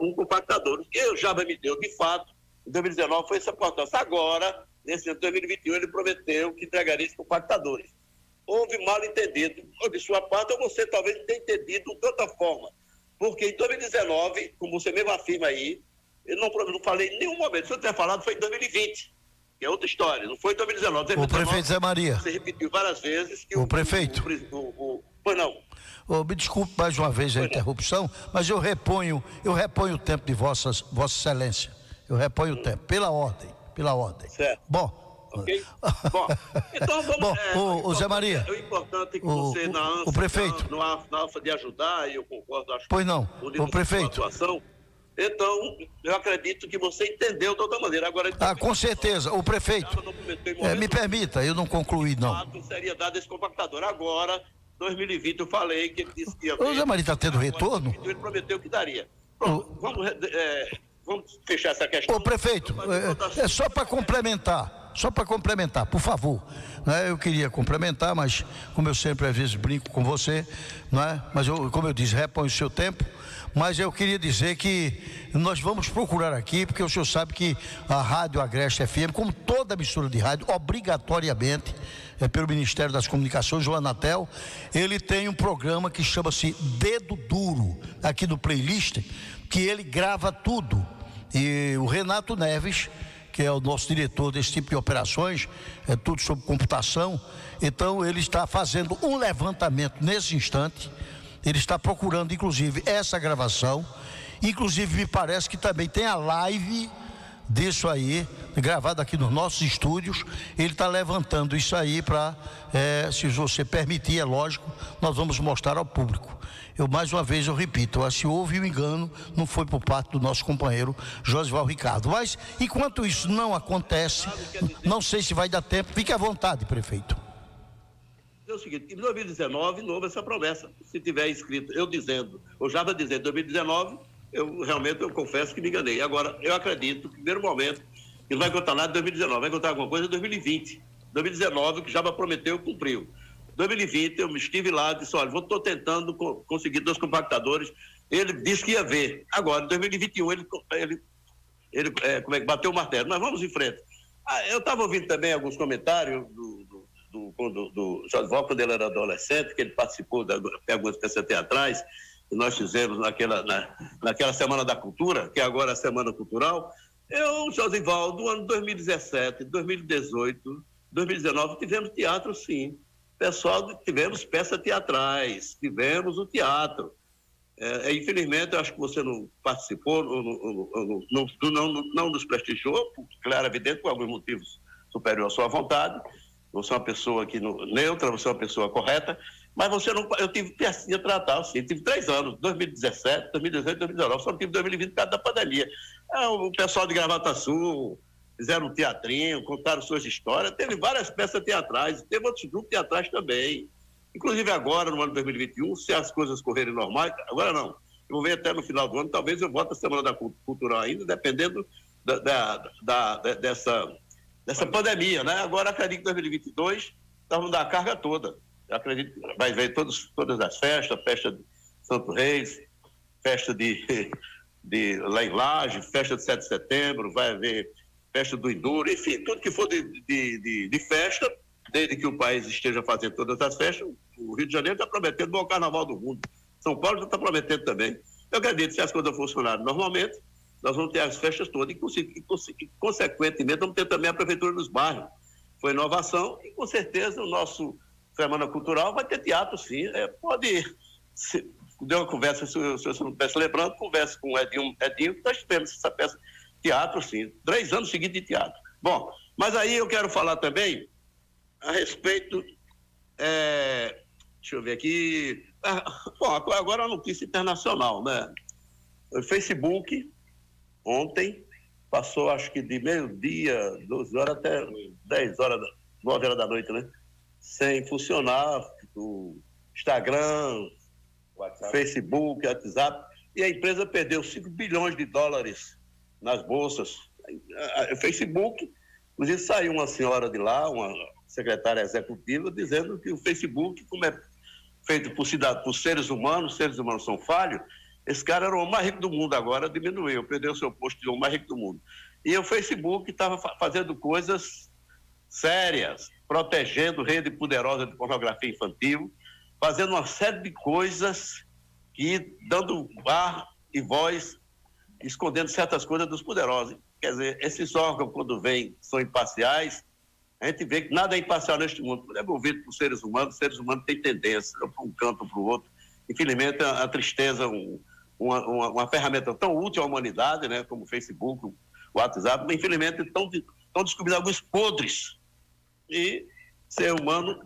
um compactadores. E o Java me deu, de fato, em 2019 foi essa importância. Agora, nesse ano de 2021, ele prometeu que entregaria os compactadores. Houve mal entendido. De sua parte, você talvez tenha entendido de outra forma. Porque em 2019, como você mesmo afirma aí, eu não, não falei em nenhum momento. Se eu tiver falado, foi em 2020 que é outra história, não foi em 2019. 2019 o prefeito Zé Maria. Você repetiu várias vezes que o, o prefeito. O, o, não. Oh, me desculpe mais uma vez a interrupção, mas eu reponho, eu reponho o tempo de vossas, Vossa Excelência. Eu reponho hum. o tempo, pela ordem, pela ordem. Certo. Bom. Ok? *laughs* Bom, então vamos. Bom, é, o, o Zé Maria. É importante que o, você, na ânsia, o prefeito. Na, na, na de ajudar, e eu concordo, acho Pois não, o prefeito. Atuação, então, eu acredito que você entendeu de outra maneira. Agora, ah, com certeza. O prefeito, é, me permita, eu não concluí, não. Seria dado esse compactador. Agora, 2020, eu falei que ele disse que ia O Zé Maria está tendo retorno? Ele prometeu que daria. Pronto, o... vamos, é, vamos fechar essa questão. Ô, prefeito, é, é só para complementar só para complementar, por favor. Né? Eu queria complementar, mas como eu sempre às vezes brinco com você, não é? mas eu, como eu disse, repõe o seu tempo. Mas eu queria dizer que nós vamos procurar aqui, porque o senhor sabe que a Rádio Agreste FM, como toda emissora de rádio, obrigatoriamente, é pelo Ministério das Comunicações, o Anatel, ele tem um programa que chama-se Dedo Duro, aqui do playlist, que ele grava tudo. E o Renato Neves, que é o nosso diretor desse tipo de operações, é tudo sobre computação, então ele está fazendo um levantamento nesse instante ele está procurando, inclusive, essa gravação. Inclusive, me parece que também tem a live disso aí, gravado aqui nos nossos estúdios. Ele está levantando isso aí para, é, se você permitir, é lógico, nós vamos mostrar ao público. Eu mais uma vez eu repito, se houve um engano, não foi por parte do nosso companheiro Josival Ricardo. Mas enquanto isso não acontece, não sei se vai dar tempo, fique à vontade, prefeito é o seguinte, em 2019 não houve essa promessa. Se tiver escrito, eu dizendo, ou já vai dizer 2019, eu realmente eu confesso que me enganei. Agora, eu acredito que, no primeiro momento, ele vai contar nada em 2019, vai contar alguma coisa em 2020. 2019, o que já prometeu, cumpriu. 2020, eu estive lá, disse, olha, estou tentando conseguir dois compactadores. Ele disse que ia ver. Agora, em 2021, ele, ele, ele é, como é que bateu o martelo. Mas vamos em frente. Ah, eu estava ouvindo também alguns comentários do, do, do, do Josval, quando ele era adolescente, que ele participou de algumas peças teatrais, que nós fizemos naquela, na, naquela Semana da Cultura, que é agora a Semana Cultural. Eu, Josival, do ano 2017, 2018, 2019, tivemos teatro, sim. Pessoal, tivemos peças teatrais, tivemos o teatro. É, infelizmente, eu acho que você não participou, não, não, não, não, não nos prestigiou, claro, evidente, por alguns motivos superior à sua vontade, você é uma pessoa aqui no, neutra, você é uma pessoa correta, mas você não. Eu tive pecinha tratar, assim, eu tive três anos, 2017, 2018, 2019, só não tive 2020 por causa da pandemia. É, o pessoal de Gravata Sul fizeram um teatrinho, contaram suas histórias, teve várias peças teatrais, teve outros grupos teatrais também. Inclusive agora, no ano de 2021, se as coisas correrem normais, agora não. Eu vou ver até no final do ano, talvez eu volte a Semana da Cultural ainda, dependendo da, da, da, da dessa dessa pandemia, né? Agora acredito que 2022 nós vamos dar a carga toda. Eu acredito que vai ver todos, todas as festas, festa de Santo Reis, festa de, *laughs* de lá em Laje, festa de 7 de setembro, vai haver festa do Enduro, enfim, tudo que for de, de, de, de festa, desde que o país esteja fazendo todas as festas, o Rio de Janeiro está prometendo o maior carnaval do mundo. São Paulo está prometendo também. Eu acredito que se as coisas funcionarem normalmente, nós vamos ter as festas todas e, consequentemente, vamos ter também a prefeitura dos bairros. Foi inovação e, com certeza, o nosso Semana Cultural, vai ter teatro, sim. É, pode. Se, deu uma conversa, se, se você não estivesse lembrando, conversa com o Edinho, Edinho que nós tivemos essa peça. Teatro, sim. Três anos seguidos de teatro. Bom, mas aí eu quero falar também a respeito. É, deixa eu ver aqui. Ah, bom, agora a notícia internacional, né? O Facebook, ontem, passou acho que de meio-dia, 12 horas até 10 horas, 9 horas da noite, né? Sem funcionar o Instagram, WhatsApp. Facebook, WhatsApp, e a empresa perdeu 5 bilhões de dólares nas bolsas. O Facebook, inclusive saiu uma senhora de lá, uma secretária executiva, dizendo que o Facebook, como é feito por, por seres humanos, seres humanos são falhos, esse cara era o mais rico do mundo agora, diminuiu, perdeu seu posto de o mais rico do mundo. E o Facebook estava fazendo coisas sérias, protegendo rede poderosa de pornografia infantil, fazendo uma série de coisas e dando ar e voz, escondendo certas coisas dos poderosos. Quer dizer, esses órgãos, quando vêm, são imparciais, a gente vê que nada é imparcial neste mundo. Quando é movido por seres humanos, seres humanos têm tendência para um canto ou para o outro. Infelizmente, a, a tristeza, um, uma, uma, uma, ferramenta tão útil à humanidade, né, como o Facebook, o WhatsApp, mas infelizmente estão descobrindo alguns podres. E ser humano,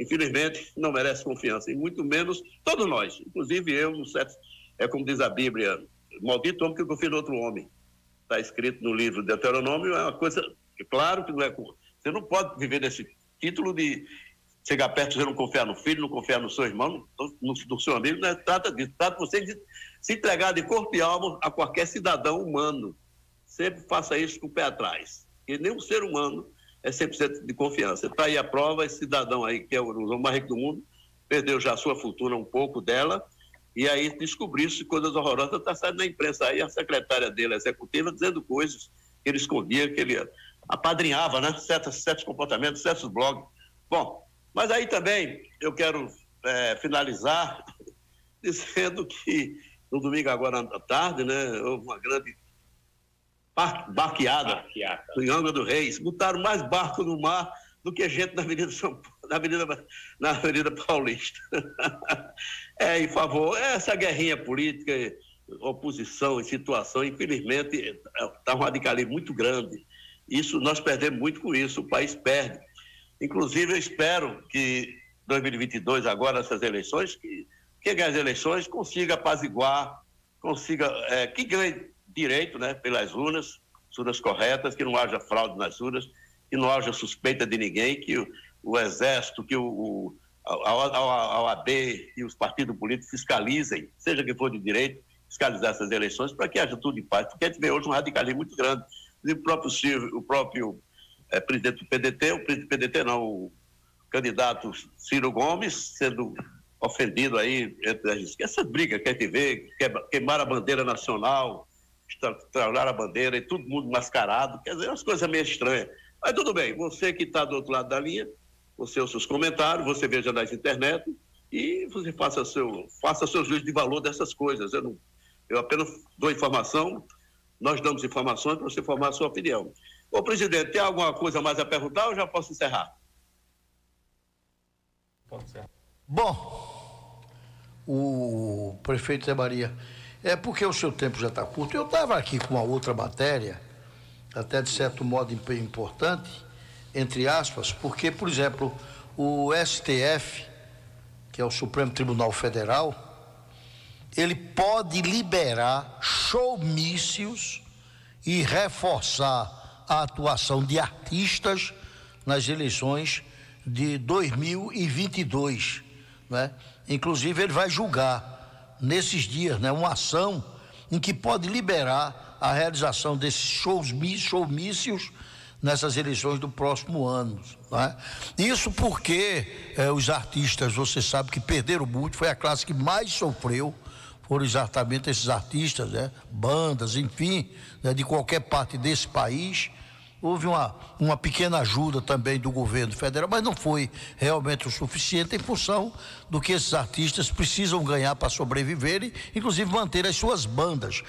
infelizmente, não merece confiança, e muito menos todos nós, inclusive eu, certo, é como diz a Bíblia, maldito homem que confia no outro homem. Está escrito no livro de Deuteronômio, é uma coisa, claro que não é você não pode viver nesse título de chegar perto, você não confiar no filho, não confiar no seu irmão, no, no seu amigo, é, trata disso. Trata você de se entregar de corpo e alma a qualquer cidadão humano. Sempre faça isso com o pé atrás. E nenhum ser humano é 100% de confiança. Está aí a prova, esse cidadão aí, que é o homem mais rico do mundo, perdeu já a sua fortuna, um pouco dela, e aí descobriu-se coisas horrorosas. Está saindo na imprensa aí a secretária dele, a executiva, dizendo coisas que ele escondia, que ele apadrinhava, né? Certos, certos comportamentos, certos blogs. Bom, mas aí também eu quero é, finalizar *laughs* dizendo que no domingo agora à tarde, né, houve uma grande barqueada, barqueada. no Angra do Reis. Botaram mais barco no mar do que gente na Avenida São na Avenida, na Avenida Paulista. *laughs* é, em favor, essa guerrinha política, oposição e situação, infelizmente, está um radicalismo muito grande. Isso nós perdemos muito com isso, o país perde. Inclusive, eu espero que 2022, agora, essas eleições, que quem ganha as eleições consiga apaziguar, consiga, é, que ganhe direito né, pelas urnas, urnas corretas, que não haja fraude nas urnas, que não haja suspeita de ninguém, que o, o Exército, que o, o a, a, a OAB e os partidos políticos fiscalizem, seja que for de direito, fiscalizar essas eleições para que haja tudo em paz, porque a gente vê hoje um radicalismo muito grande. O próprio Ciro, o próprio é, presidente do PDT, o presidente do PDT não, o candidato Ciro Gomes sendo ofendido aí entre as, essa briga que a gente vê, queimar a bandeira nacional, estragar a bandeira e todo mundo mascarado, quer dizer, umas coisas meio estranhas. Mas tudo bem, você que está do outro lado da linha, você os seus comentários, você veja nas internet e você faça seu, faça seu juízo de valor dessas coisas. Eu, não, eu apenas dou informação, nós damos informações para você formar a sua opinião. Ô, presidente, tem alguma coisa mais a perguntar ou já posso encerrar? Pode ser. Bom, o prefeito Zé Maria, é porque o seu tempo já está curto. Eu estava aqui com uma outra matéria, até de certo modo importante, entre aspas, porque, por exemplo, o STF, que é o Supremo Tribunal Federal, ele pode liberar showmícios e reforçar a atuação de artistas nas eleições de 2022, né? Inclusive ele vai julgar nesses dias, né, uma ação em que pode liberar a realização desses shows, showmícios nessas eleições do próximo ano. Né? Isso porque eh, os artistas, você sabe que perderam muito, foi a classe que mais sofreu foram exatamente esses artistas, né? bandas, enfim, né? de qualquer parte desse país, houve uma, uma pequena ajuda também do governo federal, mas não foi realmente o suficiente em função do que esses artistas precisam ganhar para sobreviverem, inclusive manter as suas bandas.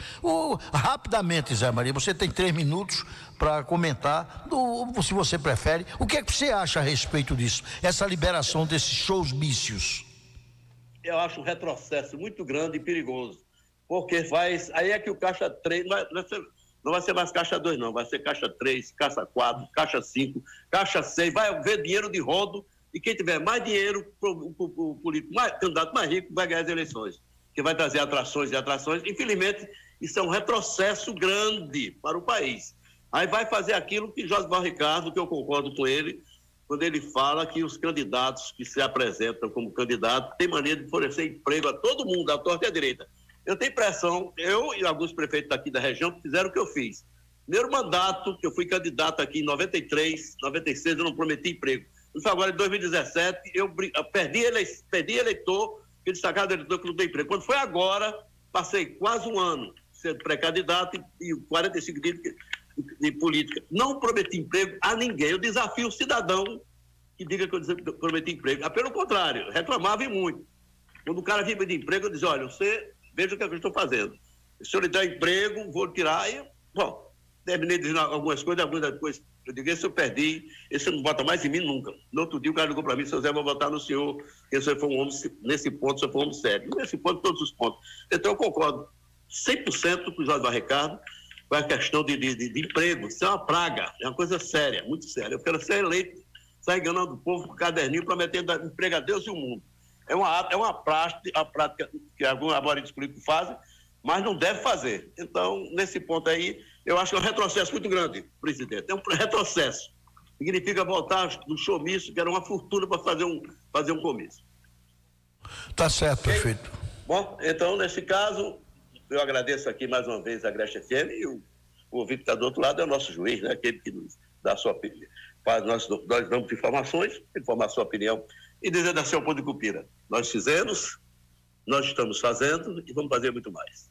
Rapidamente, Zé Maria, você tem três minutos para comentar, do, se você prefere, o que é que você acha a respeito disso, essa liberação desses shows mícios? Eu acho um retrocesso muito grande e perigoso, porque faz, aí é que o Caixa 3, vai, vai ser, não vai ser mais caixa 2, não. Vai ser caixa 3, caixa 4, caixa 5, caixa 6. Vai haver dinheiro de rodo e quem tiver mais dinheiro, o político, mais, candidato mais rico, vai ganhar as eleições. Que vai trazer atrações e atrações. Infelizmente, isso é um retrocesso grande para o país. Aí vai fazer aquilo que Val Ricardo, que eu concordo com ele, quando ele fala que os candidatos que se apresentam como candidato têm maneira de oferecer emprego a todo mundo, à torta e à direita. Eu tenho impressão, eu e alguns prefeitos aqui da região fizeram o que eu fiz. Primeiro mandato, que eu fui candidato aqui em 93, 96, eu não prometi emprego. Isso agora em 2017, eu, eu perdi, ele, perdi eleitor, que destacado eleitor que não tem emprego. Quando foi agora, passei quase um ano sendo pré-candidato e, e 45 dias de, de, política. Não prometi emprego a ninguém. Eu desafio o cidadão que diga que eu prometi emprego. Ah, pelo contrário, reclamava e muito. Quando o cara vinha de emprego, eu dizia, olha, você veja o que, é que eu estou fazendo. Se eu lhe der emprego, vou tirar. E, bom, terminei dizendo algumas coisas, algumas coisas. Eu digo, esse eu perdi, esse não vota mais em mim nunca. No outro dia o cara ligou para mim, seu Zé, vou votar no senhor, que você foi um homem, nesse ponto, você foi um homem sério. Nesse ponto, todos os pontos. Então eu concordo 100% com o Jorge Barricado com a questão de, de, de, de, emprego. Isso é uma praga, é uma coisa séria, muito séria. Eu quero ser eleito, sair enganando o povo com caderninho, prometendo emprego a Deus e o mundo. É uma, é uma prática, a prática que alguns aborígenes políticos fazem, mas não deve fazer. Então, nesse ponto aí, eu acho que é um retrocesso muito grande, presidente. É um retrocesso. Significa voltar do showmício, que era uma fortuna para fazer um, fazer um comício. Tá certo, prefeito. Bom, então, nesse caso, eu agradeço aqui mais uma vez a Grecha FM e o, o ouvinte que está do outro lado é o nosso juiz, né? aquele que nos dá a sua opinião. Faz, nós, nós damos informações, informar a sua opinião e dizer da seu ponto de Cupira. Nós fizemos, nós estamos fazendo e vamos fazer muito mais.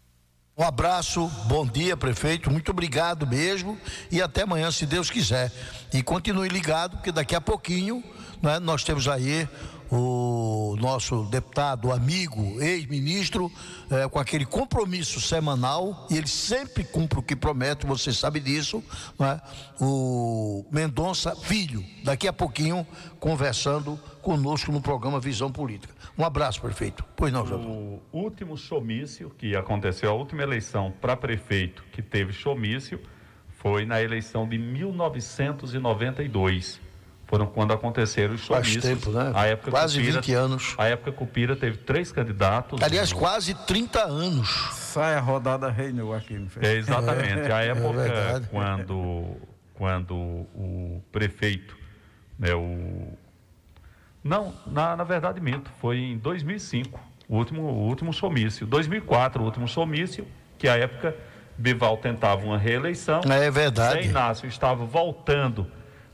Um abraço, bom dia, prefeito. Muito obrigado mesmo. E até amanhã, se Deus quiser. E continue ligado, porque daqui a pouquinho né, nós temos aí o nosso deputado, amigo, ex-ministro, é, com aquele compromisso semanal, e ele sempre cumpre o que promete, você sabe disso, é? o Mendonça Filho, daqui a pouquinho, conversando conosco no programa Visão Política. Um abraço, prefeito. Pois não, José. O último showmício que aconteceu, a última eleição para prefeito que teve showmício, foi na eleição de 1992 foram quando aconteceram os. Faz tempo, né? A época quase Cupira, 20 anos. A época Cupira teve três candidatos. Aliás, no... quase 30 anos. Sai a rodada reinou aqui? É, exatamente. a *laughs* é época é quando, quando o prefeito, né, o... Não, na, na verdade minto, foi em 2005, o último, o último showmício. 2004, o último showmício, que a época Bival tentava uma reeleição. É verdade. Zé Inácio estava voltando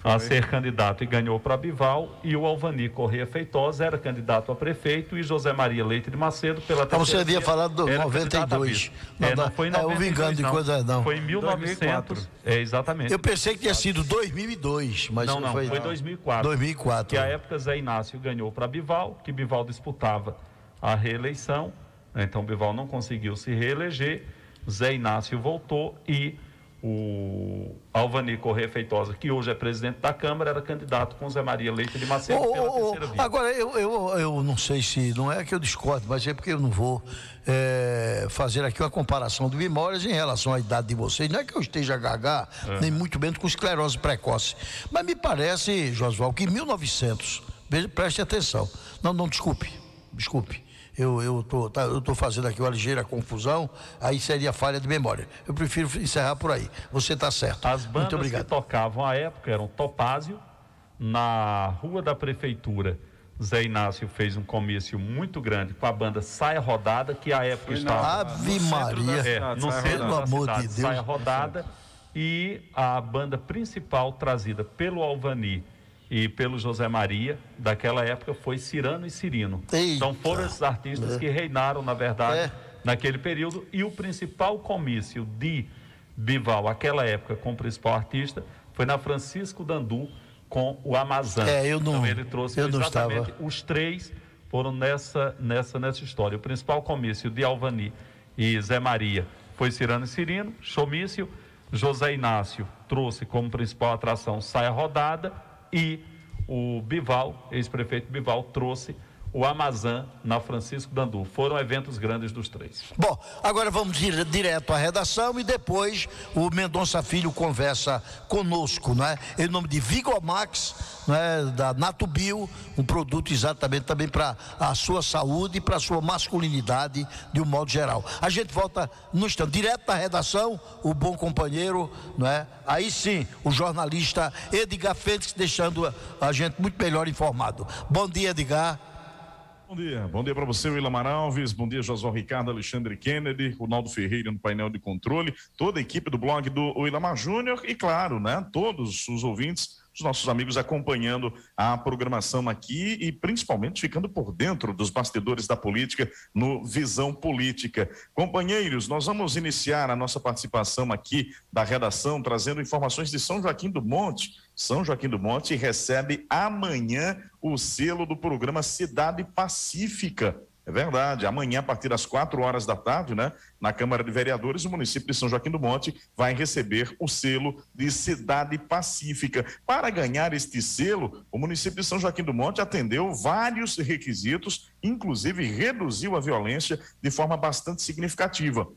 a ser candidato e ganhou para Bival, e o Alvani Corrêa Feitosa era candidato a prefeito e José Maria Leite de Macedo pela Então você havia falado do 92. Não, é, não foi em 92, é, eu engano de coisa, não. Foi em 1900, é exatamente. Eu pensei que tinha sido 2002, mas não, não, foi, foi 2004. 2004. Que a época Zé Inácio ganhou para Bival, que Bival disputava a reeleição, né, então Bival não conseguiu se reeleger, Zé Inácio voltou e o Alvani Correia Feitosa, que hoje é presidente da Câmara, era candidato com Zé Maria Leite de Macedo oh, pela terceira via. Agora, eu, eu, eu não sei se, não é que eu discordo, mas é porque eu não vou é, fazer aqui uma comparação de memórias em relação à idade de vocês. Não é que eu esteja gaga, é. nem muito menos com esclerose precoce. Mas me parece, Josual, que em 1900, preste atenção, não, não, desculpe, desculpe eu eu tô, tá, eu tô fazendo aqui uma ligeira confusão, aí seria falha de memória. Eu prefiro encerrar por aí. Você está certo. As bandas Muito obrigado. que tocavam à época eram Topázio, na rua da prefeitura. Zé Inácio fez um comício muito grande com a banda Saia Rodada, que à época estava Ave no Maria, da, é, no centro Pelo da amor cidade, de Deus. Saia Rodada e a banda principal trazida pelo Alvani e pelo José Maria, daquela época, foi Cirano e Cirino. Eita. Então foram esses artistas é. que reinaram, na verdade, é. naquele período. E o principal comício de Bival, aquela época, com o principal artista, foi na Francisco Dandu com o Amazon. É, eu não. Então ele trouxe eu não exatamente estava. os três foram nessa, nessa, nessa história. O principal comício de Alvani e Zé Maria foi Cirano e Cirino, showmício. José Inácio trouxe como principal atração Saia Rodada e o Bival, ex-prefeito Bival, trouxe o Amazon na Francisco Dandu. Foram eventos grandes dos três. Bom, agora vamos ir direto à redação e depois o Mendonça Filho conversa conosco, não é? Em nome de Vigomax, não é? Da Natubio, um produto exatamente também para a sua saúde e para a sua masculinidade de um modo geral. A gente volta no instante, direto da redação, o bom companheiro, não é? Aí sim, o jornalista Edgar Félix deixando a gente muito melhor informado. Bom dia, Edgar. Bom dia, bom dia para você, Willamar Alves, bom dia, Josué Ricardo, Alexandre Kennedy, Ronaldo Ferreira no painel de controle, toda a equipe do blog do Willamar Júnior e, claro, né, todos os ouvintes, os nossos amigos acompanhando a programação aqui e principalmente ficando por dentro dos bastidores da política no Visão Política. Companheiros, nós vamos iniciar a nossa participação aqui da redação trazendo informações de São Joaquim do Monte. São Joaquim do Monte recebe amanhã o selo do programa Cidade Pacífica. É verdade. Amanhã, a partir das quatro horas da tarde, né, na Câmara de Vereadores, o município de São Joaquim do Monte vai receber o selo de Cidade Pacífica. Para ganhar este selo, o município de São Joaquim do Monte atendeu vários requisitos, inclusive reduziu a violência de forma bastante significativa.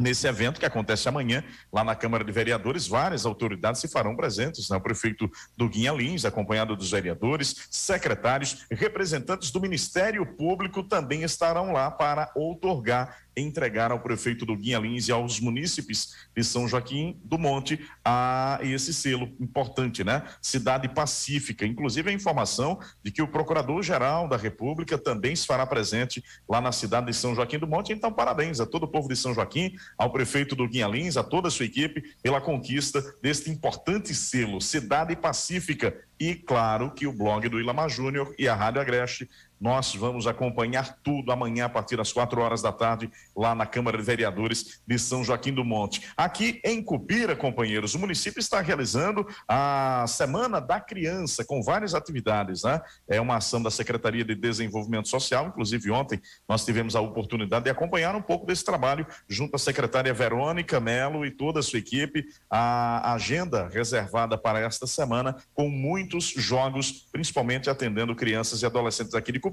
Nesse evento que acontece amanhã, lá na Câmara de Vereadores, várias autoridades se farão presentes, né? O prefeito Duguinha Lins, acompanhado dos vereadores, secretários, representantes do Ministério Público também estarão lá para outorgar, entregar ao prefeito Duguinha Lins e aos munícipes de São Joaquim do Monte a esse selo importante, né? Cidade Pacífica. Inclusive a informação de que o Procurador-Geral da República também se fará presente lá na cidade de São Joaquim do Monte. Então, parabéns a todo o povo de São Joaquim, ao prefeito do Guinhalins, a toda a sua equipe pela conquista deste importante selo, Cidade Pacífica. E claro que o blog do Ilamar Júnior e a Rádio Agreste, nós vamos acompanhar tudo amanhã a partir das quatro horas da tarde, lá na Câmara de Vereadores de São Joaquim do Monte. Aqui em Cupira, companheiros, o município está realizando a Semana da Criança, com várias atividades, né? É uma ação da Secretaria de Desenvolvimento Social, inclusive ontem nós tivemos a oportunidade de acompanhar um pouco desse trabalho junto à secretária Verônica Melo e toda a sua equipe, a agenda reservada para esta semana com muitos jogos, principalmente atendendo crianças e adolescentes aqui de Cupira,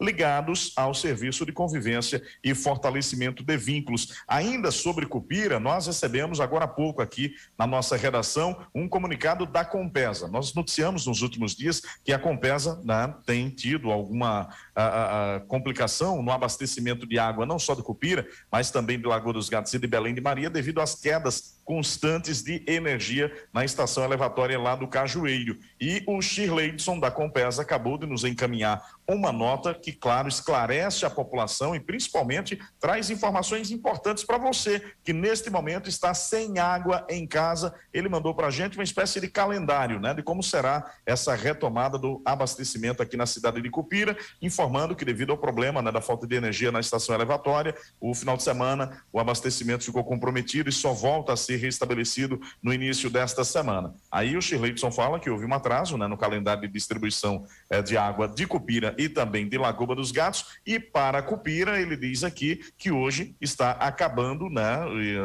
ligados ao serviço de convivência e fortalecimento de vínculos. Ainda sobre Cupira, nós recebemos agora há pouco aqui na nossa redação um comunicado da Compesa. Nós noticiamos nos últimos dias que a Compesa né, tem tido alguma a, a, complicação no abastecimento de água, não só de Cupira, mas também de Lagoa dos Gatos e de Belém de Maria, devido às quedas constantes de energia na estação elevatória lá do Cajueiro. E o Shirleyson da Compesa acabou de nos encaminhar uma nota que, claro, esclarece a população e principalmente traz informações importantes para você que neste momento está sem água em casa. Ele mandou para a gente uma espécie de calendário, né, de como será essa retomada do abastecimento aqui na cidade de Cupira, informando que devido ao problema né, da falta de energia na estação elevatória, o final de semana o abastecimento ficou comprometido e só volta a ser restabelecido no início desta semana. Aí o Shirleyson fala que houve um atraso né, no calendário de distribuição eh, de água de Cupira e também de Lagoa dos Gatos. E para Cupira, ele diz aqui que hoje está acabando, né?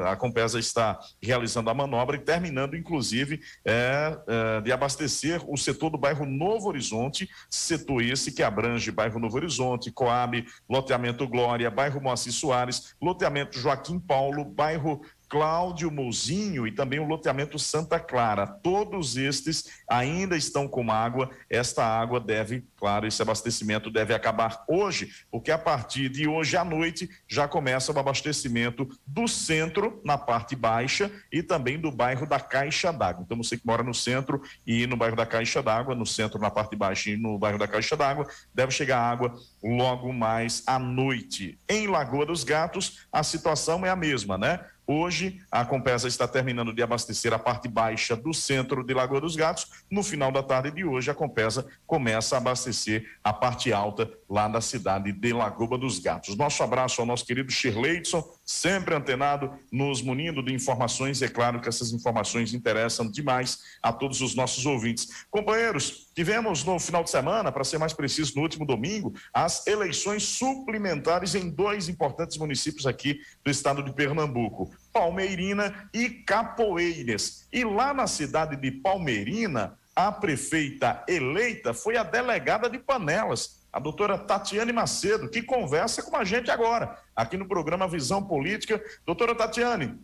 A Compesa está realizando a manobra e terminando, inclusive, é, é, de abastecer o setor do bairro Novo Horizonte, setor esse que abrange bairro Novo Horizonte, Coab, loteamento Glória, bairro Moacir Soares, loteamento Joaquim Paulo, bairro Cláudio Mouzinho e também o loteamento Santa Clara. Todos estes ainda estão com água. Esta água deve, claro, esse abastecimento deve acabar hoje, porque a partir de hoje à noite já começa o abastecimento do centro, na parte baixa, e também do bairro da Caixa d'Água. Então, você que mora no centro e no bairro da Caixa d'Água, no centro, na parte baixa e no bairro da Caixa d'Água, deve chegar água logo mais à noite. Em Lagoa dos Gatos, a situação é a mesma, né? Hoje, a Compesa está terminando de abastecer a parte baixa do centro de Lagoa dos Gatos. No final da tarde de hoje, a Compesa começa a abastecer a parte alta lá da cidade de Lagoa dos Gatos. Nosso abraço ao nosso querido Shirleyson, sempre antenado, nos munindo de informações, é claro que essas informações interessam demais a todos os nossos ouvintes. Companheiros, tivemos no final de semana, para ser mais preciso, no último domingo, as eleições suplementares em dois importantes municípios aqui do estado de Pernambuco, Palmeirina e Capoeiras. E lá na cidade de Palmeirina, a prefeita eleita foi a delegada de Panelas, a doutora Tatiane Macedo, que conversa com a gente agora, aqui no programa Visão Política. Doutora Tatiane,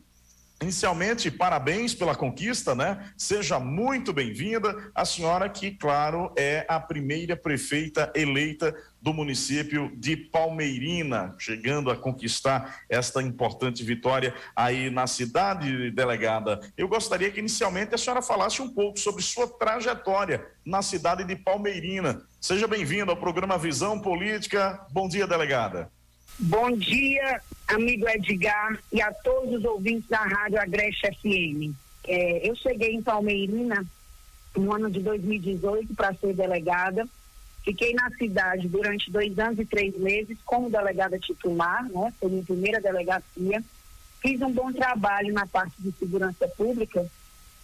Inicialmente, parabéns pela conquista, né? Seja muito bem-vinda. A senhora, que, claro, é a primeira prefeita eleita do município de Palmeirina, chegando a conquistar esta importante vitória aí na cidade, delegada. Eu gostaria que, inicialmente, a senhora falasse um pouco sobre sua trajetória na cidade de Palmeirina. Seja bem-vinda ao programa Visão Política. Bom dia, delegada. Bom dia, amigo Edgar e a todos os ouvintes da Rádio Agreste FM. É, eu cheguei em Palmeirina no ano de 2018 para ser delegada. Fiquei na cidade durante dois anos e três meses como delegada titular, né? Foi minha primeira delegacia. Fiz um bom trabalho na parte de segurança pública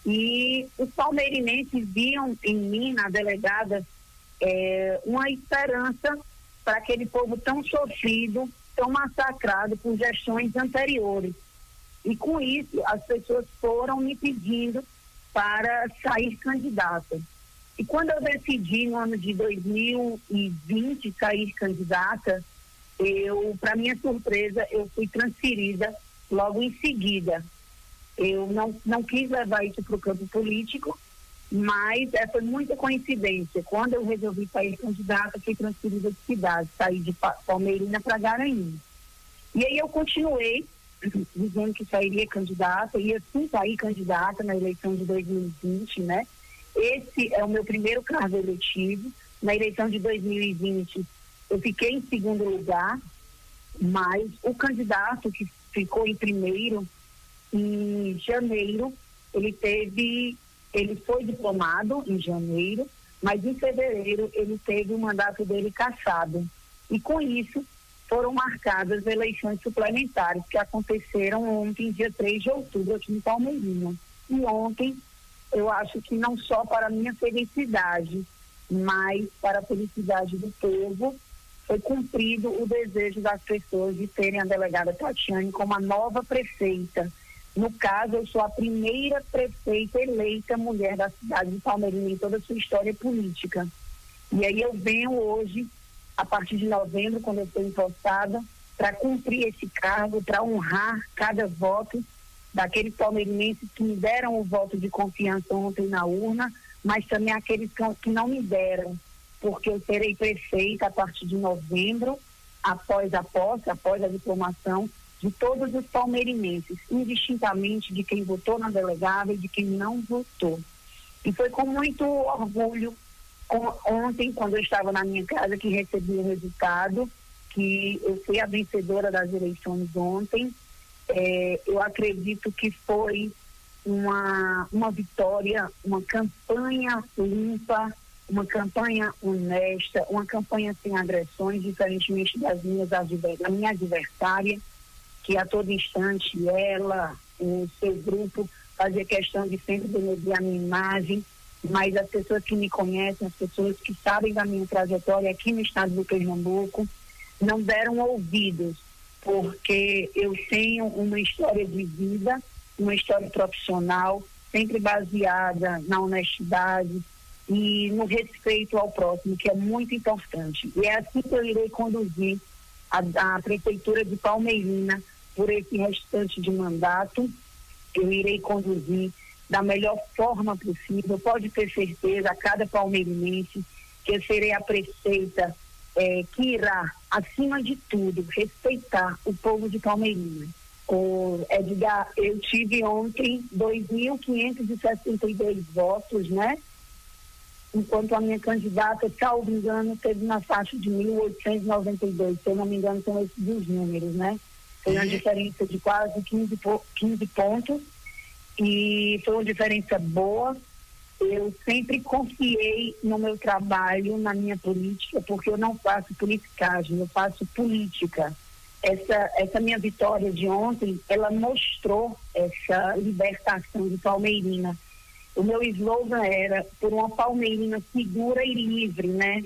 e os palmeirinenses viam em mim, na delegada, é, uma esperança para aquele povo tão sofrido tão massacrado por gestões anteriores. E com isso, as pessoas foram me pedindo para sair candidata. E quando eu decidi no ano de 2020 sair candidata, eu, para minha surpresa, eu fui transferida logo em seguida. Eu não, não quis levar isso para o campo político, mas é, foi muita coincidência. Quando eu resolvi sair candidata, fui transferida de cidade, saí de Palmeirina para Garanhuns. E aí eu continuei *clears throat* dizendo que sairia candidata, e assim sair candidata na eleição de 2020, né? Esse é o meu primeiro cargo eletivo. Na eleição de 2020, eu fiquei em segundo lugar, mas o candidato que ficou em primeiro, em janeiro, ele teve ele foi diplomado em janeiro, mas em fevereiro ele teve o mandato dele cassado. E com isso foram marcadas eleições suplementares que aconteceram ontem, dia 3 de outubro, aqui em Palmeirinha. E ontem, eu acho que não só para minha felicidade, mas para a felicidade do povo, foi cumprido o desejo das pessoas de terem a delegada Tatiane como a nova prefeita no caso, eu sou a primeira prefeita eleita mulher da cidade de Palmeirinha em toda a sua história política. E aí eu venho hoje, a partir de novembro, quando eu estou empossada, para cumprir esse cargo, para honrar cada voto daqueles palmeirenses que me deram o voto de confiança ontem na urna, mas também aqueles que não me deram, porque eu serei prefeita a partir de novembro, após a posse, após a diplomação, de todos os palmeirenses, indistintamente de quem votou na delegada e de quem não votou. E foi com muito orgulho ontem, quando eu estava na minha casa, que recebi o resultado, que eu fui a vencedora das eleições ontem. É, eu acredito que foi uma, uma vitória, uma campanha limpa, uma campanha honesta, uma campanha sem agressões, diferentemente das minhas da minha adversária que a todo instante ela, o seu grupo, fazia questão de sempre denegrir a minha imagem, mas as pessoas que me conhecem, as pessoas que sabem da minha trajetória aqui no estado do Pernambuco, não deram ouvidos, porque eu tenho uma história de vida, uma história profissional, sempre baseada na honestidade e no respeito ao próximo, que é muito importante. E é assim que eu irei conduzir a, a Prefeitura de Palmeirina por esse restante de mandato. Eu irei conduzir da melhor forma possível. Pode ter certeza, a cada palmeirense, que eu serei a prefeita é, que irá, acima de tudo, respeitar o povo de Palmeirinha. O Edgar, eu tive ontem 2.562 votos, né? Enquanto a minha candidata, salvo engano, teve na faixa de 1.892. Se eu não me engano, são esses os números, né? Foi uma diferença de quase 15, 15 pontos e foi uma diferença boa. Eu sempre confiei no meu trabalho, na minha política, porque eu não faço politicagem, eu faço política. essa, essa minha vitória de ontem, ela mostrou essa libertação de Palmeirina. O meu slogan era por uma Palmeirina segura e livre, né?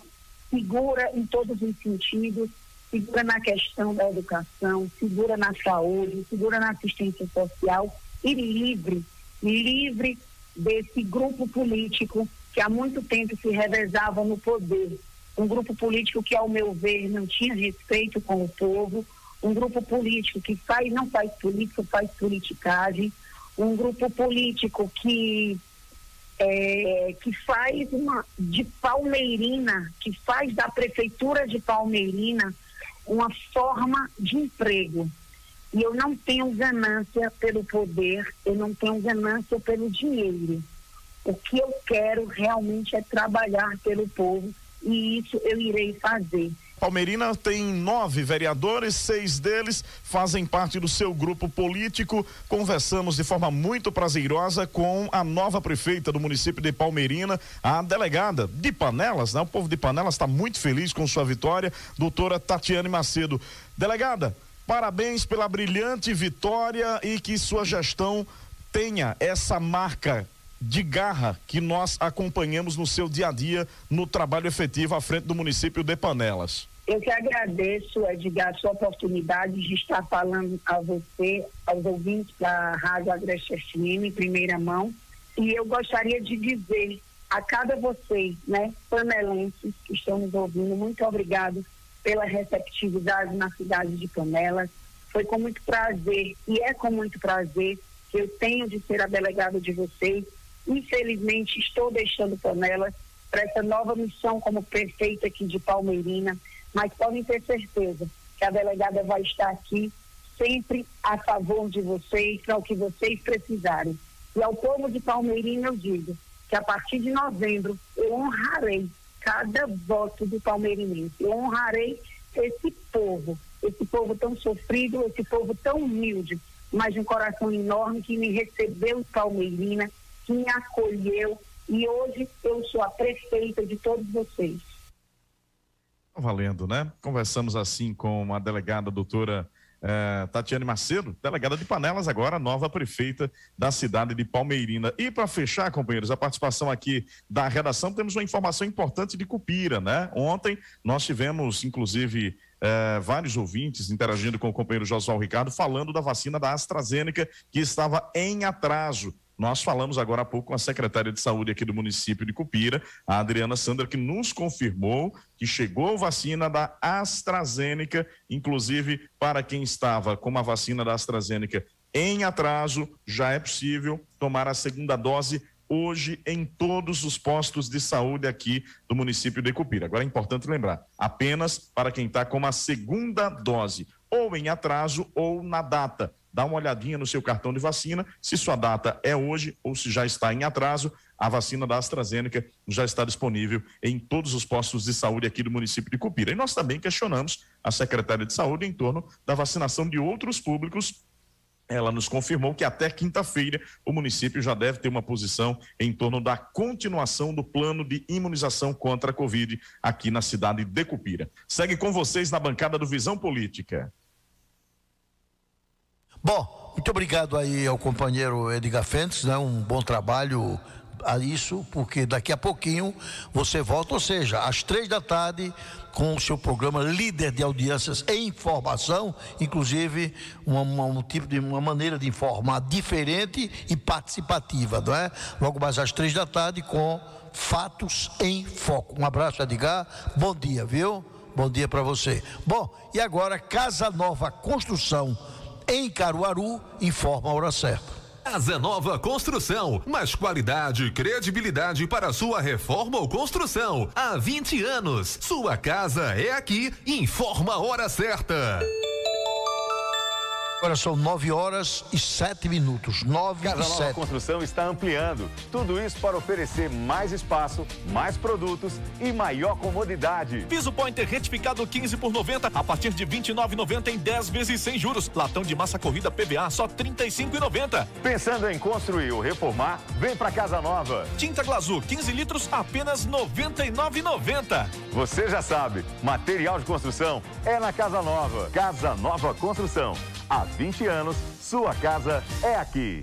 Segura em todos os sentidos, segura na questão da educação, segura na saúde, segura na assistência social e livre, livre desse grupo político que há muito tempo se revezava no poder. Um grupo político que, ao meu ver, não tinha respeito com o povo, um grupo político que faz, não faz política, faz politicagem, um grupo político que é, que faz uma de Palmeirina, que faz da prefeitura de Palmeirina uma forma de emprego. E eu não tenho ganância pelo poder, eu não tenho ganância pelo dinheiro. O que eu quero realmente é trabalhar pelo povo e isso eu irei fazer. Palmeirina tem nove vereadores, seis deles fazem parte do seu grupo político. Conversamos de forma muito prazerosa com a nova prefeita do município de Palmeirina, a delegada de Panelas, né? O povo de Panelas está muito feliz com sua vitória, doutora Tatiane Macedo. Delegada, parabéns pela brilhante vitória e que sua gestão tenha essa marca de garra que nós acompanhamos no seu dia a dia no trabalho efetivo à frente do município de Panelas. Eu que agradeço, Edgar, a sua oportunidade de estar falando a você, aos ouvintes da Rádio Agreste FM, em primeira mão. E eu gostaria de dizer a cada vocês, né, panelenses que estão nos ouvindo, muito obrigado pela receptividade na cidade de Panelas. Foi com muito prazer e é com muito prazer que eu tenho de ser a delegada de vocês Infelizmente, estou deixando Panelas para essa nova missão como prefeita aqui de Palmeirina, mas podem ter certeza que a delegada vai estar aqui sempre a favor de vocês, para o que vocês precisarem. E ao povo de Palmeirina eu digo que a partir de novembro eu honrarei cada voto do palmeirinense. Eu honrarei esse povo, esse povo tão sofrido, esse povo tão humilde, mas de um coração enorme que me recebeu em Palmeirina me acolheu e hoje eu sou a prefeita de todos vocês. Valendo, né? Conversamos assim com a delegada doutora eh, Tatiane Macedo, delegada de Panelas, agora nova prefeita da cidade de Palmeirina. E para fechar, companheiros, a participação aqui da redação, temos uma informação importante de Cupira, né? Ontem nós tivemos, inclusive, eh, vários ouvintes interagindo com o companheiro Josual Ricardo, falando da vacina da AstraZeneca, que estava em atraso. Nós falamos agora há pouco com a secretária de saúde aqui do município de Cupira, a Adriana Sandra, que nos confirmou que chegou vacina da AstraZeneca, inclusive para quem estava com a vacina da AstraZeneca em atraso, já é possível tomar a segunda dose hoje em todos os postos de saúde aqui do município de Cupira. Agora é importante lembrar, apenas para quem está com a segunda dose, ou em atraso ou na data dá uma olhadinha no seu cartão de vacina, se sua data é hoje ou se já está em atraso, a vacina da AstraZeneca já está disponível em todos os postos de saúde aqui do município de Cupira. E nós também questionamos a secretária de saúde em torno da vacinação de outros públicos ela nos confirmou que até quinta-feira o município já deve ter uma posição em torno da continuação do plano de imunização contra a Covid aqui na cidade de Cupira. Segue com vocês na bancada do Visão Política. Bom, muito obrigado aí ao companheiro Edgar Fentes, né? Um bom trabalho a isso, porque daqui a pouquinho você volta, ou seja, às três da tarde, com o seu programa líder de audiências e informação, inclusive uma, uma, um tipo de uma maneira de informar diferente e participativa, não é? Logo mais às três da tarde com fatos em foco. Um abraço, Edgar. Bom dia, viu? Bom dia para você. Bom, e agora Casa Nova Construção em Caruaru, informa a hora certa. Casa Nova Construção, mais qualidade e credibilidade para sua reforma ou construção. Há 20 anos, sua casa é aqui. Informa a hora certa. Agora são 9 horas e 7 minutos. 9 Casa e Nova 7. Construção está ampliando. Tudo isso para oferecer mais espaço, mais produtos e maior comodidade. Piso Pointer retificado 15 por 90 a partir de 29,90 em 10 vezes sem juros. Latão de massa corrida PVA só 35,90. Pensando em construir ou reformar? Vem para Casa Nova. Tinta Glazur 15 litros apenas 99,90. Você já sabe, material de construção é na Casa Nova. Casa Nova Construção. Há 20 anos, sua casa é aqui.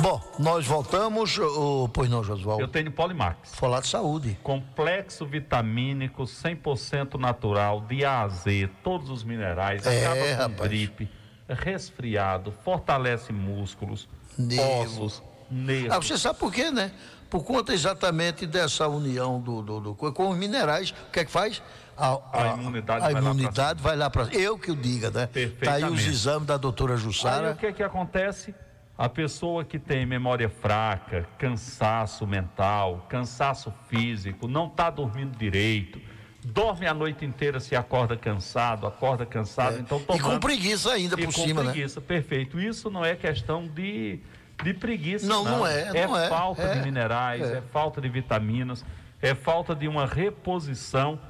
Bom, nós voltamos. ô, pois não, Josual? Eu tenho Polimax. Falar de saúde. Complexo vitamínico 100% natural, de A a Z, todos os minerais, É, acaba com rapaz. gripe, resfriado, fortalece músculos, Nervo. ossos, nervos. Ah, você sabe por quê, né? Por conta exatamente dessa união do, do- do- com os minerais. O que é que faz? A, A imunidade a vai lá imunidade vai lá para Eu que o diga, né? Tá aí os exames da doutora Aí Jussara. o que é que acontece? A pessoa que tem memória fraca, cansaço mental, cansaço físico, não está dormindo direito, dorme a noite inteira, se acorda cansado, acorda cansado, então É. E tomando... com preguiça ainda E por com cima, né? preguiça, perfeito. Isso não é questão de, de preguiça, Não, não é, não é. falta É, de minerais, é. é. falta de vitaminas, é falta de uma reposição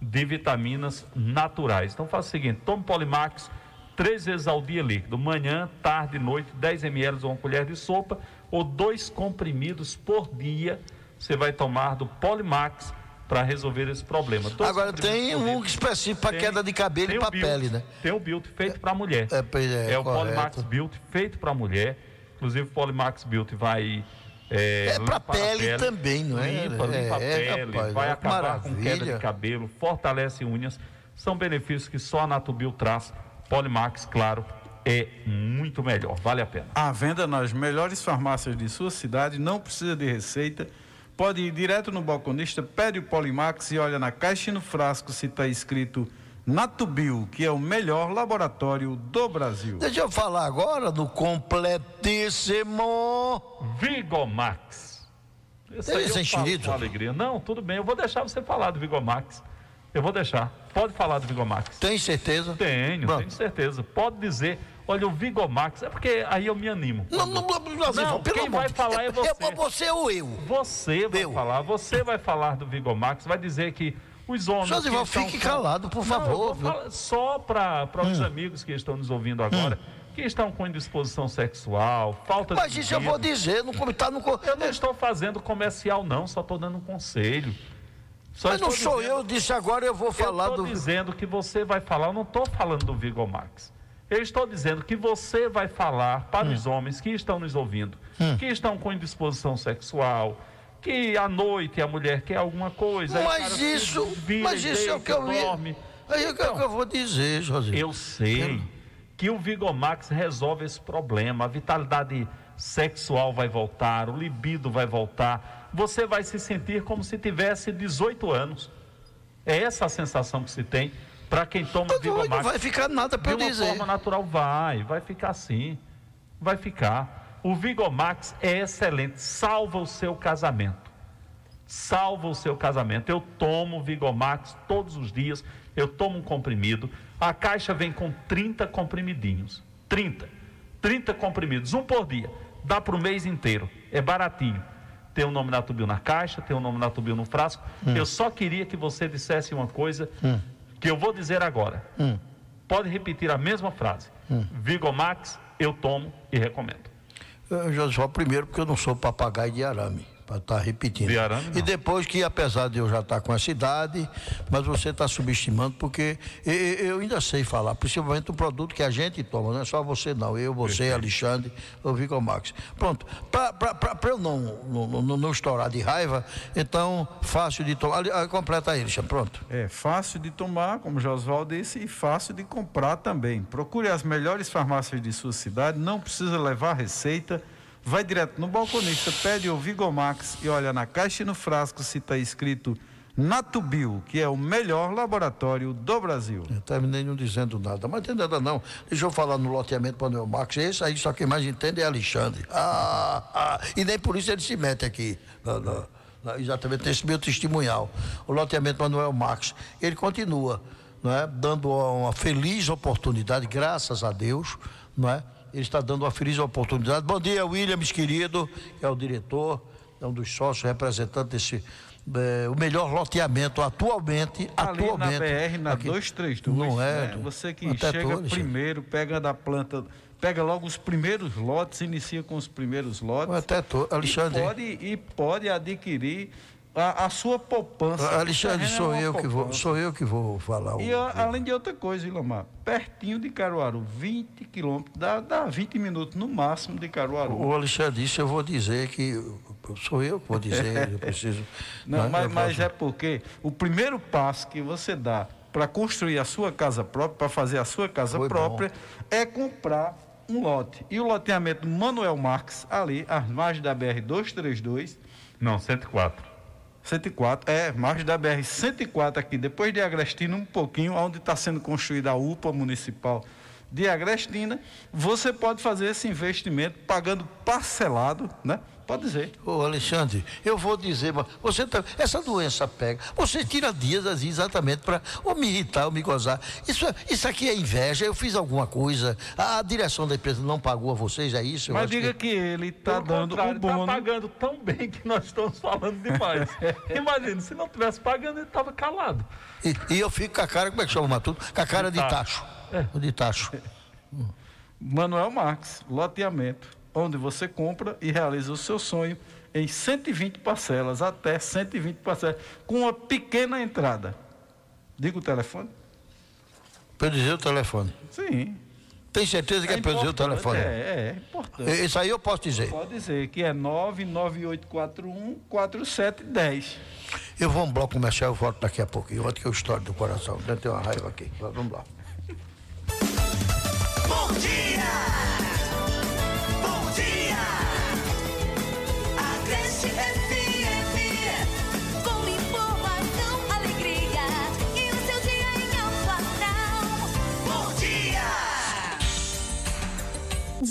de vitaminas naturais. Então faça o seguinte, tome Polimax três vezes ao dia líquido, manhã, tarde noite, 10 ml ou uma colher de sopa, ou dois comprimidos por dia, você vai tomar do Polimax para resolver esse problema. Dois Agora tem um específico para queda de cabelo e para pele, né? Tem o Built feito para mulher. É, pois é, É o correto. Polimax Built feito para mulher. Inclusive o Polimax Built vai é, É pra limpar a pele também, não é? Limpa, É, limpa a é, pele, rapaz, vai é acabar com queda maravilha. de cabelo, fortalece unhas. São benefícios que só a Natubil traz. Polimax, claro, é muito melhor. Vale a pena. À venda nas melhores farmácias de sua cidade, não precisa de receita. Pode ir direto no balconista, pede o Polimax e olha na caixa e no frasco se está escrito Natubio, que é o melhor laboratório do Brasil. Deixa eu falar agora do completíssimo. Vigomax. Esse Tem com alegria. Não, tudo bem. Eu vou deixar você falar do Vigomax. Eu vou deixar. Pode falar do Vigomax. Tem certeza? Tenho, Pronto. tenho certeza. Pode dizer. Olha, o Vigomax, é porque aí eu me animo. Não, não, não, não, Não, quem vai de- falar é você. você ou eu? Você vai Eu. falar, você vai falar do Vigomax, vai dizer que os homens. Josival, fique com- calado, por Não, favor, eu? Hum. falar só para os amigos que estão nos ouvindo agora, que estão com indisposição sexual, falta Mas de. isso eu vou dizer, não tá no. Eu não estou fazendo comercial, não, só estou dando um conselho. Só Mas não estou sou dizendo- eu, disse agora eu vou falar eu estou do. dizendo que você vai falar, eu não estou falando do Vigomax. Eu estou dizendo que você vai falar para Hum. os homens que estão nos ouvindo, que estão com indisposição sexual, que à noite a mulher quer alguma coisa. o Mas isso, vira mas isso é o deita, que eu dorme. Aí é o que Então, eu vou dizer, José. eu sei que o Vigomax resolve esse problema. A vitalidade sexual vai voltar, o libido vai voltar. Você vai se sentir como se tivesse 18 anos. É essa a sensação que se tem para quem toma Não Vigomax. vai ficar nada pra eu De uma dizer. forma natural, vai. Vai ficar assim. Vai ficar. O Vigomax é excelente. Salva o seu casamento salva o seu casamento. Eu tomo Vigomax todos os dias, eu tomo um comprimido. A caixa vem com 30 comprimidinhos. 30. 30 comprimidos, um por dia. Dá para o mês inteiro. É baratinho. Tem o nome Natubio na caixa, tem o nome Natubio no frasco. Hum. Eu só queria que você dissesse uma coisa que eu vou dizer agora. Hum. Pode repetir a mesma frase. Vigomax, eu tomo e recomendo. Já só primeiro porque eu não sou papagaio de arame, para estar repetindo. De arame, e depois que, apesar de eu já estar com essa idade, mas você está subestimando, porque eu, eu ainda sei falar, principalmente o produto que a gente toma, não é só você não, eu, você, Alexandre, o Vigomax. Pronto, para eu não, não, não, não estourar de raiva, então, fácil de tomar. Ah, Completa aí, Alexandre, pronto. É fácil de tomar, como Josval disse, e fácil de comprar também. Procure as melhores farmácias de sua cidade, não precisa levar receita. Vai direto no balconista, pede o Vigomax e olha na caixa e no frasco se está escrito Natubio, que é o melhor laboratório do Brasil. Eu terminei não dizendo nada, mas não tem nada não. Deixa eu falar no loteamento para o Max. Esse aí só quem mais entende é Alexandre. Ah, ah, e nem por isso ele se mete aqui. na- na- exatamente nesse meu testemunhal. O loteamento Manuel Marques. Ele continua né, dando uma feliz oportunidade, graças a Deus, não é? Ele está dando uma feliz oportunidade. Bom dia, Williams, querido, que é o diretor, é um dos sócios representantes desse. É, o melhor loteamento atualmente, Ali atualmente. na BR, na aqui. 232. Não é? né? Você que chega primeiro, pega da planta, pega logo os primeiros lotes, inicia com os primeiros lotes. Até to... Alexandre. E pode, e pode adquirir a, a sua poupança. Alexandre, terreno sou é uma eu que vou, poupança. sou eu que vou falar. E o- a- além de outra coisa, Ilamar, pertinho de Caruaru, 20 quilômetros, dá, dá 20 minutos no máximo de Caruaru. O Alexandre disse, eu vou dizer que sou eu que vou dizer, eu *laughs* preciso. Não, né, mas, mas é porque o primeiro passo que você dá para construir a sua casa própria, para fazer a sua casa Foi bom. própria, é comprar um lote. E o loteamento Manuel Marques, ali, às margens da BR-232. Não, 104. 104, é, margem da BR-104 aqui, depois de Agrestina, um pouquinho, onde está sendo construída a UPA municipal de Agrestina, você pode fazer esse investimento pagando parcelado, né? Pode dizer. Ô Alexandre, eu vou dizer, mas você tá, essa doença pega, você tira dias assim, exatamente para ou me irritar ou me gozar. Isso, é- isso aqui é inveja, eu fiz alguma coisa, a, direção da empresa não pagou a vocês, é isso? Eu Mas diga que, ele está dando o bônus. tá pagando tão bem que nós estamos falando demais. *laughs* Imagina, se não tivesse pagando, ele estava calado. E, e eu fico com a cara, como é que chama tudo? Com a cara de De tacho. De tacho. Manuel Marques, loteamento, onde você compra e realiza o seu sonho em 120 parcelas, até 120 parcelas, com uma pequena entrada. Diga o telefone? Para dizer o telefone. Sim. Tem certeza que é, para eu dizer o importante, telefone? É, é importante. Isso aí eu posso dizer. Pode dizer que é 998414710. Eu vou um bloco comercial, eu volto daqui a pouquinho. Outro que eu história do coração. Deve ter uma raiva aqui. Vamos lá. Bom dia!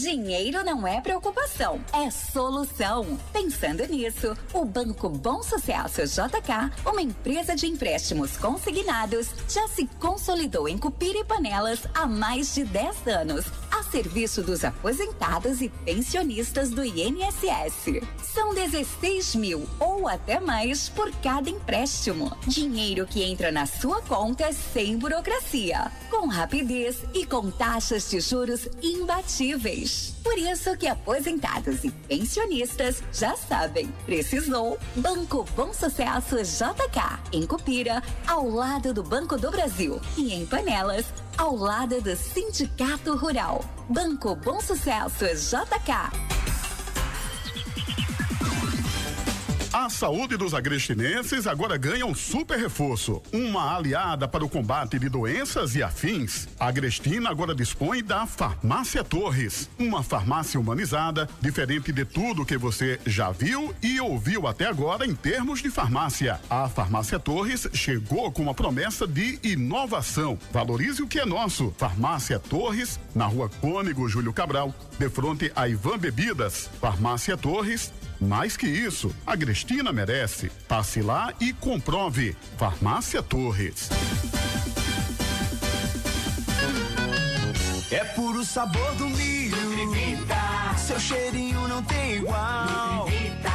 Dinheiro não é preocupação, é solução. Pensando nisso, o Banco Bom Sucesso JK, uma empresa de empréstimos consignados, já se consolidou em Cupira e Panelas há mais de 10 anos, a serviço dos aposentados e pensionistas do INSS. São 16 mil ou até mais por cada empréstimo. Dinheiro que entra na sua conta sem burocracia, com rapidez e com taxas de juros imbatíveis. Por isso que aposentados e pensionistas já sabem, precisou Banco Bom Sucesso JK, em Cupira, ao lado do Banco do Brasil e em Panelas, ao lado do Sindicato Rural. Banco Bom Sucesso JK. A saúde dos agrestinenses agora ganha um super reforço. Uma aliada para o combate de doenças e afins. A Agrestina agora dispõe da Farmácia Torres. Uma farmácia humanizada, diferente de tudo que você já viu e ouviu até agora em termos de farmácia. A Farmácia Torres chegou com uma promessa de inovação. Valorize o que é nosso. Farmácia Torres, na rua Cônego Júlio Cabral, de frente a Ivan Bebidas. Farmácia Torres, mais que isso, a Grestina merece. Passe lá e comprove. Farmácia Torres. É puro sabor do milho. Seu cheirinho não tem igual. Nutrivita,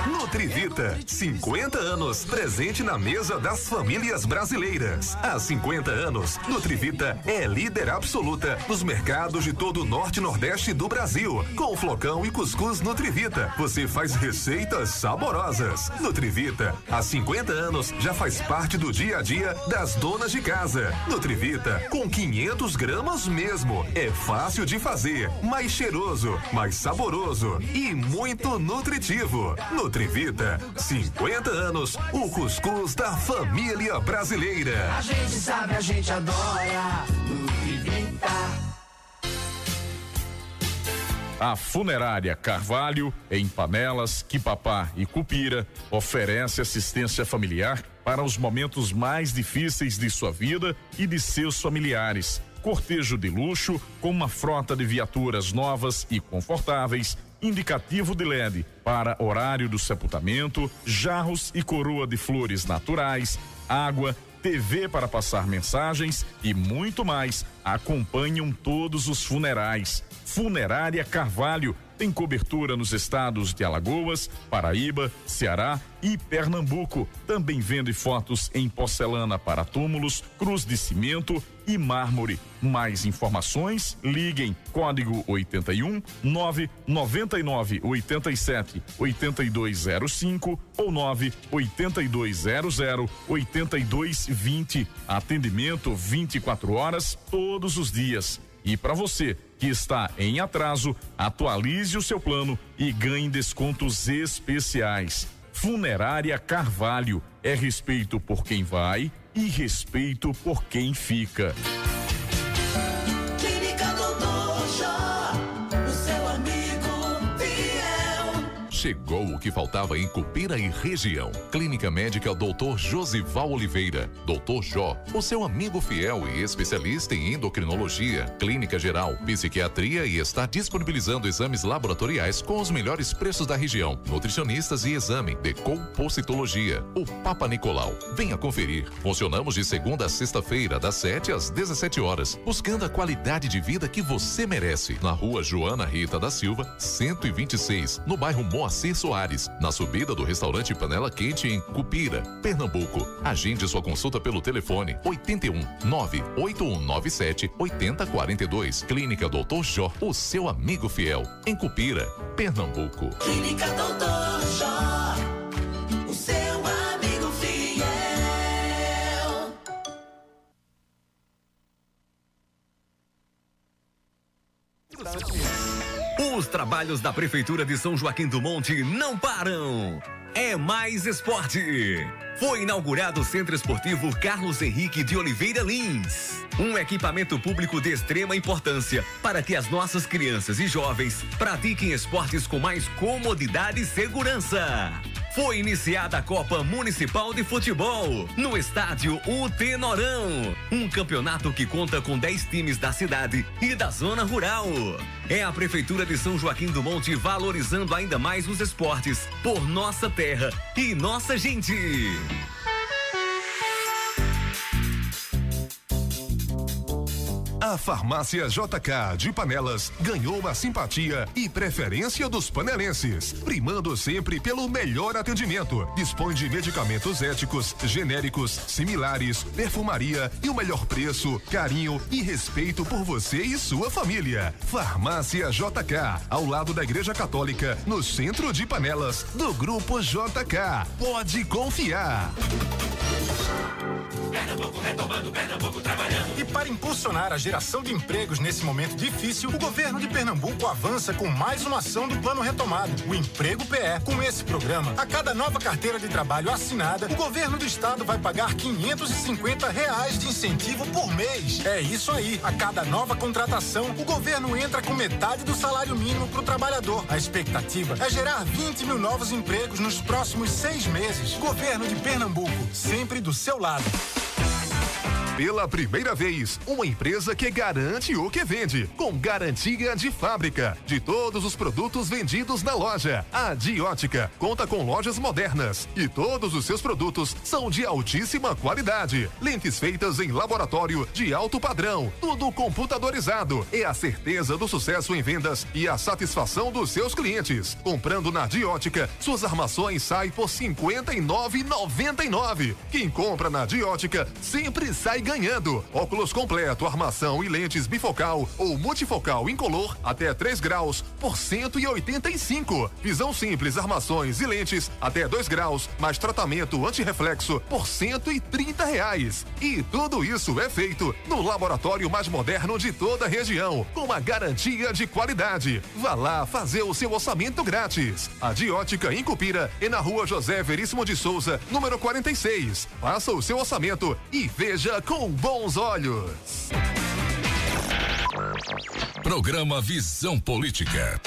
50 anos, presente na mesa das famílias brasileiras. Há 50 anos, Nutrivita é líder absoluta nos mercados de todo o norte e nordeste do Brasil. Com flocão e cuscuz Nutrivita, você faz receitas saborosas. Nutrivita, há 50 anos, já faz parte do dia a dia das donas de casa. Nutrivita, com 500 gramas mesmo. É fácil de fazer, mais cheiroso, mais saboroso e muito nutritivo. Nutrivita, 50 anos, o cuscuz da família brasileira. A gente sabe, a gente adora. Nutrivita. A Funerária Carvalho, em Panelas, Quipapá e Cupira, oferece assistência familiar para os momentos mais difíceis de sua vida e de seus familiares. Cortejo de luxo com uma frota de viaturas novas e confortáveis, indicativo de LED para horário do sepultamento, jarros e coroa de flores naturais, água, TV para passar mensagens e muito mais acompanham todos os funerais. Funerária Carvalho tem cobertura nos estados de Alagoas, Paraíba, Ceará e Pernambuco. Também vende fotos em porcelana para túmulos, cruz de cimento e mármore. Mais informações, liguem código 81 999 87 8205 ou 9 8200 8220. Atendimento 24 horas todos os dias. E para você que está em atraso, atualize o seu plano e ganhe descontos especiais. Funerária Carvalho é respeito por quem vai e respeito por quem fica. Chegou o que faltava em Cupira e região. Clínica Médica Dr. Josival Oliveira. Dr. Jó, o seu amigo fiel e especialista em endocrinologia, clínica geral, psiquiatria e está disponibilizando exames laboratoriais com os melhores preços da região. Nutricionistas e exame de compocitologia. O Papa Nicolau. Venha conferir. Funcionamos de segunda a sexta-feira, das 7 às 17 horas, buscando a qualidade de vida que você merece. Na rua Joana Rita da Silva, 126, no bairro Moacir Soares, na subida do restaurante Panela Quente em Cupira, Pernambuco. Agende sua consulta pelo telefone 81 98197 8042. Clínica Doutor Jó, o seu amigo fiel, em Cupira, Pernambuco. Clínica Doutor Jó, o seu amigo fiel. Os trabalhos da Prefeitura de São Joaquim do Monte não param. É mais esporte. Foi inaugurado o Centro Esportivo Carlos Henrique de Oliveira Lins. Um equipamento público de extrema importância para que as nossas crianças e jovens pratiquem esportes com mais comodidade e segurança. Foi iniciada a Copa Municipal de Futebol no estádio Utenorão. Um campeonato que conta com 10 times da cidade e da zona rural. É a Prefeitura de São Joaquim do Monte valorizando ainda mais os esportes por nossa terra e nossa gente. A farmácia JK de Panelas ganhou a simpatia e preferência dos panelenses, primando sempre pelo melhor atendimento. Dispõe de medicamentos éticos, genéricos, similares, perfumaria e o melhor preço, carinho e respeito por você e sua família. Farmácia JK, ao lado da Igreja Católica, no centro de Panelas, do Grupo JK. Pode confiar. Pernambuco retomando, Pernambuco trabalhando. E para impulsionar a geração de empregos nesse momento difícil, o governo de Pernambuco avança com mais uma ação do Plano Retomado, o Emprego PE. Com esse programa, a cada nova carteira de trabalho assinada, o governo do estado vai pagar 550 reais de incentivo por mês. É isso aí. A cada nova contratação, o governo entra com metade do salário mínimo para o trabalhador. A expectativa é gerar 20 mil novos empregos nos próximos seis meses. Governo de Pernambuco, sempre do seu lado. Pela primeira vez, uma empresa que garante o que vende, com garantia de fábrica de todos os produtos vendidos na loja. A Diótica conta com lojas modernas e todos os seus produtos são de altíssima qualidade. Lentes feitas em laboratório de alto padrão, tudo computadorizado. É a certeza do sucesso em vendas e a satisfação dos seus clientes. Comprando na Diótica, suas armações saem por R$ 59,99. Quem compra na Diótica sempre sai ganhando. Óculos completo, armação e lentes bifocal ou multifocal incolor até 3 graus por 185. Visão simples, armações e lentes até 2 graus, mais tratamento antirreflexo por 130 reais. E tudo isso é feito no laboratório mais moderno de toda a região, com uma garantia de qualidade. Vá lá fazer o seu orçamento grátis. A Diótica em Cupira e na rua José Veríssimo de Souza, número 46. Faça o seu orçamento e veja com bons olhos. Programa Visão Política.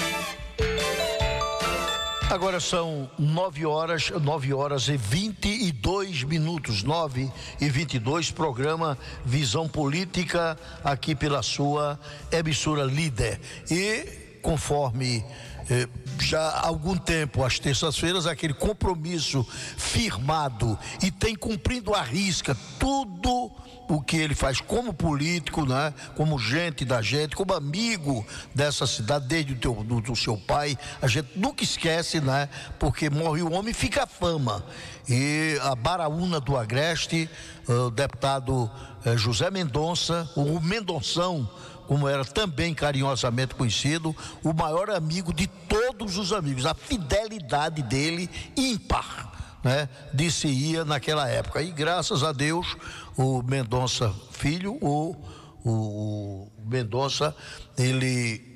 Agora são nove horas, nove horas e 22 minutos, nove e 22, programa Visão Política aqui pela sua emissora líder. E conforme eh, já há algum tempo, às terças-feiras, aquele compromisso firmado e tem cumprido à risca tudo o que ele faz como político, né? como gente da gente, como amigo dessa cidade, desde o teu, do, do seu pai. A gente nunca esquece, né? porque morre o homem e fica a fama. E a Baraúna do Agreste, o deputado eh, José Mendonça, o Mendonção, como era também carinhosamente conhecido, o maior amigo de todos os amigos, a fidelidade dele ímpar. Né, disse-ia naquela época. E graças a Deus, o Mendonça filho, o, o, Mendonça, ele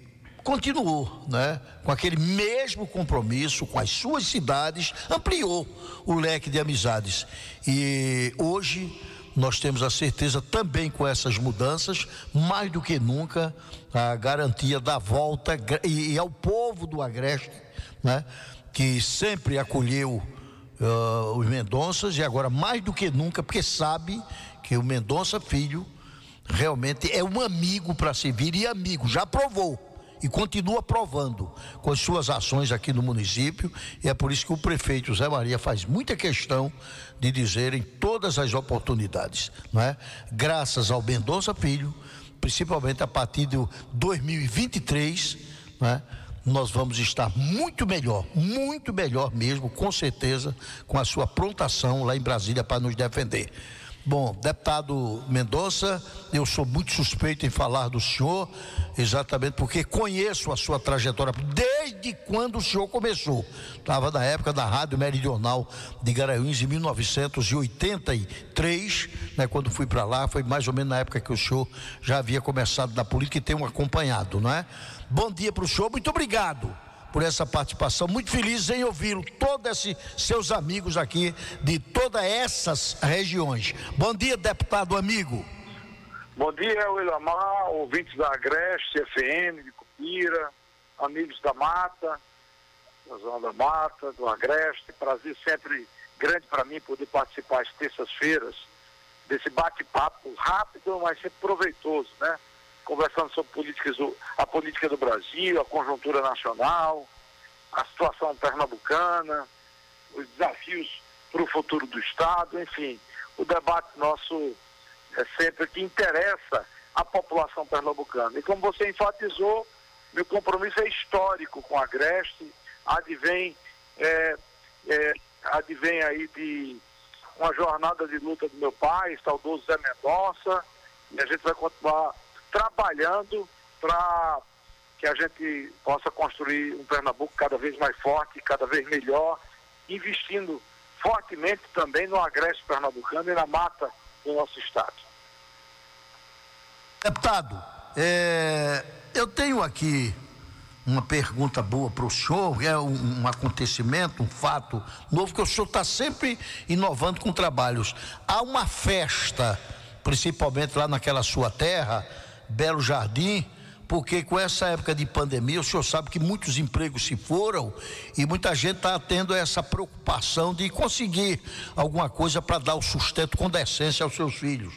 continuou, né, com aquele mesmo compromisso com as suas cidades, ampliou o leque de amizades. E hoje nós temos a certeza também com essas mudanças, mais do que nunca, a garantia da volta e, e ao povo do Agreste, né, que sempre acolheu uh, os Mendonças e agora mais do que nunca, porque sabe que o Mendonça filho realmente é um amigo para servir e amigo, já provou e continua provando com as suas ações aqui no município, e é por isso que o prefeito José Maria faz muita questão de dizer em todas as oportunidades, não é? Graças ao Mendonça Filho, principalmente a partir de 2023, não é? nós vamos estar muito melhor, muito melhor mesmo, com certeza, com a sua prontação lá em Brasília para nos defender. Bom, deputado Mendonça, eu sou muito suspeito em falar do senhor, exatamente porque conheço a sua trajetória desde quando o senhor começou. Estava na época da Rádio Meridional de Garanhuns, em 1983, né, quando fui para lá, foi mais ou menos na época que o senhor já havia começado na política e tem um acompanhado, não é? Bom dia para o senhor, muito obrigado por essa participação. Muito feliz em ouvi-lo, todos seus amigos aqui de todas essas regiões. Bom dia, deputado amigo. Bom dia, Willamar, ouvintes da Agreste, FM, de Cupira, amigos da Mata, da Zona da Mata, do Agreste. Prazer sempre grande para mim poder participar às terças-feiras desse bate-papo rápido, mas sempre proveitoso, né? Conversando sobre políticas do, a política do Brasil, a conjuntura nacional, a situação pernambucana, os desafios para o futuro do Estado, enfim, o debate nosso é sempre que interessa a população pernambucana. E como você enfatizou, meu compromisso é histórico com a Agreste, advém, é, é, advém aí de uma jornada de luta do meu pai, saudoso Zé Mendonça, e a gente vai continuar trabalhando para que a gente possa construir um Pernambuco cada vez mais forte, cada vez melhor, investindo fortemente também no agreste pernambucano e na mata do nosso estado. Deputado, é, eu tenho aqui uma pergunta boa para o senhor, é um, um, acontecimento, um fato novo, que o senhor está sempre inovando com trabalhos. Há uma festa, principalmente lá naquela sua terra, Belo Jardim, porque com essa época de pandemia, o senhor sabe que muitos empregos se foram e muita gente está tendo essa preocupação de conseguir alguma coisa para dar o sustento com decência aos seus filhos.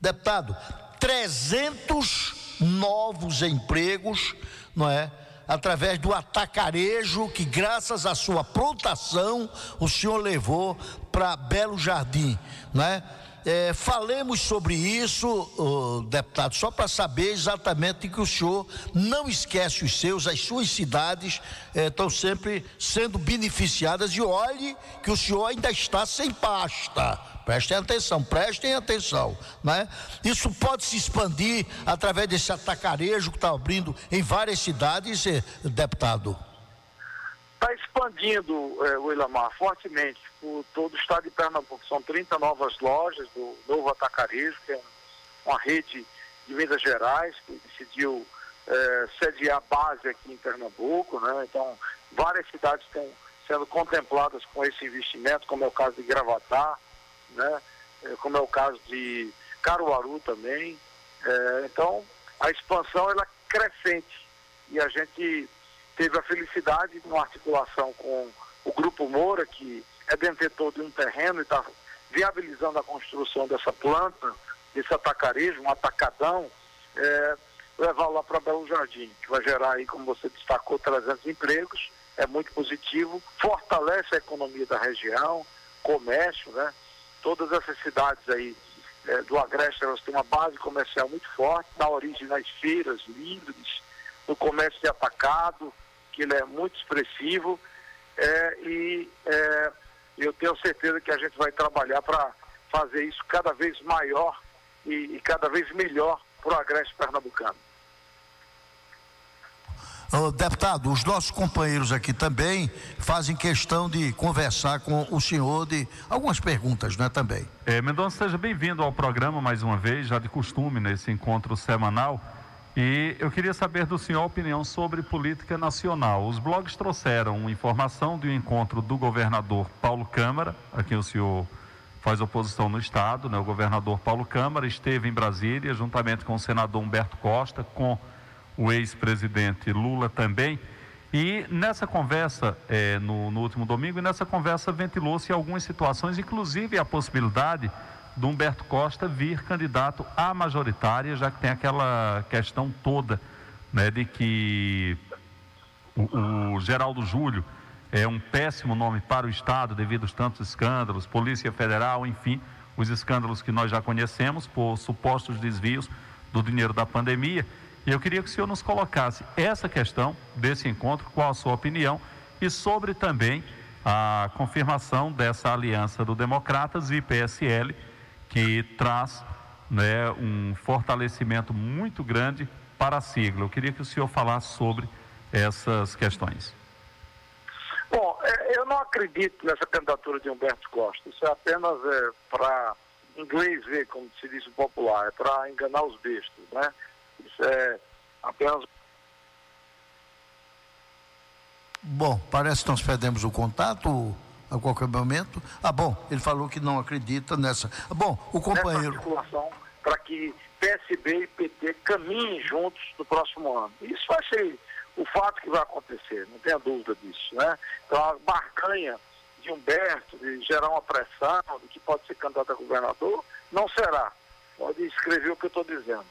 Deputado, 300 novos empregos, não é? Através do atacarejo que, graças à sua prontação, o senhor levou para Belo Jardim, não é? É, falemos sobre isso, deputado, só para saber exatamente que o senhor não esquece os seus, as suas cidades estão sempre sendo beneficiadas e olhe que o senhor ainda está sem pasta. Prestem atenção, prestem atenção, né? Isso pode se expandir através desse atacarejo que está abrindo em várias cidades, eh, deputado está expandindo, é, o Ilamar, fortemente por todo o estado de Pernambuco. São 30 novas lojas do Novo Atacarejo, que é uma rede de Minas Gerais, que decidiu é, sediar base aqui em Pernambuco. Né? Então, várias cidades estão sendo contempladas com esse investimento, como é o caso de Gravatar, né? É, como é o caso de Caruaru também. É, então, a expansão ela é crescente e a gente teve a felicidade de uma articulação com o Grupo Moura, que é detentor de um terreno e está viabilizando a construção dessa planta, desse atacarejo, um atacadão, é, levar lá para Belo Jardim, que vai gerar aí, como você destacou, 300 empregos, é muito positivo, fortalece a economia da região, comércio, né? Todas essas cidades aí eh, do Agreste, elas têm uma base comercial muito forte, na origem nas feiras livres, no comércio de atacado, que ele é muito expressivo, eh, e eh, eu tenho certeza que a gente vai trabalhar para fazer isso cada vez maior e, e cada vez melhor para o Agreste Pernambucano. Deputado, os nossos companheiros aqui também fazem questão de conversar com o senhor de algumas perguntas, né, também. É, Mendonça, seja bem-vindo ao programa mais uma vez, já de costume nesse encontro semanal. E eu queria saber do senhor a opinião sobre política nacional. Os blogs trouxeram informação de um encontro do governador Paulo Câmara, a quem o senhor faz oposição no Estado, né? o governador Paulo Câmara esteve em Brasília, juntamente com o senador Humberto Costa, com o ex-presidente Lula também. E nessa conversa, eh, no, no último domingo, e nessa conversa ventilou-se algumas situações, inclusive a possibilidade do Humberto Costa vir candidato à majoritária, já que tem aquela questão toda né, de que o, o Geraldo Júlio é um péssimo nome para o Estado devido aos tantos escândalos, Polícia Federal, enfim, os escândalos que nós já conhecemos por supostos desvios do dinheiro da pandemia. E eu queria que o senhor nos colocasse essa questão desse encontro, qual a sua opinião, e sobre também a confirmação dessa aliança do Democratas e PSL, que traz né, um fortalecimento muito grande para a sigla. Eu queria que o senhor falasse sobre essas questões. Bom, é, eu não acredito nessa candidatura de Humberto Costa. Isso é apenas é, para inglês ver, como se diz o popular, é para enganar os bestos, né? Isso é apenas Bom, parece que nós perdemos o contato a qualquer momento. Ah, bom, ele falou que não acredita nessa. Ah, bom, o companheiro. para que PSB e PT caminhem juntos no próximo ano. Isso vai ser o fato que vai acontecer, não tenha dúvida disso, né? Então a barcanha de Humberto, de gerar uma pressão, de que pode ser candidato a governador, não será. Pode escrever o que eu estou dizendo.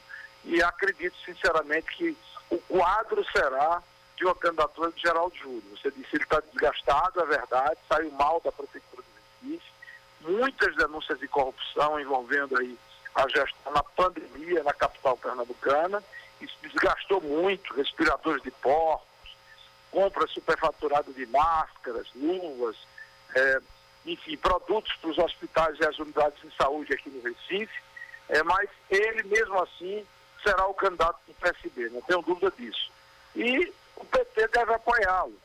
E acredito sinceramente que o quadro será de uma candidatura de Geraldo Júlio. Você disse que ele está desgastado, é verdade, saiu mal da Prefeitura do Recife, muitas denúncias de corrupção envolvendo aí a gestão na pandemia na capital pernambucana, isso desgastou muito, respiradores de porcos, compra superfaturada de máscaras, luvas, eh, enfim, produtos para os hospitais e as unidades de saúde aqui no Recife, é, mas ele mesmo assim será o candidato do PSB, não tenho dúvida disso. E o PT deve apoiá-lo.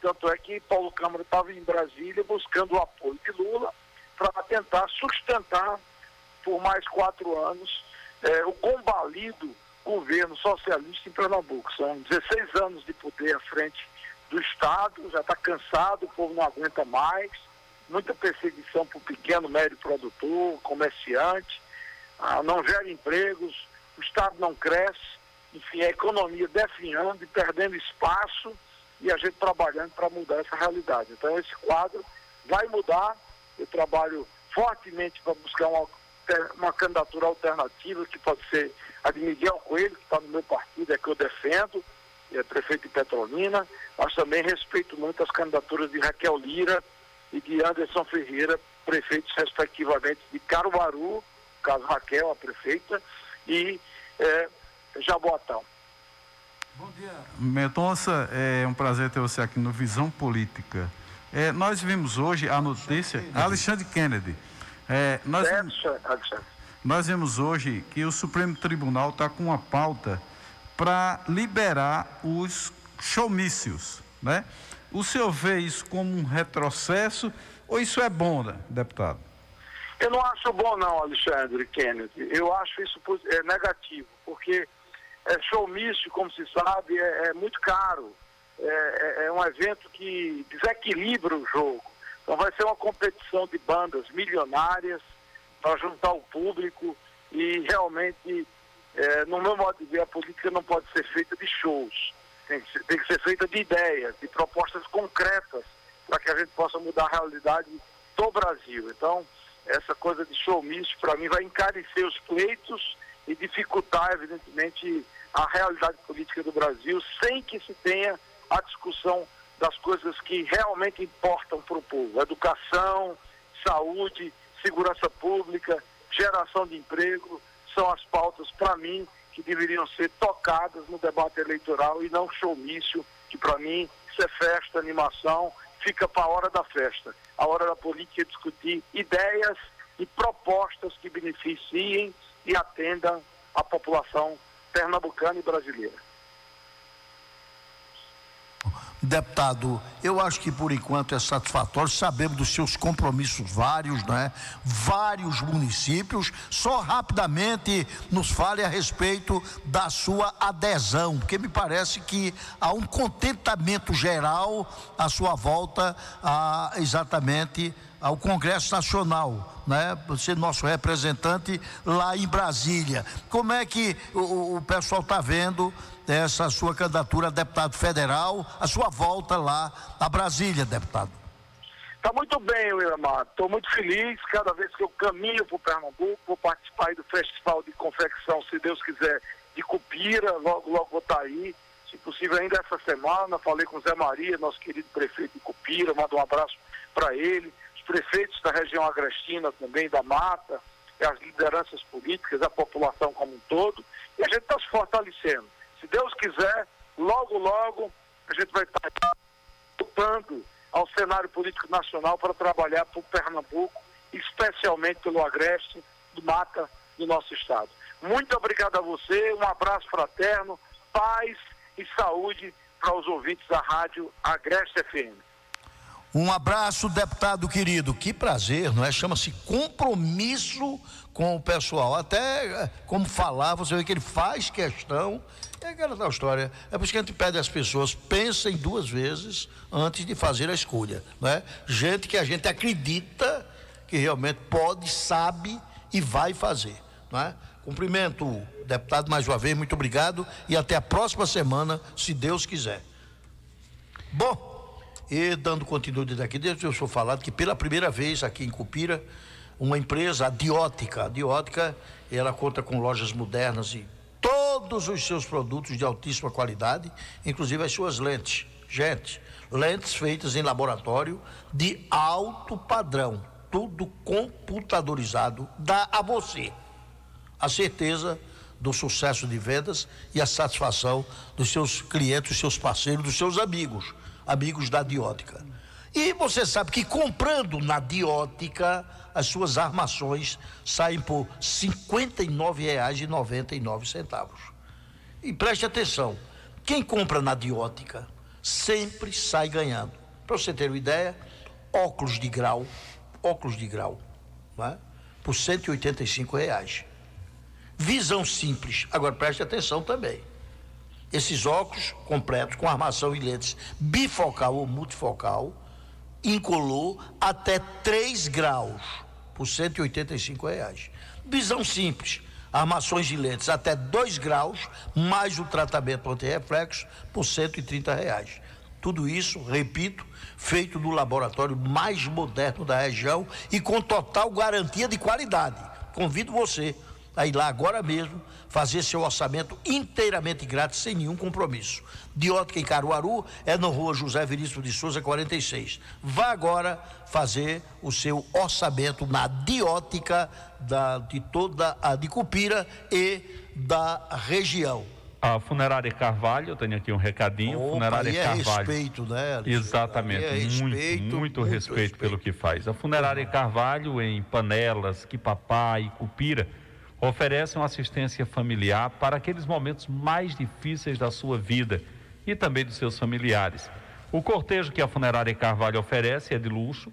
Tanto é que Paulo Câmara estava em Brasília buscando o apoio de Lula para tentar sustentar por mais quatro anos eh, o combalido governo socialista em Pernambuco. São 16 anos de poder à frente do Estado, já está cansado, o povo não aguenta mais, muita perseguição para o pequeno, médio produtor, comerciante, ah, não gera empregos, o Estado não cresce, enfim, a economia definhando e perdendo espaço e a gente trabalhando para mudar essa realidade. Então esse quadro vai mudar, eu trabalho fortemente para buscar uma, uma candidatura alternativa que pode ser a de Miguel Coelho, que está no meu partido, é que eu defendo, é prefeito de Petrolina, mas também respeito muito as candidaturas de Raquel Lira e de Anderson Ferreira, prefeitos respectivamente de Caruaru, caso Raquel, a prefeita, e é, Jaboatão. Mendonça, é um prazer ter você aqui no Visão Política. É, nós vimos hoje a notícia, Alexandre Kennedy. É, nós, nós vimos hoje que o Supremo Tribunal está com uma pauta para liberar os showmícios, né? O senhor vê isso como um retrocesso ou isso é bom, né, deputado? Eu não acho bom não, Alexandre Kennedy. Eu acho isso é, negativo, porque é, showmício, como se sabe, é, é muito caro. É, é- é um evento que desequilibra o jogo. Então vai ser uma competição de bandas milionárias para juntar o público e realmente, é, no meu modo de ver, a política não pode ser feita de shows. Tem que ser, tem que ser feita de ideias, de propostas concretas para que a gente possa mudar a realidade do Brasil. Então, essa coisa de showmício, para mim, vai encarecer os pleitos e dificultar, evidentemente, a realidade política do Brasil sem que se tenha a discussão das coisas que realmente importam para o povo: educação, saúde, segurança pública, geração de emprego, são as pautas, para mim, que deveriam ser tocadas no debate eleitoral e não showmício, que para mim isso é festa, animação, fica para a hora da festa. A hora da política é discutir ideias e propostas que beneficiem e atendam a população pernambucana e brasileira. Deputado, eu acho que por enquanto é satisfatório. Sabemos dos seus compromissos vários, né? Vários municípios. Só rapidamente nos fale a respeito da sua adesão, porque me parece que há um contentamento geral à sua volta a exatamente ao Congresso Nacional, né? É nosso representante lá em Brasília. Como é que o, o pessoal está vendo essa sua candidatura a deputado federal, a sua volta lá a Brasília, deputado? Está muito bem, Wilmar. Estou muito feliz cada vez que eu caminho para o Pernambuco, vou participar do Festival de Confecção, se Deus quiser, de Cupira, logo, logo vou estar aí. Se possível, ainda essa semana, falei com o Zé Maria, nosso querido prefeito de Cupira, mando um abraço para ele, prefeitos da região agrestina também, da Mata, as lideranças políticas, a população como um todo, e a gente está se fortalecendo. Se Deus quiser, logo, logo, a gente vai estar voltando ao cenário político nacional para trabalhar por Pernambuco, especialmente pelo Agreste do Mata do nosso estado. Muito obrigado a você, um abraço fraterno, paz e saúde para os ouvintes da rádio Agreste FM. Um abraço, deputado querido. Que prazer, não é? Chama-se compromisso com o pessoal. Até eh, como falar, você vê que ele faz questão. É aquela tal história. É por isso que a gente pede às pessoas, pensem duas vezes antes de fazer a escolha. Não é? Gente que a gente acredita que realmente pode, sabe e vai fazer. Não é? Cumprimento o deputado mais uma vez, muito obrigado e até a próxima semana, se Deus quiser. Bom, e dando continuidade aqui, deixa eu só falar que pela primeira vez aqui em Cupira, uma empresa, a Diótica, a Diótica, ela conta com lojas modernas e todos os seus produtos de altíssima qualidade, inclusive as suas lentes. Gente, lentes feitas em laboratório de alto padrão, tudo computadorizado, dá a você a certeza do sucesso de vendas e a satisfação dos seus clientes, dos seus parceiros, dos seus amigos, amigos da Diótica. E você sabe que comprando na Diótica, as suas armações saem por R$ 59,99. E preste atenção, quem compra na Diótica sempre sai ganhando. Para você ter uma ideia, óculos de grau, óculos de grau, é? por 185 reais. Visão simples. Agora preste atenção também. Esses óculos completos com armação e lentes bifocal ou multifocal, incolor até 3 graus por 185 reais. Visão simples. Armações de lentes até 2 graus, mais o tratamento anti-reflexo por 130 reais. Tudo isso, repito, feito no laboratório mais moderno da região e com total garantia de qualidade. Convido você a ir lá agora mesmo fazer seu orçamento inteiramente grátis, sem nenhum compromisso. Diótica em Caruaru é na rua José Veríssimo de Souza 46. Vá agora fazer o seu orçamento na Diótica da, de toda a de Cupira e da região. A Funerária Carvalho, eu tenho aqui um recadinho. Opa, Funerária é Carvalho. respeito, né? Exatamente, é muito, respeito, muito, muito respeito, pelo que faz. A Funerária Carvalho, em Panelas, Quipapá e Cupira, oferece uma assistência familiar para aqueles momentos mais difíceis da sua vida e também dos seus familiares. O cortejo que a Funerária Carvalho oferece é de luxo,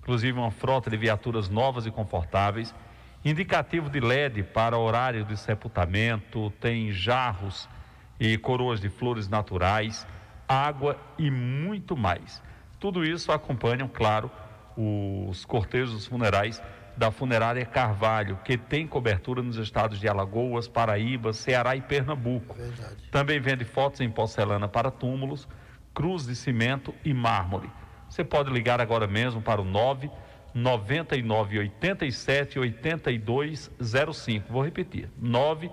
inclusive uma frota de viaturas novas e confortáveis, indicativo de LED para horário de sepultamento, tem jarros e coroas de flores naturais, água e muito mais. Tudo isso acompanham, claro, os cortejos funerais da Funerária Carvalho, que tem cobertura nos estados de Alagoas, Paraíba, Ceará e Pernambuco. Também vende fotos em porcelana para túmulos, cruz de cimento e mármore. Você pode ligar agora mesmo para o 9 99 87 8205. Vou repetir. 9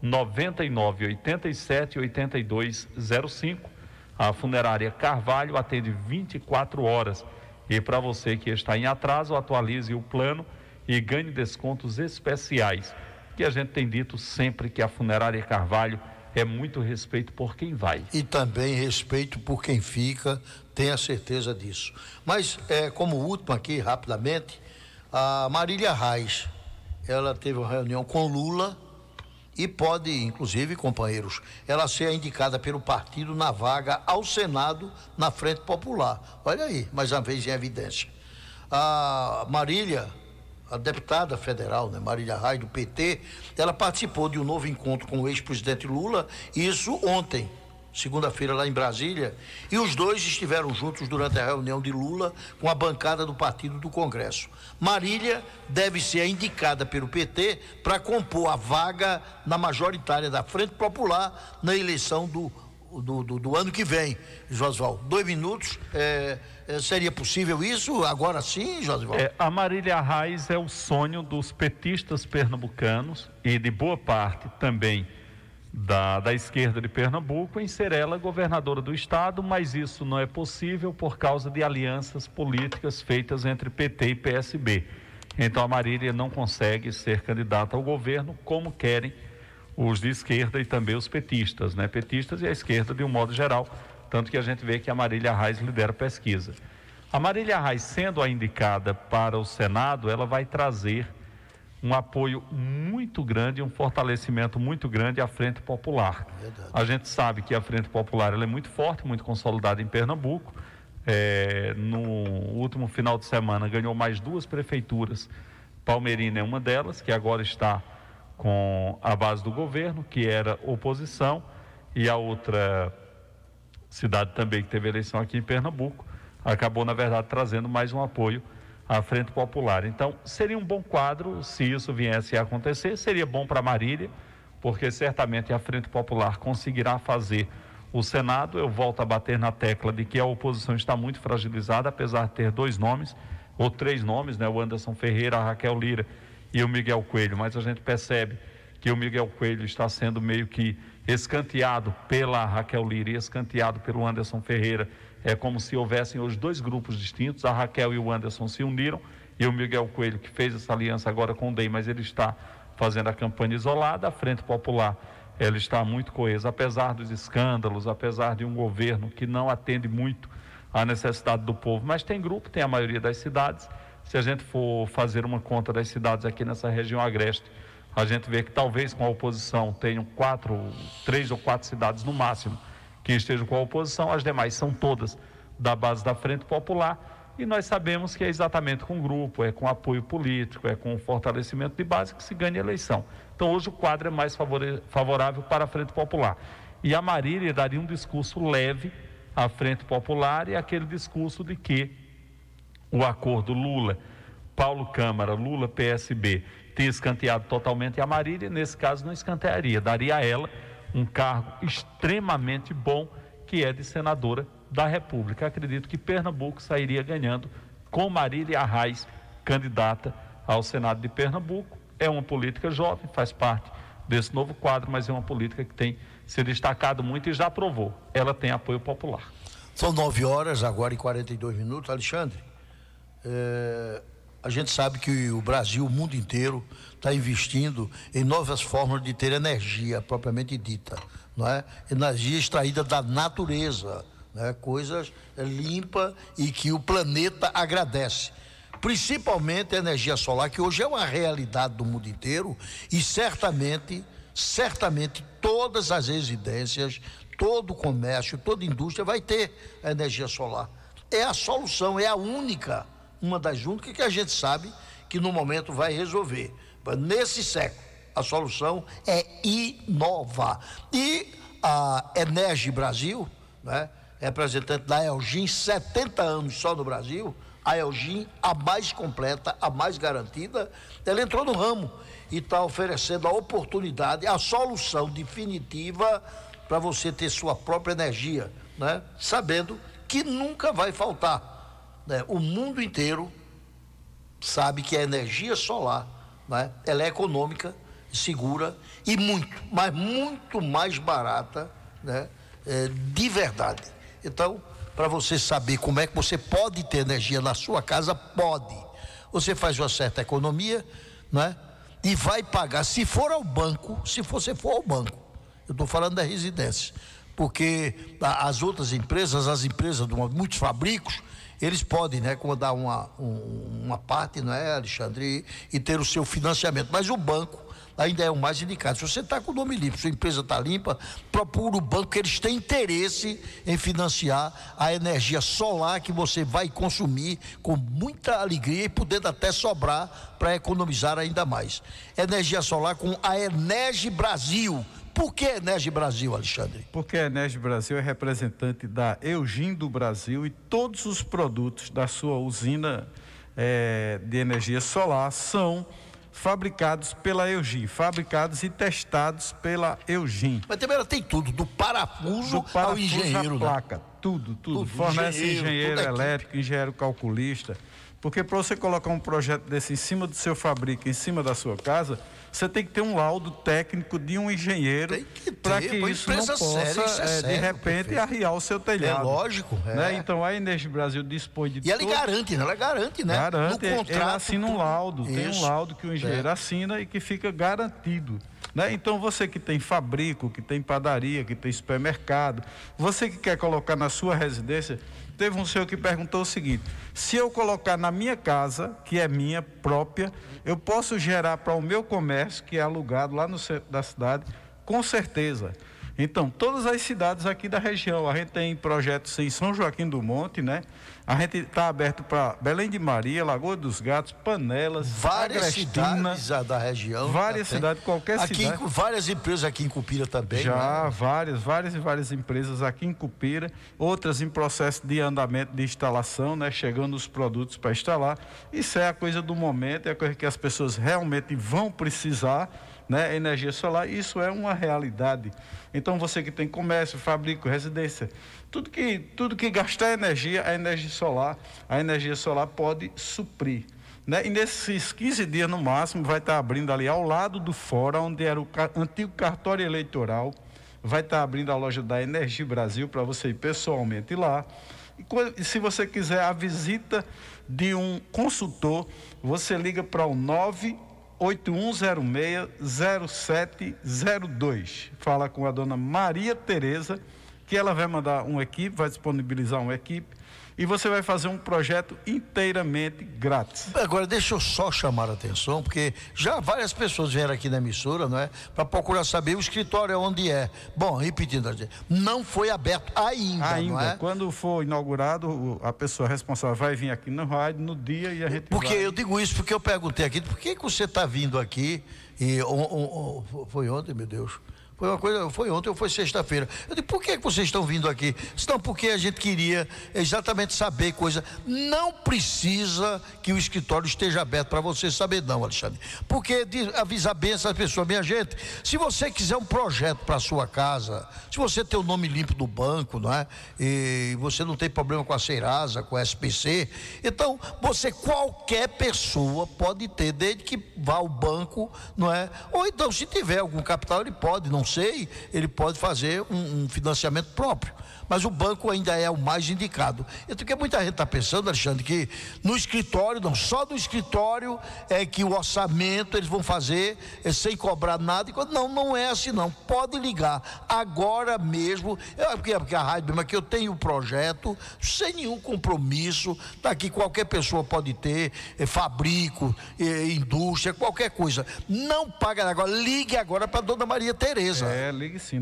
99 87 82 05. A funerária Carvalho atende 24 horas. E para você que está em atraso, atualize o plano e ganhe descontos especiais. Que a gente tem dito sempre que a funerária Carvalho é muito respeito por quem vai. E também respeito por quem fica, tenha certeza disso. Mas, é, como último aqui, rapidamente, a Marília Reis, ela teve uma reunião com Lula e pode, inclusive, companheiros, ela ser indicada pelo partido na vaga ao Senado na Frente Popular. Olha aí, mais uma vez em evidência. A Marília, a deputada federal, né, Marília Reis, do PT, ela participou de um novo encontro com o ex-presidente Lula, isso ontem, segunda-feira, lá em Brasília, e os dois estiveram juntos durante a reunião de Lula com a bancada do partido do Congresso. Marília deve ser indicada pelo PT para compor a vaga na majoritária da Frente Popular na eleição do, do, do, do ano que vem. Josval, dois minutos. é, seria possível isso agora sim, Josval? É, a Marília Reis é o sonho dos petistas pernambucanos e de boa parte também da, da esquerda de Pernambuco em ser ela governadora do estado, mas isso não é possível por causa de alianças políticas feitas entre PT e PSB. Então a Marília não consegue ser candidata ao governo como querem os de esquerda e também os petistas, né? Petistas e a esquerda de um modo geral, tanto que a gente vê que a Marília Reis lidera a pesquisa. A Marília Reis, sendo a indicada para o Senado, ela vai trazer um apoio muito grande, um fortalecimento muito grande à Frente Popular. A gente sabe que a Frente Popular é muito forte, muito consolidada em Pernambuco. É, no último final de semana ganhou mais duas prefeituras. Palmeirina é uma delas, que agora está com a base do governo, que era oposição, e a outra cidade também que teve eleição aqui em Pernambuco, acabou, na verdade, trazendo mais um apoio à Frente Popular. Então, seria um bom quadro se isso viesse a acontecer, seria bom para Marília, porque certamente a Frente Popular conseguirá fazer o Senado. Eu volto a bater na tecla de que a oposição está muito fragilizada, apesar de ter dois nomes, ou três nomes, né? O Anderson Ferreira, a Raquel Lira e o Miguel Coelho, mas a gente percebe que o Miguel Coelho está sendo meio que escanteado pela Raquel Lira e escanteado pelo Anderson Ferreira. É como se houvessem hoje dois grupos distintos. A Raquel e o Anderson se uniram e o Miguel Coelho, que fez essa aliança agora com o DEI, mas ele está fazendo a campanha isolada. A Frente Popular ela está muito coesa, apesar dos escândalos, apesar de um governo que não atende muito à necessidade do povo. Mas tem grupo, tem a maioria das cidades. Se a gente for fazer uma conta das cidades aqui nessa região agreste, a gente vê que talvez com a oposição tenham quatro, três ou quatro cidades no máximo que estejam com a oposição, as demais são todas da base da Frente Popular. E nós sabemos que é exatamente com grupo, é com apoio político, é com fortalecimento de base que se ganha a eleição. Então hoje o quadro é mais favorável para a Frente Popular. E a Marília daria um discurso leve à Frente Popular e aquele discurso de que o acordo Lula, Paulo Câmara, Lula, PSB, ter escanteado totalmente a Marília, nesse caso não escantearia, daria a ela um cargo extremamente bom, que é de senadora da República. Acredito que Pernambuco sairia ganhando com Marília Arraes, candidata ao Senado de Pernambuco. É uma política jovem, faz parte desse novo quadro, mas é uma política que tem se destacado muito e já provou. Ela tem apoio popular. São nove horas, agora e 42 minutos. Alexandre, é, a gente sabe que o Brasil, o mundo inteiro, está investindo em novas formas de ter energia propriamente dita, não é? Energia extraída da natureza, né? Coisas é, limpa e que o planeta agradece. Principalmente a energia solar, que hoje é uma realidade do mundo inteiro e certamente, certamente todas as residências, todo o comércio, toda a indústria vai ter a energia solar. É a solução, é a única, uma das únicas que a gente sabe que no momento vai resolver. Nesse século, a solução é inovar. E a Energy Brasil, né, representante da Elgin, 70 anos só no Brasil, a Elgin, a mais completa, a mais garantida, ela entrou no ramo e está oferecendo a oportunidade, a solução definitiva para você ter sua própria energia, né? sabendo que nunca vai faltar. Né? O mundo inteiro sabe que a energia solar né? ela é econômica, segura e muito, mas muito mais barata, né? É, de verdade. Então, para você saber como é que você pode ter energia na sua casa, pode. Você faz uma certa economia, né? E vai pagar, se for ao banco, se você for ao banco. Eu estou falando da residência. Porque as outras empresas, as empresas, de muitos fabricos, eles podem, né, dar uma, um- uma parte, não é, Alexandre, e, e ter o seu financiamento. Mas o banco ainda é o mais indicado. Se você está com o nome limpo, sua empresa está limpa, procura o banco, que eles têm interesse em financiar a energia solar que você vai consumir com muita alegria e podendo até sobrar para economizar ainda mais. Energia solar com a Energy Brasil. Por que Energy Brasil, Alexandre? Porque a Enege Brasil é representante da Eugin do Brasil e todos os produtos da sua usina eh, de energia solar são fabricados pela Eugin, fabricados e testados pela Eugin. Mas também ela tem tudo, do parafuso, Do ao parafuso engenheiro. à né? placa, tudo, tudo. Tudo, Fornece engenheiro, engenheiro, elétrico, engenheiro calculista. Porque para você colocar um projeto desse em cima do seu fabrico, em cima da sua casa, você tem que ter um laudo técnico de um engenheiro para que pô, isso não possa, séria, isso é de sério, repente, prefeito. arriar o seu telhado. É lógico, é. né? Então a Energia Brasil dispõe de E ela garante, né? Ela garante, né? Garante, no contrato. assina um laudo, tem um Isso. laudo que o engenheiro É. assina e que fica garantido. Né? Então você que tem fabrico, que tem padaria, que tem supermercado, você que quer colocar na sua residência, teve um senhor que perguntou o seguinte: se eu colocar na minha casa, que é minha própria, eu posso gerar para o meu comércio, que é alugado lá no centro da cidade, com certeza. Então, todas as cidades aqui da região, a gente tem projetos em São Joaquim do Monte, né? A gente está aberto para Belém de Maria, Lagoa dos Gatos, Panelas, Várias Agrestina, cidades ah, da região. Várias cidades, qualquer aqui, cidade. em- Várias empresas aqui em Cupira também. Já, né? várias, várias e várias empresas aqui em Cupira, outras em processo de andamento de instalação, né? Chegando os produtos para instalar. Isso é a coisa do momento, é a coisa que as pessoas realmente vão precisar, né? Energia solar, isso é uma realidade. Então você que tem comércio, fabrico, residência, tudo que, tudo que gastar energia, a energia solar, a energia solar pode suprir. Né? E nesses 15 dias no máximo vai estar abrindo ali ao lado do fórum, onde era o antigo cartório eleitoral, vai estar abrindo a loja da Energia Brasil para você ir pessoalmente lá. E se você quiser a visita de um consultor, você liga para o 98106-0702. Fala com a dona Maria Tereza, que ela vai mandar uma equipe, vai disponibilizar uma equipe, e você vai fazer um projeto inteiramente grátis. Agora, deixa eu só chamar a atenção, porque já várias pessoas vieram aqui na emissora, não é? Para procurar saber o escritório onde é. Bom, repetindo, não foi aberto ainda, Ainda, não é? quando for inaugurado, a pessoa responsável vai vir aqui no rádio no dia e a gente Porque vai... eu digo isso porque eu perguntei aqui, por que, que você está vindo aqui e foi ontem, meu Deus. Foi uma coisa, foi ontem ou foi sexta-feira. Eu digo, por que, vocês estão vindo aqui? Não, porque a gente queria exatamente saber coisa. Não precisa que o escritório esteja aberto para você saber, não, Alexandre. Porque avisar bem essas pessoas, minha gente, se você quiser um projeto para sua casa, se você tem o nome limpo do banco, não é? E você não tem problema com a Serasa, com a SPC, então você, qualquer pessoa pode ter, desde que vá ao banco, não é? Ou então, se tiver algum capital, ele pode, não sei, ele pode fazer um, um financiamento próprio. Mas o banco ainda é o mais indicado. Então, porque muita gente está pensando, Alexandre, que no escritório, não, só no escritório é que o orçamento eles vão fazer é, sem cobrar nada. Não, não é assim, não. Pode ligar agora mesmo. É porque, é porque a rádio mesmo aqui eu tenho o projeto sem nenhum compromisso. Daqui qualquer pessoa pode ter, é, fabrico, é, indústria, qualquer coisa. Não paga agora. Ligue agora para dona Maria Tereza. É, ligue sim,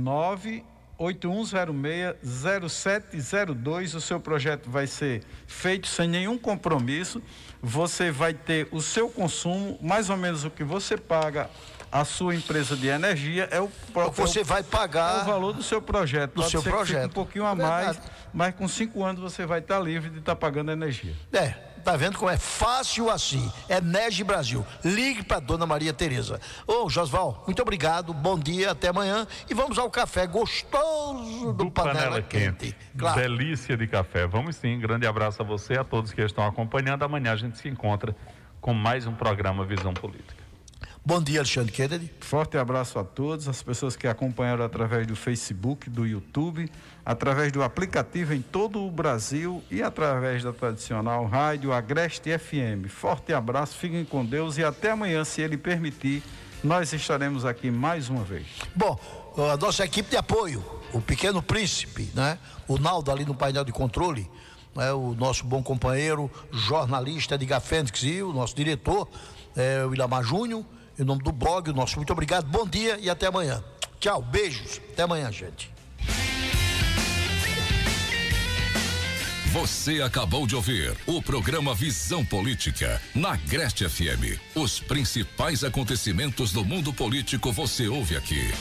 98106-0702. O seu projeto vai ser feito sem nenhum compromisso. Você vai ter o seu consumo, mais ou menos o que você paga a sua empresa de energia é o O que você vai pagar é o valor do seu projeto. do Pode seu projeto. um pouquinho a É mais, mas com cinco anos você vai estar livre de estar pagando energia. É, tá vendo como é fácil assim? É Nege Brasil. Ligue para dona Maria Tereza. Ô, Josval, muito obrigado. Bom dia, até amanhã. E vamos ao café gostoso do, Panela, Quente. Claro. Delícia de café. Vamos sim. Grande abraço a você e a todos que estão acompanhando. Amanhã a gente se encontra com mais um programa Visão Política. Bom dia, Alexandre Kennedy. Forte abraço a todos, as pessoas que acompanharam através do Facebook, do YouTube, através do aplicativo em todo o Brasil e através da tradicional rádio Agreste FM. Forte abraço, fiquem com Deus e até amanhã, se Ele permitir, nós estaremos aqui mais uma vez. Bom, a nossa equipe de apoio, o Pequeno Príncipe, né? O Naldo ali no painel de controle, né? o nosso bom companheiro, jornalista Edgar Fênix e o nosso diretor, é, o Ilamar Júnior, em nome do blog, o nosso muito obrigado, bom dia e até amanhã. Tchau, beijos, até amanhã, gente. Você acabou de ouvir o programa Visão Política na Agreste FM. Os principais acontecimentos do mundo político você ouve aqui.